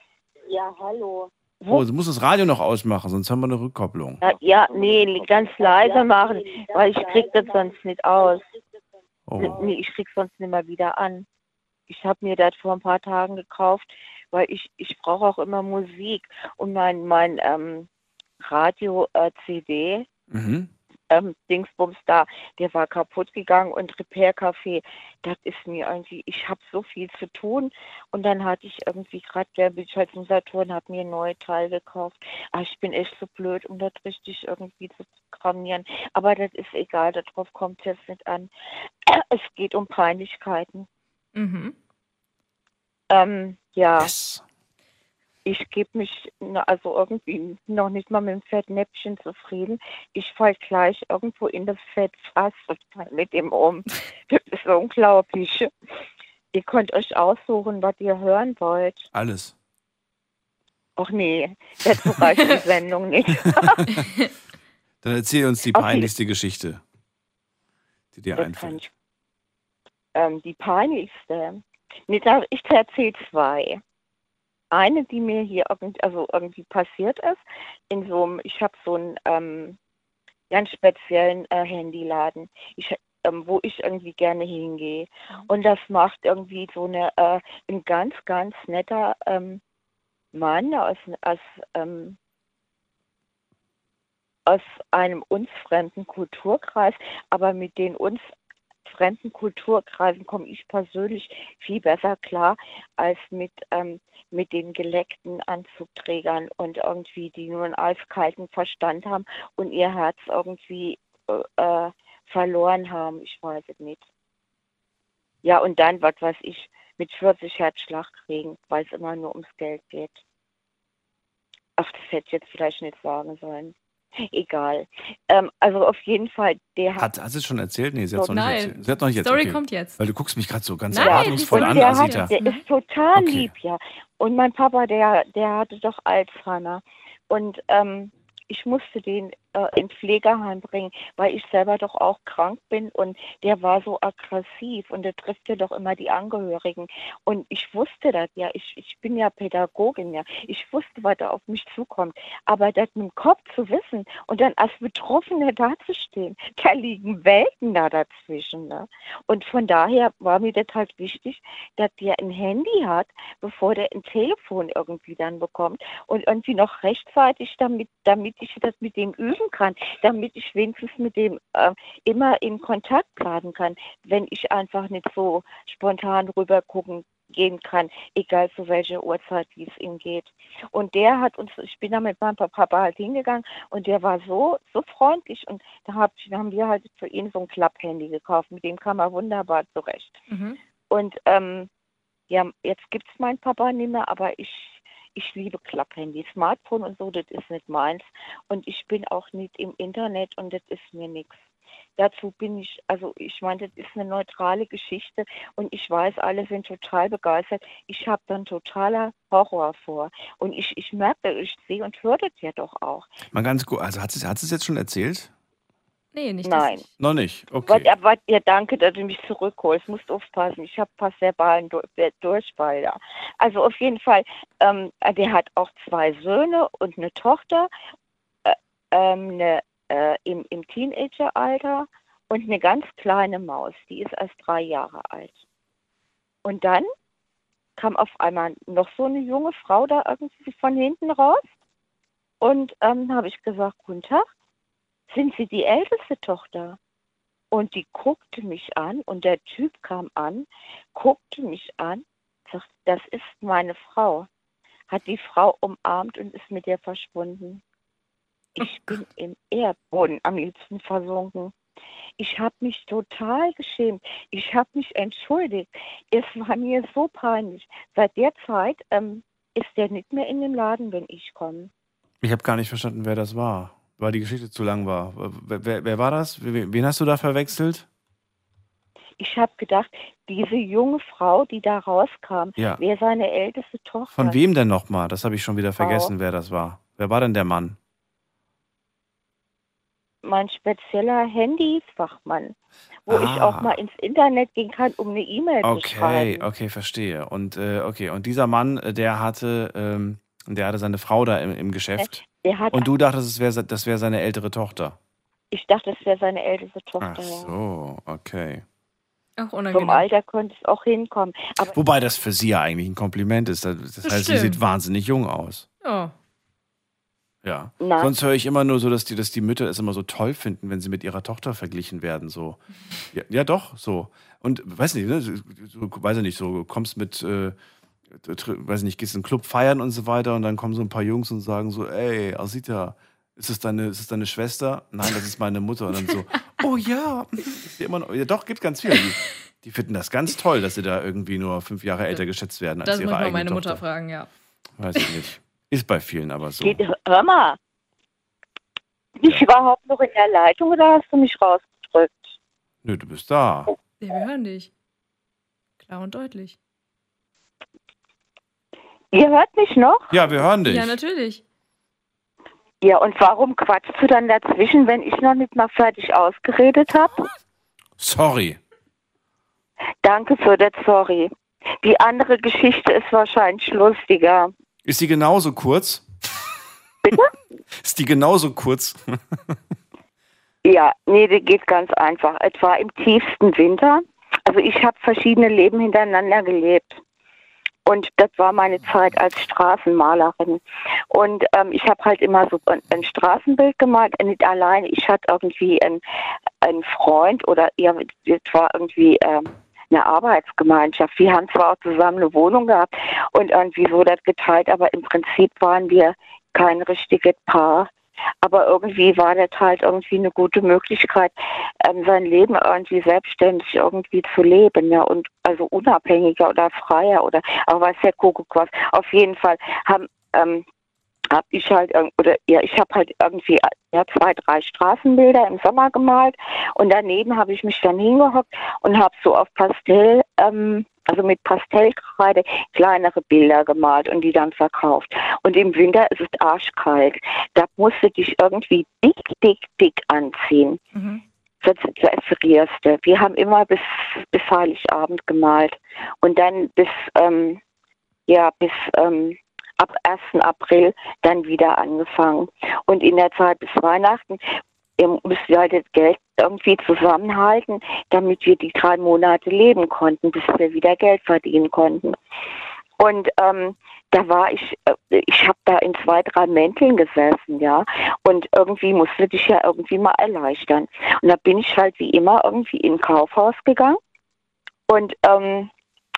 Ja, hallo. Oh, du musst das Radio noch ausmachen, sonst haben wir eine Rückkopplung. Ja, ja, nee, ganz leise machen, weil ich krieg das sonst nicht aus. Oh. Nee, ich krieg sonst nicht mehr wieder an. Ich habe mir das vor ein paar Tagen gekauft, weil ich, ich brauche auch immer Musik. Und mein, mein ähm, Radio-CD, Mhm. Ähm, Dingsbums da, der war kaputt gegangen und Repair Café, das ist mir irgendwie, ich habe so viel zu tun und dann hatte ich irgendwie gerade der halt zum Saturn, habe mir ein neues Teil gekauft. Aber ich bin echt so blöd, um das richtig irgendwie zu programmieren. Aber das ist egal, darauf kommt es jetzt nicht an. Es geht um Peinlichkeiten. Mhm. Ähm, ja. Ich gebe mich also irgendwie noch nicht mal mit dem Fettnäpfchen zufrieden. Ich fall gleich irgendwo in das Fettfass mit dem um. Das ist unglaublich. Ihr könnt euch aussuchen, was ihr hören wollt. Alles. Ach nee, dazu reicht die Sendung nicht. Dann erzähl uns die Okay. peinlichste Geschichte, die dir Das einfällt. Ähm, die peinlichste. Nee, ich erzähle zwei. Eine, die mir hier irgend, also irgendwie passiert ist, in so einem, ich habe so einen ähm, ganz speziellen äh, Handyladen, ich, ähm, wo ich irgendwie gerne hingehe. Und das macht irgendwie so eine, äh, ein ganz, ganz netter ähm, Mann aus, aus ähm, aus einem uns fremden Kulturkreis, aber mit den uns fremden Kulturkreisen komme ich persönlich viel besser klar als mit, ähm, mit den geleckten Anzugträgern und irgendwie, die nur einen eiskalten Verstand haben und ihr Herz irgendwie äh, äh, verloren haben. Ich weiß es nicht. Ja, und dann, was weiß ich, mit 40 Herzschlag kriegen, weil es immer nur ums Geld geht. Ach, das hätte ich jetzt vielleicht nicht sagen sollen. Egal. Ähm, also auf jeden Fall, der Hat, hat sie es schon erzählt? Nee, sie hat es noch nicht nein. erzählt. Sie hat noch nicht erzählt. Story okay. kommt jetzt. Weil du guckst mich gerade so ganz Nein, erwartungsvoll an, der, Asita. hat, der ist total Okay. lieb, ja. Und mein Papa, der, der hatte doch Alzheimer. Und ähm, ich musste den äh, in Pflegeheim bringen, weil ich selber doch auch krank bin und der war so aggressiv und der trifft ja doch immer die Angehörigen. Und ich wusste das ja, ich, ich bin ja Pädagogin, ja. Ich wusste, was da auf mich zukommt. Aber das mit dem Kopf zu wissen und dann als Betroffene dazustehen, da liegen Welten da dazwischen. Ne? Und von daher war mir das halt wichtig, dass der ein Handy hat, bevor der ein Telefon irgendwie dann bekommt und irgendwie noch rechtzeitig, damit, damit ich das mit dem üben kann, damit ich wenigstens mit dem äh, immer in Kontakt bleiben kann, wenn ich einfach nicht so spontan rüber gucken gehen kann, egal zu welcher Uhrzeit, wie es ihm geht. Und der hat uns, ich bin da mit meinem Papa halt hingegangen und der war so, so freundlich und da hab, haben wir halt für ihn so ein Klapphandy gekauft, mit dem kam er wunderbar zurecht. Mhm. Und ähm, ja, jetzt gibt es meinen Papa nicht mehr, aber ich, ich liebe Klapphandy. Smartphone und so, das ist nicht meins. Und ich bin auch nicht im Internet und das ist mir nichts. Dazu bin ich, also ich meine, das ist eine neutrale Geschichte und ich weiß, alle sind total begeistert. Ich habe dann totaler Horror vor. Und ich, ich merke, ich sehe und höre das ja doch auch. Mal ganz gut, also hat sie es jetzt schon erzählt? Nee, nicht. Nein. Noch nicht, okay. Was, was, ja, danke, dass du mich zurückholst. Musst aufpassen. Ich habe fast verbalen Dur- äh, Durchfall da. Also auf jeden Fall, ähm, der hat auch zwei Söhne und eine Tochter, äh, ähm, eine, äh, im, im Teenageralter und eine ganz kleine Maus. Die ist erst drei Jahre alt. Und dann kam auf einmal noch so eine junge Frau da irgendwie von hinten raus. Und ähm, habe ich gesagt, guten Tag, sind Sie die älteste Tochter? Und die guckte mich an und der Typ kam an, guckte mich an, sagt, das ist meine Frau. Hat die Frau umarmt und ist mit ihr verschwunden. Ich bin im Erdboden am liebsten versunken. Ich habe mich total geschämt. Ich habe mich entschuldigt. Es war mir so peinlich. Seit der Zeit ähm, ist der nicht mehr in den Laden, wenn ich komme. Ich habe gar nicht verstanden, wer das war, weil die Geschichte zu lang war. Wer, wer, wer war das? Wen hast du da verwechselt? Ich habe gedacht, diese junge Frau, die da rauskam, Ja. wäre seine älteste Tochter. Von wem denn nochmal? Das habe ich schon wieder Frau. vergessen, wer das war. Wer war denn der Mann? Mein spezieller Handyfachmann, wo ich Ah. auch mal ins Internet gehen kann, um eine E-Mail zu Okay, schreiben. okay, verstehe. Und äh, okay, und dieser Mann, äh, der hatte, ähm, der hatte seine Frau da im, im Geschäft. Und du dachtest, es wäre das wäre seine ältere Tochter. ich dachte, es wäre seine älteste Tochter. Ach so, okay. Auch Vom. Alter könnte es auch hinkommen. Aber Wobei das für sie ja eigentlich ein Kompliment ist. Das das Das heißt, sie sieht wahnsinnig jung aus. Ja. Ja. Na. Sonst höre ich immer nur so, dass die, dass die Mütter es immer so toll finden, wenn sie mit ihrer Tochter verglichen werden. So. Ja, ja doch, so. Und weiß nicht, ne, so, weiß ich nicht, so du kommst mit, äh, weiß nicht, gehst in den Club feiern und so weiter und dann kommen so ein paar Jungs und sagen so, ey, Asita, ist es deine, ist es deine Schwester? Nein, das ist meine Mutter. Und dann so, oh ja, ist die immer noch, ja doch, gibt ganz viele. Die, die finden das ganz toll, dass sie da irgendwie nur fünf Jahre älter geschätzt werden als Das ihre muss man eigene meine Tochter. Mutter fragen, ja. Weiß ich nicht. Ist bei vielen aber so. geht, hör mal. Bin ich überhaupt noch in der Leitung oder hast du mich rausgedrückt? Nö, du bist da. Ja, wir hören dich. Klar und deutlich. Ihr hört mich noch? Ja, wir hören dich. Ja, natürlich. Ja, und warum quatschst du dann dazwischen, wenn ich noch nicht mal fertig ausgeredet habe? Sorry. Danke für das Sorry. Die andere Geschichte ist wahrscheinlich lustiger. Ist die genauso kurz? Bitte? Ist die genauso kurz? Ja, nee, die geht ganz einfach. Es war im tiefsten Winter. Also ich habe verschiedene Leben hintereinander gelebt. Und das war meine Zeit als Straßenmalerin. Und ähm, ich habe halt immer so ein, ein Straßenbild gemalt, nicht alleine. Ich hatte irgendwie einen, einen Freund oder ja, das war irgendwie ähm, eine Arbeitsgemeinschaft. Wir haben zwar auch zusammen eine Wohnung gehabt und irgendwie so das geteilt, aber im Prinzip waren wir kein richtiges Paar. Aber irgendwie war das halt irgendwie eine gute Möglichkeit, ähm, sein Leben irgendwie selbstständig irgendwie zu leben, ja, und also unabhängiger oder freier oder aber weiß der Kuckuck was. Auf jeden Fall haben ähm, habe ich halt oder ja, ich habe halt irgendwie ja, zwei, drei Straßenbilder im Sommer gemalt und daneben habe ich mich dann hingehockt und habe so auf Pastell, ähm, also mit Pastellkreide kleinere Bilder gemalt und die dann verkauft. Und im Winter ist es arschkalt. Da musst du dich irgendwie dick, dick, dick anziehen. Das, das frierst du. Wir haben immer bis, bis Heiligabend gemalt und dann bis, ähm, ja, bis ähm, ab 1. April dann wieder angefangen. Und in der Zeit bis Weihnachten ähm, müssen wir halt das Geld irgendwie zusammenhalten, damit wir die drei Monate leben konnten, bis wir wieder Geld verdienen konnten. Und ähm, da war ich, äh, ich habe da in zwei, drei Mänteln gesessen, ja. Und irgendwie musste dich ja irgendwie mal erleichtern. Und da bin ich halt wie immer irgendwie in ein Kaufhaus gegangen. Und ähm,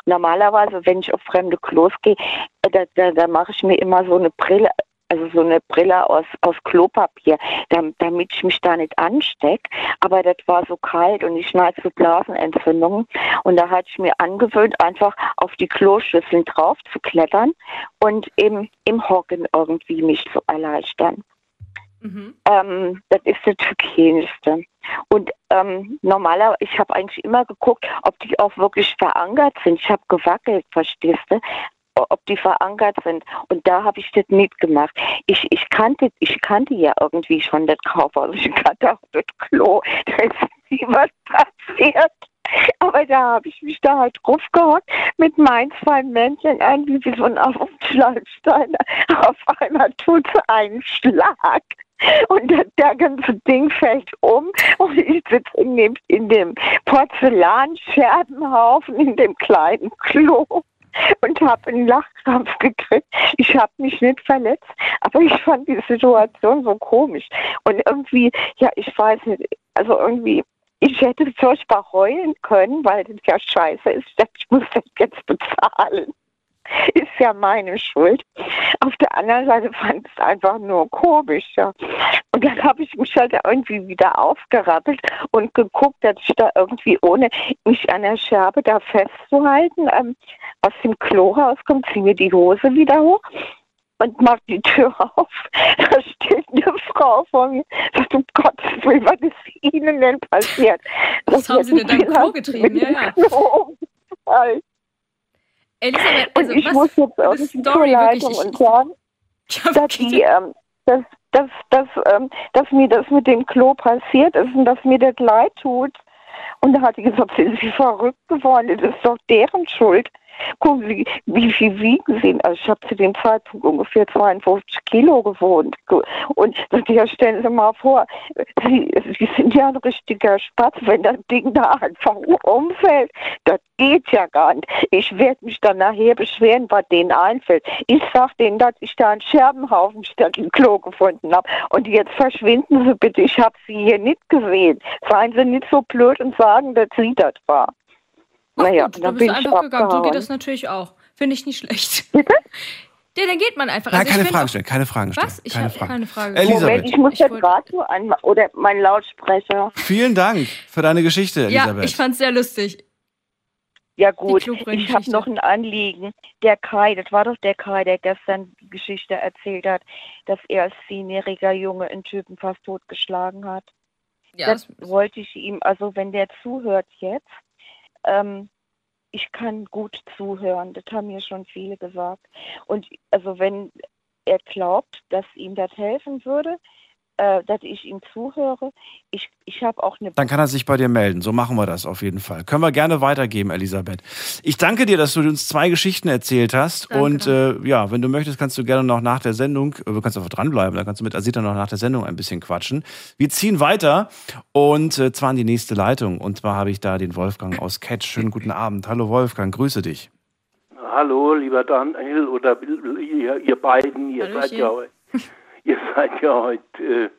normalerweise, wenn ich auf fremde Klos gehe, äh, da, da, da mache ich mir immer so eine Brille, also so eine Brille aus, aus Klopapier, dam- damit ich mich da nicht anstecke. Aber das war so kalt und ich neige zu Blasenentzündungen. Und da hatte ich mir angewöhnt, einfach auf die Kloschüsseln drauf zu klettern und im, im Hocken irgendwie mich zu erleichtern. Ähm, das ist das Hygienischste. Und ähm, normalerweise, ich habe eigentlich immer geguckt, ob die auch wirklich verankert sind. Ich habe gewackelt, verstehst du? Ob die verankert sind. Und da habe ich das nicht gemacht. Ich, ich, kannte, ich kannte ja irgendwie schon das Kaufhaus. Ich kannte auch das Klo. Da ist nie was passiert. Aber da habe ich mich da halt draufgehockt mit meinen zwei Männchen irgendwie wie so ein Aufschlagstein. Auf einmal tut es einen Schlag. Und der, der ganze Ding fällt um und ich sitze in dem, in dem Porzellanscherbenhaufen in dem kleinen Klo und habe einen Lachkrampf gekriegt. Ich habe mich nicht verletzt, aber ich fand die Situation so komisch. Und irgendwie, ja, ich weiß nicht, also irgendwie, ich hätte furchtbar heulen können, weil das ja scheiße ist. Ich muss das jetzt bezahlen. Ist ja meine Schuld. Auf der anderen Seite fand ich es einfach nur komisch. Ja. Und dann habe ich mich halt irgendwie wieder aufgerappelt und geguckt, dass ich da irgendwie ohne mich an der Scherbe da festzuhalten ähm, aus dem Klo rauskomme, ziehe mir die Hose wieder hoch und mach die Tür auf. Da steht eine Frau vor mir. Sagt, um Gottes Willen, was ist Ihnen denn passiert? Was haben Sie denn da Klo getrieben? Ja, ja. Elisabeth, Und also ich was muss jetzt Leitung wirklich? und sagen, dass, die, ähm, dass, dass, dass, ähm, dass mir das mit dem Klo passiert ist und dass mir das leid tut. Und da hat die gesagt, sind Sie verrückt geworden? Das ist doch deren Schuld. Gucken Sie, wie viel wiegen Sie? Also ich habe zu dem Zeitpunkt ungefähr 52 Kilo gewohnt. Und ja, stellen Sie mal vor, Sie, Sie sind ja ein richtiger Spatz, wenn das Ding da einfach umfällt. Das geht ja gar nicht. Ich werde mich dann nachher beschweren, was denen einfällt. Ich sag denen, dass ich da einen Scherbenhaufen statt ein Klo gefunden habe. Und jetzt verschwinden Sie bitte. Ich habe Sie hier nicht gesehen. Seien Sie nicht so blöd und sagen, dass Sie das war. Naja, Gut, dann du bin bist ich einfach gegangen. So geht das natürlich auch. Finde ich nicht schlecht. Bitte? Ja, dann geht man einfach. Nein, Also ich keine Fragen stellen, keine Fragen stellen. Was? Ich keine habe keine Frage. Elisabeth. Moment, ich muss das Radio anmachen. Oder mein Lautsprecher. Vielen Dank für deine Geschichte, Ja, Elisabeth. ich fand's sehr lustig. Ja gut, ich habe noch ein Anliegen. Der Kai, das war doch der Kai, der gestern die Geschichte erzählt hat, dass er als zehnjähriger Junge einen Typen fast totgeschlagen hat. Ja, das wollte ich ihm, also wenn der zuhört jetzt, ähm, ich kann gut zuhören, das haben mir schon viele gesagt. Und also wenn er glaubt, dass ihm das helfen würde, äh, dass ich ihm zuhöre, ich, ich habe auch eine Dann kann er sich bei dir melden. So machen wir das auf jeden Fall. Können wir gerne weitergeben, Elisabeth. Ich danke dir, dass du uns zwei Geschichten erzählt hast. Danke. Und äh, ja, wenn du möchtest, kannst du gerne noch nach der Sendung, äh, du kannst einfach dranbleiben, dann kannst du mit Asita noch nach der Sendung ein bisschen quatschen. Wir ziehen weiter und äh, zwar in die nächste Leitung. Und zwar habe ich da den Wolfgang aus Catch. Schönen guten Abend. Hallo Wolfgang, grüße dich. Hallo, lieber Daniel oder ihr, ihr beiden, ihr seid ja heute, ihr seid ja heute, äh,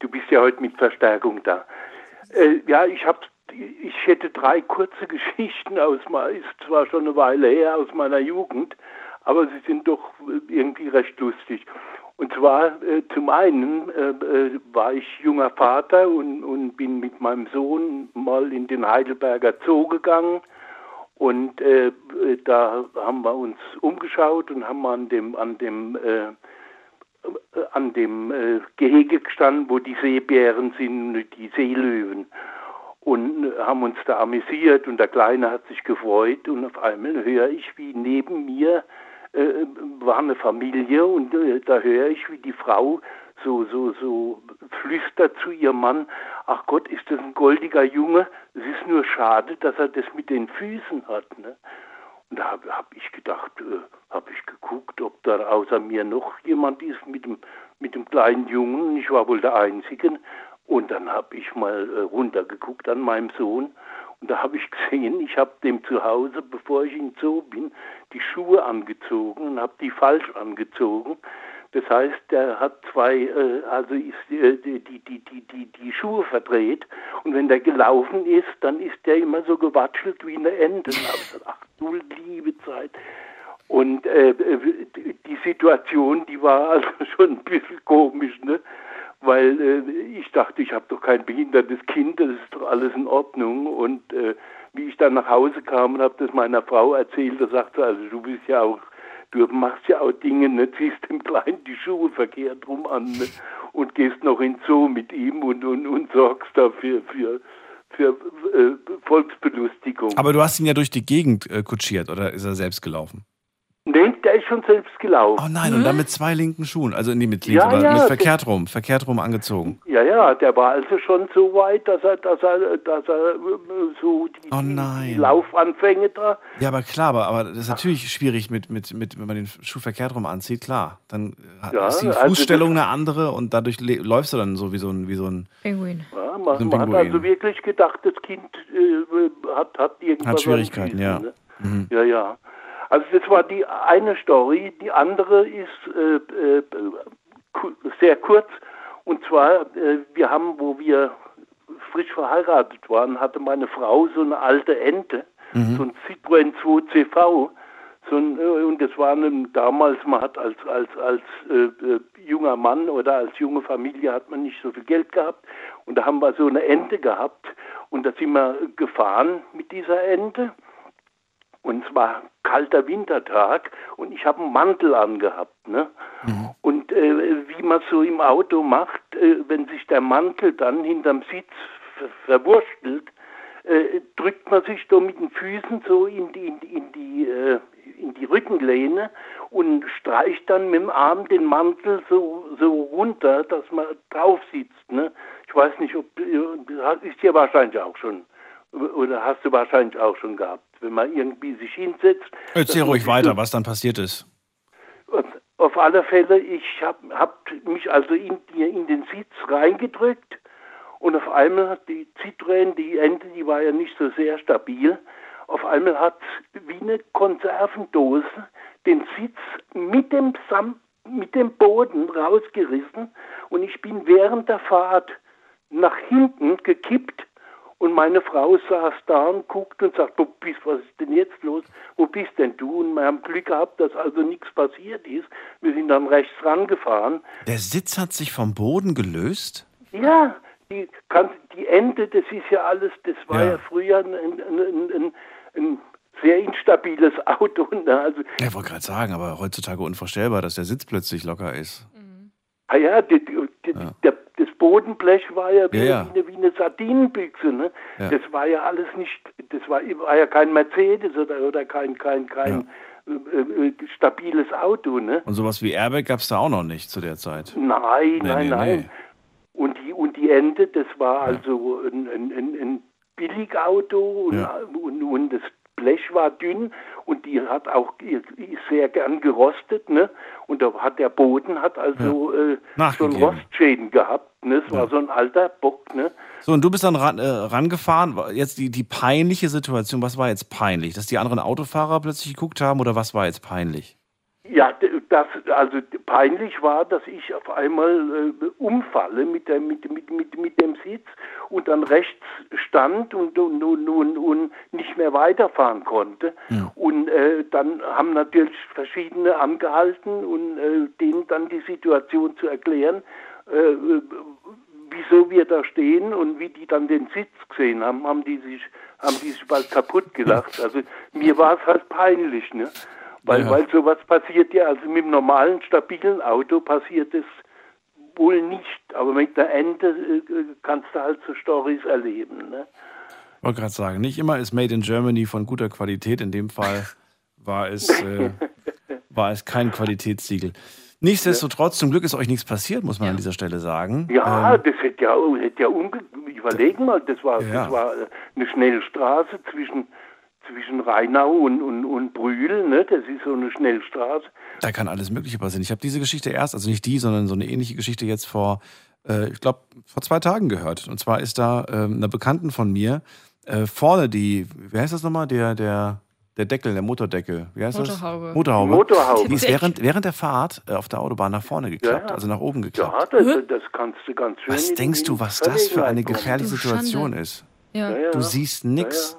du bist ja heute mit Verstärkung da. Äh, ja, ich habe, ich hätte drei kurze Geschichten aus, ist zwar schon eine Weile her aus meiner Jugend, aber sie sind doch irgendwie recht lustig. Und zwar äh, zum einen äh, äh, war ich junger Vater und, und bin mit meinem Sohn mal in den Heidelberger Zoo gegangen. Und äh, äh, da haben wir uns umgeschaut und haben an dem an dem äh, an dem äh, Gehege gestanden, wo die Seebären sind, die Seelöwen. Und äh, haben uns da amüsiert und der Kleine hat sich gefreut und auf einmal höre ich, wie neben mir äh, war eine Familie und äh, da höre ich, wie die Frau so, so, so flüstert zu ihrem Mann, ach Gott, ist das ein goldiger Junge, es ist nur schade, dass er das mit den Füßen hat. Ne? Da habe hab ich gedacht, äh, habe ich geguckt, ob da außer mir noch jemand ist mit dem, mit dem kleinen Jungen. Ich war wohl der Einzige. Und dann habe ich mal äh, runtergeguckt an meinem Sohn. Und da habe ich gesehen, ich habe dem zu Hause, bevor ich in Zoo bin, die Schuhe angezogen und habe die falsch angezogen. Das heißt, der hat zwei, äh, also ist äh, die, die, die, die, die, Schuhe verdreht. Und wenn der gelaufen ist, dann ist der immer so gewatschelt wie eine Ente. Ach du liebe Zeit. Und äh, die Situation, die war also schon ein bisschen komisch, ne? Weil äh, ich dachte, ich habe doch kein behindertes Kind, das ist doch alles in Ordnung. Und äh, wie ich dann nach Hause kam und habe das meiner Frau erzählt, da sagte sie, also du bist ja auch, du machst ja auch Dinge, ne? ziehst dem Kleinen die Schuhe verkehrt rum an ne? und gehst noch in Zoo mit ihm und, und, und sorgst dafür für, für äh, Volksbelustigung. Aber du hast ihn ja durch die Gegend äh, kutschiert oder ist er selbst gelaufen? Nee, der schon selbst gelaufen. Oh nein, und dann mit zwei linken Schuhen. Also nee, mit links, Ja, aber ja, mit verkehrt rum, verkehrt rum angezogen. Ja, ja, der war also schon so weit, dass er, dass er, dass er äh, so die, Oh die. Laufanfänge da. Ja, aber klar, aber, aber das ist natürlich schwierig, mit, mit, mit, wenn man den Schuh verkehrt rum anzieht, klar. Dann äh, Ja, ist die also Fußstellung eine andere und dadurch le- läufst du dann so wie so ein, wie so ein, Pinguin. Ja, so man, ein man hat also wirklich gedacht, das Kind äh, hat, hat irgendwas Hat Schwierigkeiten, Füßen, ja. Ne? Mhm. Ja, ja. Also das war die eine Story. Die andere ist äh, äh, sehr kurz. Und zwar, äh, wir haben, wo wir frisch verheiratet waren, hatte meine Frau so eine alte Ente, Mhm. so ein Citroën 2 CV. So ein, äh, und das war ein, damals, man hat als, als, als äh, äh, junger Mann oder als junge Familie hat man nicht so viel Geld gehabt. Und da haben wir so eine Ente gehabt. Und da sind wir gefahren mit dieser Ente. Und es war kalter Wintertag und ich habe einen Mantel angehabt. Ne? Und äh, wie man so im Auto macht, äh, wenn sich der Mantel dann hinterm Sitz ver verwurstelt, äh, drückt man sich da mit den Füßen so in die, in die, in die, äh, in die Rückenlehne und streicht dann mit dem Arm den Mantel so, so runter, dass man drauf sitzt. Ne? Ich weiß nicht, ob äh, ist dir wahrscheinlich auch schon oder hast du wahrscheinlich auch schon gehabt. Wenn man irgendwie sich hinsetzt. Erzähl ruhig weiter, was dann passiert ist. Und auf alle Fälle, ich habe hab mich also in, in den Sitz reingedrückt und auf einmal hat die Citroën, die Ente, die war ja nicht so sehr stabil, auf einmal hat wie eine Konservendose den Sitz mit dem, Sam mit dem Boden rausgerissen und ich bin während der Fahrt nach hinten gekippt und meine Frau saß da und guckt und sagt, wo bist, was ist denn jetzt los? Wo bist denn du? Und wir haben Glück gehabt, dass also nichts passiert ist. Wir sind dann rechts rangefahren. Der Sitz hat sich vom Boden gelöst? Ja, die, die Ente, das ist ja alles, das war ja, Ja. früher ein, ein, ein, ein, ein sehr instabiles Auto. Ne? Also, Ich wollte gerade sagen, aber heutzutage unvorstellbar, dass der Sitz plötzlich locker ist. ah ja, die, die, die, Der, das Bodenblech war ja wie, Ja, eine, wie eine Sardinenbüchse. Ne? Ja. Das war ja alles nicht, das war, war ja kein Mercedes oder, oder kein, kein, kein äh, äh, stabiles Auto. Ne? Und sowas wie Airbag gab es da auch noch nicht zu der Zeit. Nein, Nee, nein, nee, nein. nee. Und die und die Ente, das war also ein, ein, ein, ein Billigauto und, und, und das Blech war dünn und die hat auch sehr gern gerostet, ne? Und da hat der Boden hat also äh, schon. Rostschäden gehabt, ne? Es war so ein alter Bock, ne? So, und du bist dann ran, äh, rangefahren. Jetzt die, die peinliche Situation, was war jetzt peinlich? Dass die anderen Autofahrer plötzlich geguckt haben oder was war jetzt peinlich? Ja, das also peinlich war, dass ich auf einmal äh, umfalle mit, der, mit, mit, mit, mit dem Sitz und dann rechts stand und, und, und, und, und nicht mehr weiterfahren konnte. Und äh, dann haben natürlich verschiedene angehalten und äh, denen dann die Situation zu erklären, äh, wieso wir da stehen und wie die dann den Sitz gesehen haben, haben die sich, haben die sich bald kaputt gelacht. Also mir war es halt peinlich, ne? Weil, Ja. weil sowas passiert ja, also mit dem normalen, stabilen Auto passiert es wohl nicht. Aber mit der Ente äh, kannst du halt so Stories erleben. Ne? Ich wollte gerade sagen, nicht immer ist Made in Germany von guter Qualität. In dem Fall war es, äh, war es kein Qualitätssiegel. Nichtsdestotrotz, zum Glück ist euch nichts passiert, muss man an dieser Stelle sagen. Ja, Ähm, das hätte ja, hätte ja umge überlegen mal, das war, Ja. das war äh, eine Schnellstraße zwischen, zwischen Rheinau und, und, und Brühl, ne? das ist so eine Schnellstraße. Da kann alles Mögliche passieren. Ich habe diese Geschichte erst, also nicht die, sondern so eine ähnliche Geschichte jetzt vor, äh, ich glaube, vor zwei Tagen gehört. Und zwar ist da ähm, einer Bekannten von mir äh, vorne die, wie heißt das nochmal, der, der, der Deckel, der Motordeckel, wie heißt Motorhaube. das? Motorhaube. Motorhaube. Die ist während, während der Fahrt äh, auf der Autobahn nach vorne geklappt, Ja. also nach oben geklappt. Ja, das, das kannst du ganz schön. Was denkst du, was das für eine gefährliche. Situation ist? Ja. Ja, ja. Du siehst nix.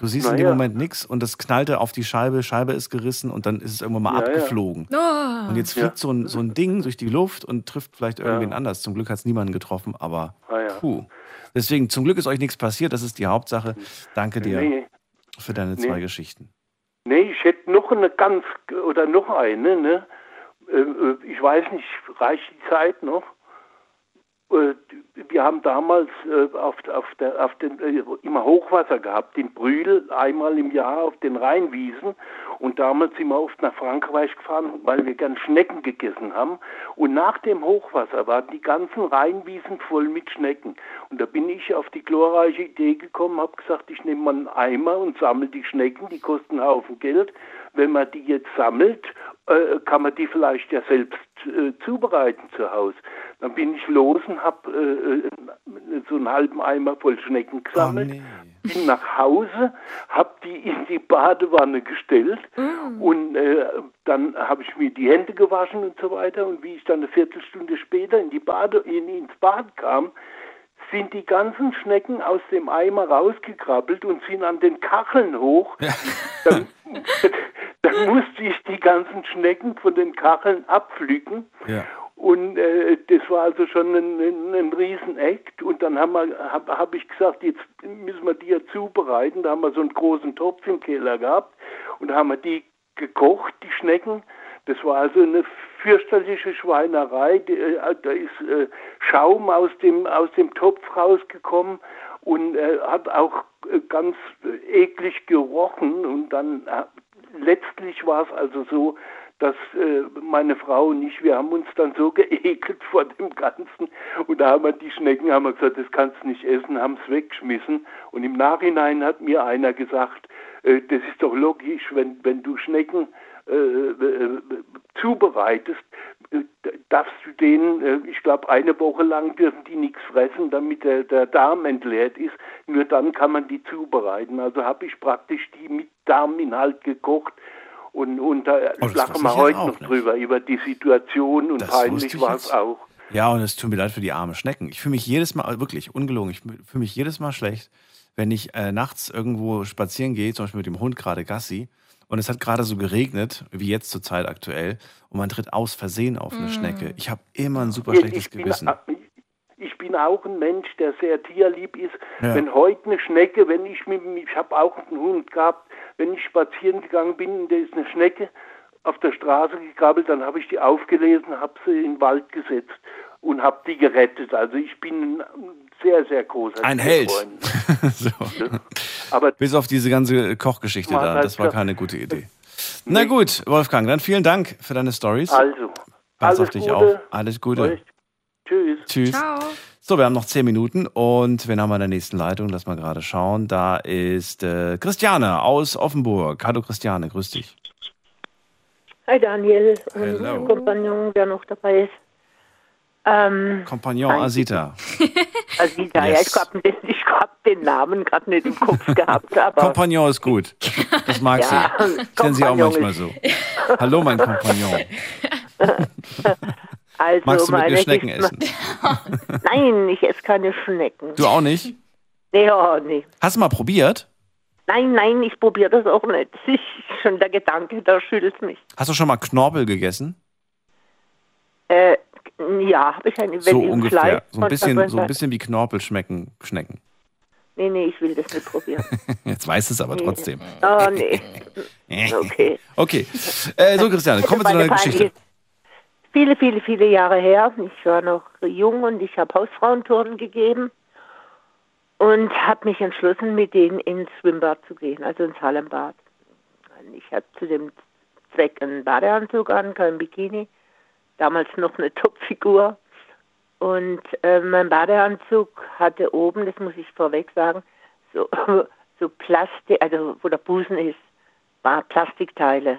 Du siehst Na in dem ja. Moment nichts und das knallte auf die Scheibe, Scheibe ist gerissen und dann ist es irgendwann mal Ja, ja. abgeflogen. Oh. Und jetzt Ja. fliegt so, ein, so ein Ding durch die Luft und trifft vielleicht irgendwen anders. Zum Glück hat es niemanden getroffen, aber Ah, ja. puh. Deswegen, zum Glück ist euch nichts passiert, das ist die Hauptsache. Danke dir Nee. für deine Nee. zwei Geschichten. Nee, ich hätte noch eine ganz, oder noch eine, ne? Äh, äh, Ich weiß nicht, reicht die Zeit noch? Äh, Wir haben damals äh, auf, auf, der, auf den, äh, immer Hochwasser gehabt, in Brühl, einmal im Jahr auf den Rheinwiesen. Und damals sind wir oft nach Frankreich gefahren, weil wir gern Schnecken gegessen haben. Und nach dem Hochwasser waren die ganzen Rheinwiesen voll mit Schnecken. Und da bin ich auf die glorreiche Idee gekommen, habe gesagt, ich nehme mal einen Eimer und sammle die Schnecken, die kosten einen Haufen Geld. Wenn man die jetzt sammelt, äh, kann man die vielleicht ja selbst äh, zubereiten zu Hause. Dann bin ich los und habe äh, so einen halben Eimer voll Schnecken gesammelt, bin nach Hause, habe die in die Badewanne gestellt und äh, dann habe ich mir die Hände gewaschen und so weiter. Und wie ich dann eine Viertelstunde später in die Bade, in, ins Bad kam, sind die ganzen Schnecken aus dem Eimer rausgekrabbelt und sind an den Kacheln hoch. Dann, dann musste ich die ganzen Schnecken von den Kacheln abpflücken. Ja. Und äh, das war also schon ein, ein, ein Riesenakt. Und dann habe hab, hab ich gesagt, jetzt müssen wir die ja zubereiten. Da haben wir so einen großen Topf im Keller gehabt und da haben wir die gekocht, die Schnecken. Das war also eine fürchterliche Schweinerei. Die, äh, Da ist äh, Schaum aus dem, aus dem Topf rausgekommen und äh, hat auch äh, ganz äh, eklig gerochen. Und dann äh, letztlich war es also so, dass äh, meine Frau und ich, wir haben uns dann so geekelt vor dem Ganzen und da haben wir die Schnecken, haben wir gesagt, das kannst du nicht essen, haben es weggeschmissen und im Nachhinein hat mir einer gesagt, äh, das ist doch logisch, wenn, wenn du Schnecken äh, äh, zubereitest, äh, darfst du denen, äh, ich glaube, eine Woche lang dürfen die nichts fressen, damit der, der Darm entleert ist. Nur dann kann man die zubereiten. Also habe ich praktisch die mit Darminhalt gekocht. Und, und da Oh, lachen wir heute noch nicht. drüber, über die Situation und Das peinlich ich war es auch. Ja, und es tut mir leid für die armen Schnecken. Ich fühle mich jedes Mal, wirklich ungelogen, ich fühle mich jedes Mal schlecht, wenn ich äh, nachts irgendwo spazieren gehe, zum Beispiel mit dem Hund gerade Gassi, und es hat gerade so geregnet, wie jetzt zur Zeit aktuell, und man tritt aus Versehen auf eine Mm. Schnecke. Ich habe immer ein super Ich- schlechtes ich bin, Gewissen. ich bin auch ein Mensch, der sehr tierlieb ist. Ja. Wenn heute eine Schnecke, wenn ich mit, ich habe auch einen Hund gehabt, wenn ich spazieren gegangen bin, und da ist eine Schnecke auf der Straße gekrabbelt, dann habe ich die aufgelesen, habe sie in den Wald gesetzt und habe die gerettet. Also ich bin ein sehr, sehr großer Ein Held. So. Aber Bis auf diese ganze Kochgeschichte da, das war keine gute Idee. Na gut, Wolfgang, dann vielen Dank für deine Stories. Also, Pass alles auf dich Gute. auf. Alles Gute. Euch. Tschüss. Tschüss. So, wir haben noch zehn Minuten und wen haben wir in der nächsten Leitung? Lass mal gerade schauen. Da ist äh, Christiane aus Offenburg. Hallo Christiane, grüß dich. Hi Daniel und Hello. mein Kompagnon, der noch dabei ist. Ähm, Kompagnon Asita. Asita, ja, Yes. ich habe ich hab den Namen gerade nicht im Kopf gehabt, aber Kompagnon ist gut. Das mag Ja, sie. Das nennen sie auch Kompagnon manchmal so. Hallo, mein Kompagnon. also Magst du mit mir Schnecken essen? Nein, ich esse keine Schnecken. Du auch nicht? Nee, ja, nee. Hast du mal probiert? Nein, nein, ich probiere das auch nicht. Ist schon der Gedanke, da schüttelt mich. Hast du schon mal Knorpel gegessen? Äh, ja, habe ich ein wenn So im ungefähr. Fleisch So ein, bisschen, so ein bisschen wie Knorpel schmecken Schnecken. Nee, nee, ich will das nicht probieren. Jetzt weiß es aber Nee. trotzdem. Oh, nee. Okay. Okay. Äh, so, Christiane, kommen wir zu deiner Geschichte. Viele, viele, viele Jahre her. Ich war noch jung und ich habe Hausfrauentouren gegeben und habe mich entschlossen, mit denen ins Schwimmbad zu gehen, also ins Hallenbad. Ich hatte zu dem Zweck einen Badeanzug an, kein Bikini, damals noch eine Topfigur. Und äh, mein Badeanzug hatte oben, das muss ich vorweg sagen, so, so Plastik, also wo der Busen ist, war Plastikteile.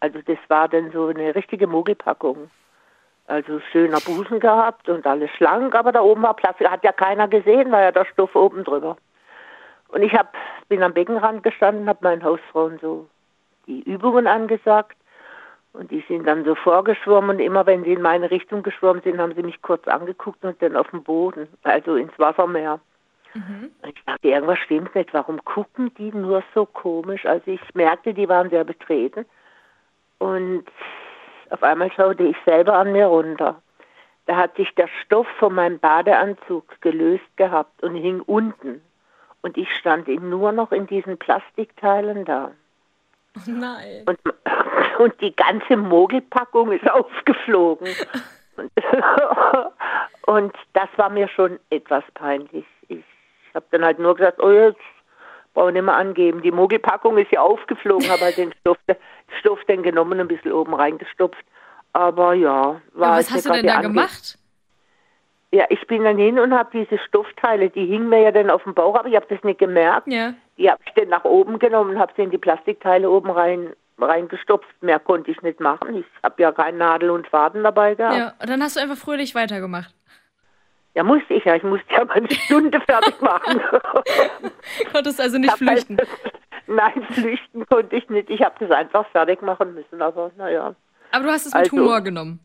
Also das war dann so eine richtige Mogelpackung. Also schöner Busen gehabt und alles schlank, aber da oben war Plastik. Hat ja keiner gesehen, war ja der Stoff oben drüber. Und ich hab, bin am Beckenrand gestanden, habe meinen Hausfrauen so die Übungen angesagt. Und die sind dann so vorgeschwommen und immer wenn sie in meine Richtung geschwommen sind, haben sie mich kurz angeguckt und dann auf den Boden, also ins Wassermeer. Und Ich dachte, irgendwas stimmt nicht. Warum gucken die nur so komisch? Also ich merkte, die waren sehr betreten. Und auf einmal schaute ich selber an mir runter. Da hat sich der Stoff von meinem Badeanzug gelöst gehabt und hing unten. Und ich stand nur noch in diesen Plastikteilen da. Nein. Und, und die ganze Mogelpackung ist aufgeflogen. Und, das war mir schon etwas peinlich. Ich habe dann halt nur gesagt, oh jetzt brauche ich nicht mehr angeben. Die Mogelpackung ist ja aufgeflogen, habe halt den Stoff, Stoff dann genommen und ein bisschen oben reingestopft. Aber ja, war halt was hast du denn da gemacht? Ja, ich bin dann hin und habe diese Stoffteile, die hingen mir ja dann auf dem Bauch, aber ich habe das nicht gemerkt. Ja. Die habe ich dann nach oben genommen und habe sie in die Plastikteile oben rein reingestopft. Mehr konnte ich nicht machen. Ich habe ja keinen Nadel und Faden dabei gehabt. Ja, und dann hast du einfach fröhlich weitergemacht. Ja, musste ich ja. Ich musste ja meine Stunde fertig machen. Konntest also nicht halt- flüchten. Nein, flüchten konnte ich nicht. Ich habe das einfach fertig machen müssen, aber naja. Aber du hast es mit Also- Humor genommen.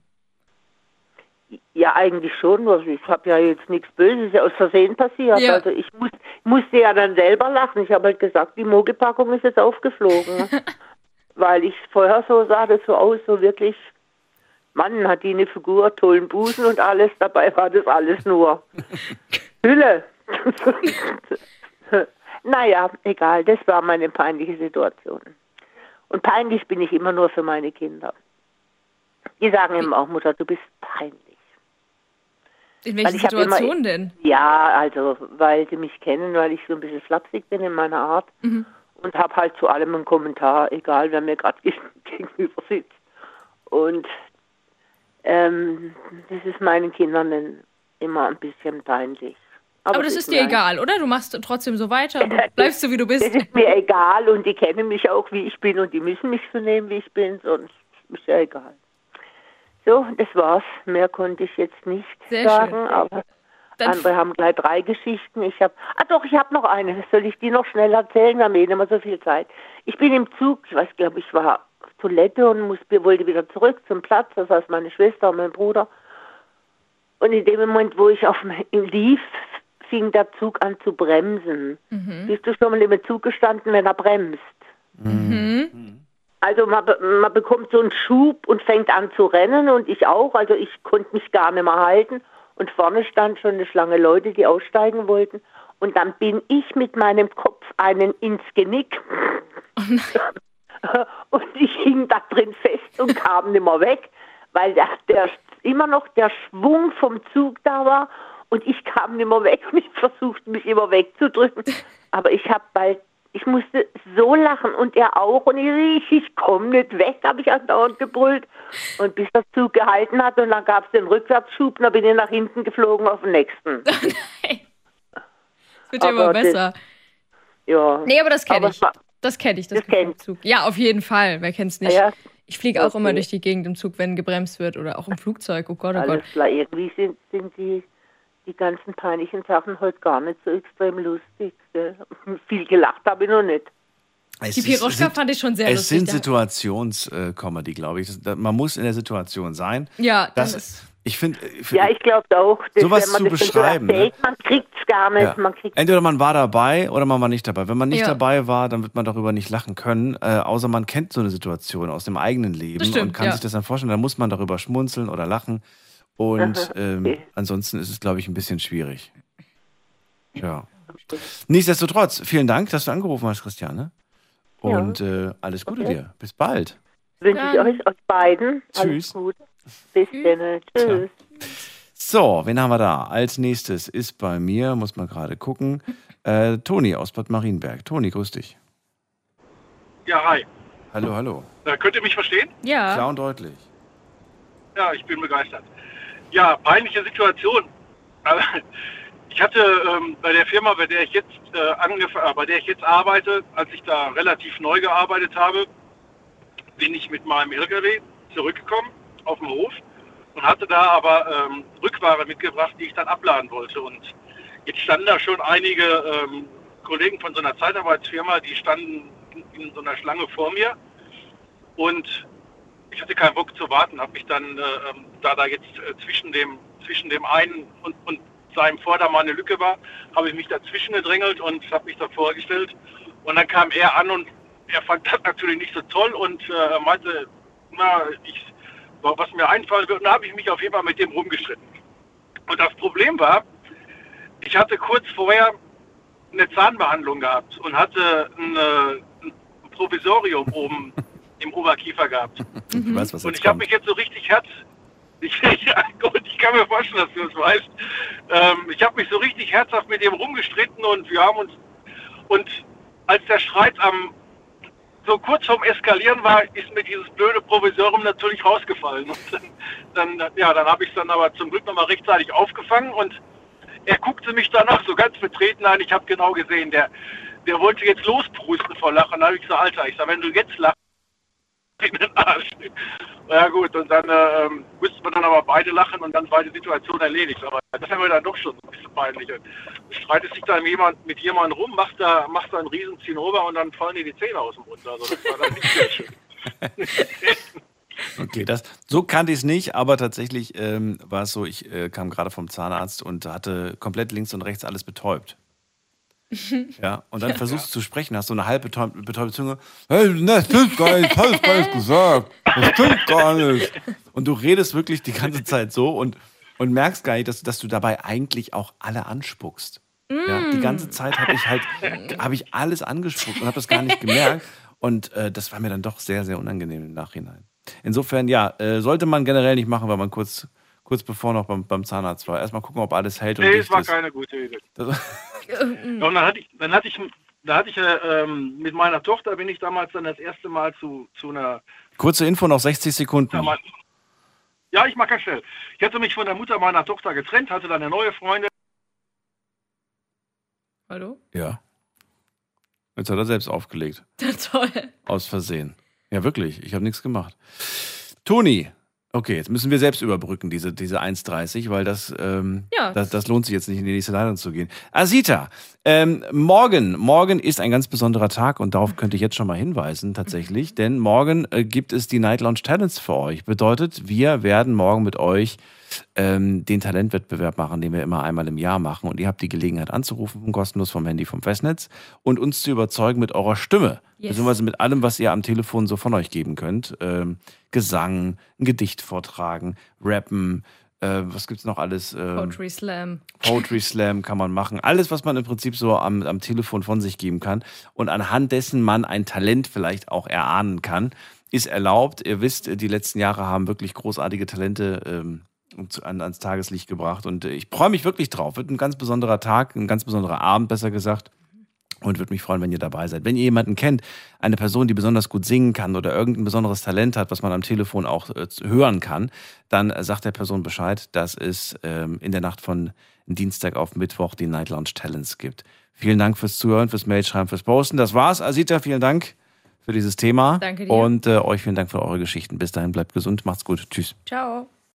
Ja, eigentlich schon. Also ich habe ja jetzt nichts Böses aus Versehen passiert. Ja. Also ich muss, musste ja dann selber lachen. Ich habe halt gesagt, die Mogelpackung ist jetzt aufgeflogen. Weil ich vorher so sah das so aus, so wirklich, Mann, hat die eine Figur, tollen Busen und alles. Dabei war das alles nur Hülle. naja, egal, das war meine peinliche Situation. Und peinlich bin ich immer nur für meine Kinder. Die sagen immer auch, Mutter, du bist peinlich. In ich hab immer- Situation denn? Ja, also, weil sie mich kennen, weil ich so ein bisschen flapsig bin in meiner Art. Mhm. und habe halt zu allem einen Kommentar, egal wer mir gerade gegenüber sitzt. Und ähm, das ist meinen Kindern dann immer ein bisschen peinlich. Aber, das ist dir mir egal, oder? Du machst trotzdem so weiter und du bleibst so, wie du bist. Das ist mir egal und die kennen mich auch, wie ich bin und die müssen mich so nehmen, wie ich bin, sonst ist ja egal. So, das war's. Mehr konnte ich jetzt nicht Sehr sagen, schön. aber Dann- andere haben gleich drei Geschichten. Ich habe, ah doch, ich habe noch eine. Soll ich die noch schnell erzählen? Wir haben eh nicht mehr so viel Zeit. Ich bin im Zug, ich weiß, glaube ich, war auf Toilette und muss, wollte wieder zurück zum Platz. Das heißt, meine Schwester und mein Bruder. Und in dem Moment, wo ich auf dem lief, fing der Zug an zu bremsen. Mhm. Bist du schon mal im Zug gestanden, wenn er bremst? Mhm. Also man, man bekommt so einen Schub und fängt an zu rennen und ich auch. Also ich konnte mich gar nicht mehr halten. Und vorne stand schon eine Schlange Leute, die aussteigen wollten. Und dann bin ich mit meinem Kopf einen ins Genick. und ich hing da drin fest und kam nicht mehr weg, weil der, der immer noch der Schwung vom Zug da war. Und ich kam nicht mehr weg und ich versuchte mich immer wegzudrücken. Aber ich habe bald, ich musste so lachen und er auch. Und ich, ich komme nicht weg, habe ich andauernd gebrüllt. Und bis der Zug gehalten hat und dann gab es den Rückwärtsschub, und dann bin ich nach hinten geflogen auf den nächsten. Wird ja immer Aber das- besser. Ja. Nee, aber das kenne ich. Das kenne ich, das, Das im Zug. Ja, auf jeden Fall. Wer kennt's nicht? Ja. Ich fliege auch Okay. immer durch die Gegend im Zug, wenn gebremst wird oder auch im Flugzeug. Oh Gott, oh Alles Gott. klar, irgendwie sind, sind die, die ganzen peinlichen Sachen heute gar nicht so extrem lustig. Gell? Viel gelacht habe ich noch nicht. Es Die Piroschka sind- fand ich schon sehr Es lustig. sind Da- Situations-Comedy, glaube ich. Das- Man muss in der Situation sein. Ja, das, ist- ich finde, Ja, ich glaube auch, dass, Sowas zu das schon so beschreiben, ne? erzählt, man kriegt es gar nicht. Ja. Man kriegt Entweder man war dabei oder man war nicht dabei. Wenn man nicht Ja. dabei war, dann wird man darüber nicht lachen können, äh, außer man kennt so eine Situation aus dem eigenen Leben Das stimmt, und kann ja. sich das dann vorstellen. Dann muss man darüber schmunzeln oder lachen. Und ähm, okay. ansonsten ist es, glaube ich, ein bisschen schwierig. Ja. Nichtsdestotrotz, vielen Dank, dass du angerufen hast, Christiane. Ja. Und äh, alles Gute Okay. dir. Bis bald. wünsche ich euch, euch beiden Tschüss. alles Gute. Bis dann. Tschüss. So, wen haben wir da? Als nächstes ist bei mir, muss man gerade gucken, äh, Toni aus Bad Marienberg. Toni, grüß dich. Ja, hi. Hallo, hallo. Äh, könnt ihr mich verstehen? Ja. Klar und deutlich. Ja, ich bin begeistert. Ja, peinliche Situation. Ich hatte ähm, bei der Firma, bei der ich jetzt äh, äh, bei der ich jetzt arbeite, als ich da relativ neu gearbeitet habe, bin ich mit meinem LKW zurückgekommen auf dem Hof und hatte da aber ähm, Rückware mitgebracht, die ich dann abladen wollte. Und jetzt standen da schon einige ähm, Kollegen von so einer Zeitarbeitsfirma, die standen in so einer Schlange vor mir. Und ich hatte keinen Bock zu warten, habe mich dann, äh, ähm, da da jetzt äh, zwischen dem zwischen dem einen und, und seinem Vordermann eine Lücke war, habe ich mich dazwischen gedrängelt und habe mich da vorgestellt. Und dann kam er an und er fand das natürlich nicht so toll und äh, meinte, na, ich, was mir einfallen wird. Und da habe ich mich auf jeden Fall mit dem rumgestritten. Und das Problem war, ich hatte kurz vorher eine Zahnbehandlung gehabt und hatte ein, äh, ein Provisorium oben im Oberkiefer gehabt. Ich weiß, Und ich habe mich jetzt so richtig herz. Ich, gut, ich kann mir vorstellen, dass du das weißt. Ähm, ich habe mich so richtig herzhaft mit dem rumgestritten und wir haben uns. Und als der Streit am so kurz vorm Eskalieren war, ist mir dieses blöde Provisorium natürlich rausgefallen. Und dann, dann ja, dann habe ich es dann aber zum Glück nochmal rechtzeitig aufgefangen und er guckte mich danach so ganz betreten an. Ich habe genau gesehen, der, der wollte jetzt losprusten vor Lachen. Da habe ich gesagt, Alter, ich sag, wenn du jetzt lachst, in den Arsch. Ja gut, und dann äh, ähm, mussten wir dann aber beide lachen und dann war die Situation erledigt. Aber das wäre mir dann doch schon ein bisschen peinlich. Du streitest dich dann jemand, mit jemandem rum, machst da, machst da einen riesen Zinnober und dann fallen dir die Zähne aus dem Mund. Also das war dann nicht sehr schön. Okay, das, so kannte ich es nicht, aber tatsächlich ähm, war es so, ich äh, kam gerade vom Zahnarzt und hatte komplett links und rechts alles betäubt. Ja, und dann versuchst du zu sprechen, hast so eine halb betäubte, betäubte Zunge. Hey, das stimmt gar nicht, das gar nicht gesagt. Das stimmt gar nicht. Und du redest wirklich die ganze Zeit so und, und merkst gar nicht, dass, dass du dabei eigentlich auch alle anspuckst. Ja, die ganze Zeit habe ich halt, habe ich alles angespuckt und habe das gar nicht gemerkt. Und äh, das war mir dann doch sehr, sehr unangenehm im Nachhinein. Insofern, ja, äh, sollte man generell nicht machen, weil man kurz, kurz bevor noch beim, beim Zahnarzt war. Erstmal gucken, ob alles hält und Nee, dicht es war ist. keine gute Idee. Das- Ja, und dann hatte ich, dann hatte ich, da hatte ich äh, ähm, mit meiner Tochter bin ich damals dann das erste Mal zu, zu einer Kurze Info, noch 60 Sekunden. damals, ja, ich mache ganz schnell. Ich hatte mich von der Mutter meiner Tochter getrennt, hatte dann eine neue Freundin. Hallo? Ja. Jetzt hat er selbst aufgelegt. Toll. Aus Versehen. Ja, wirklich. Ich habe nichts gemacht. Toni. Okay, jetzt müssen wir selbst überbrücken, diese, diese 1,30, weil das, ähm, Ja. das, das lohnt sich jetzt nicht, in die nächste Leitung zu gehen. Asita, ähm, morgen, morgen ist ein ganz besonderer Tag und darauf könnte ich jetzt schon mal hinweisen, tatsächlich, denn morgen äh, gibt es die Night Lounge Talents für euch. Bedeutet, wir werden morgen mit euch ähm, den Talentwettbewerb machen, den wir immer einmal im Jahr machen und ihr habt die Gelegenheit anzurufen, kostenlos vom Handy, vom Festnetz und uns zu überzeugen mit eurer Stimme, Yes. beziehungsweise mit allem, was ihr am Telefon so von euch geben könnt. Ähm, Gesang, ein Gedicht vortragen, rappen, äh, was gibt's noch alles? Ähm, Poetry Slam. Poetry Slam kann man machen. Alles, was man im Prinzip so am, am Telefon von sich geben kann und anhand dessen man ein Talent vielleicht auch erahnen kann, ist erlaubt. Ihr wisst, die letzten Jahre haben wirklich großartige Talente ähm, an, ans Tageslicht gebracht und äh, ich freue mich wirklich drauf. Wird ein ganz besonderer Tag, ein ganz besonderer Abend, besser gesagt. Und würde mich freuen, wenn ihr dabei seid. Wenn ihr jemanden kennt, eine Person, die besonders gut singen kann oder irgendein besonderes Talent hat, was man am Telefon auch äh, hören kann, dann äh, sagt der Person Bescheid, dass es ähm, in der Nacht von Dienstag auf Mittwoch die Night Lounge Talents gibt. Vielen Dank fürs Zuhören, fürs Mailschreiben, fürs Posten. Das war's. Asita, vielen Dank für dieses Thema. Danke dir. Und äh, euch vielen Dank für eure Geschichten. Bis dahin, bleibt gesund, macht's gut. Tschüss. Ciao.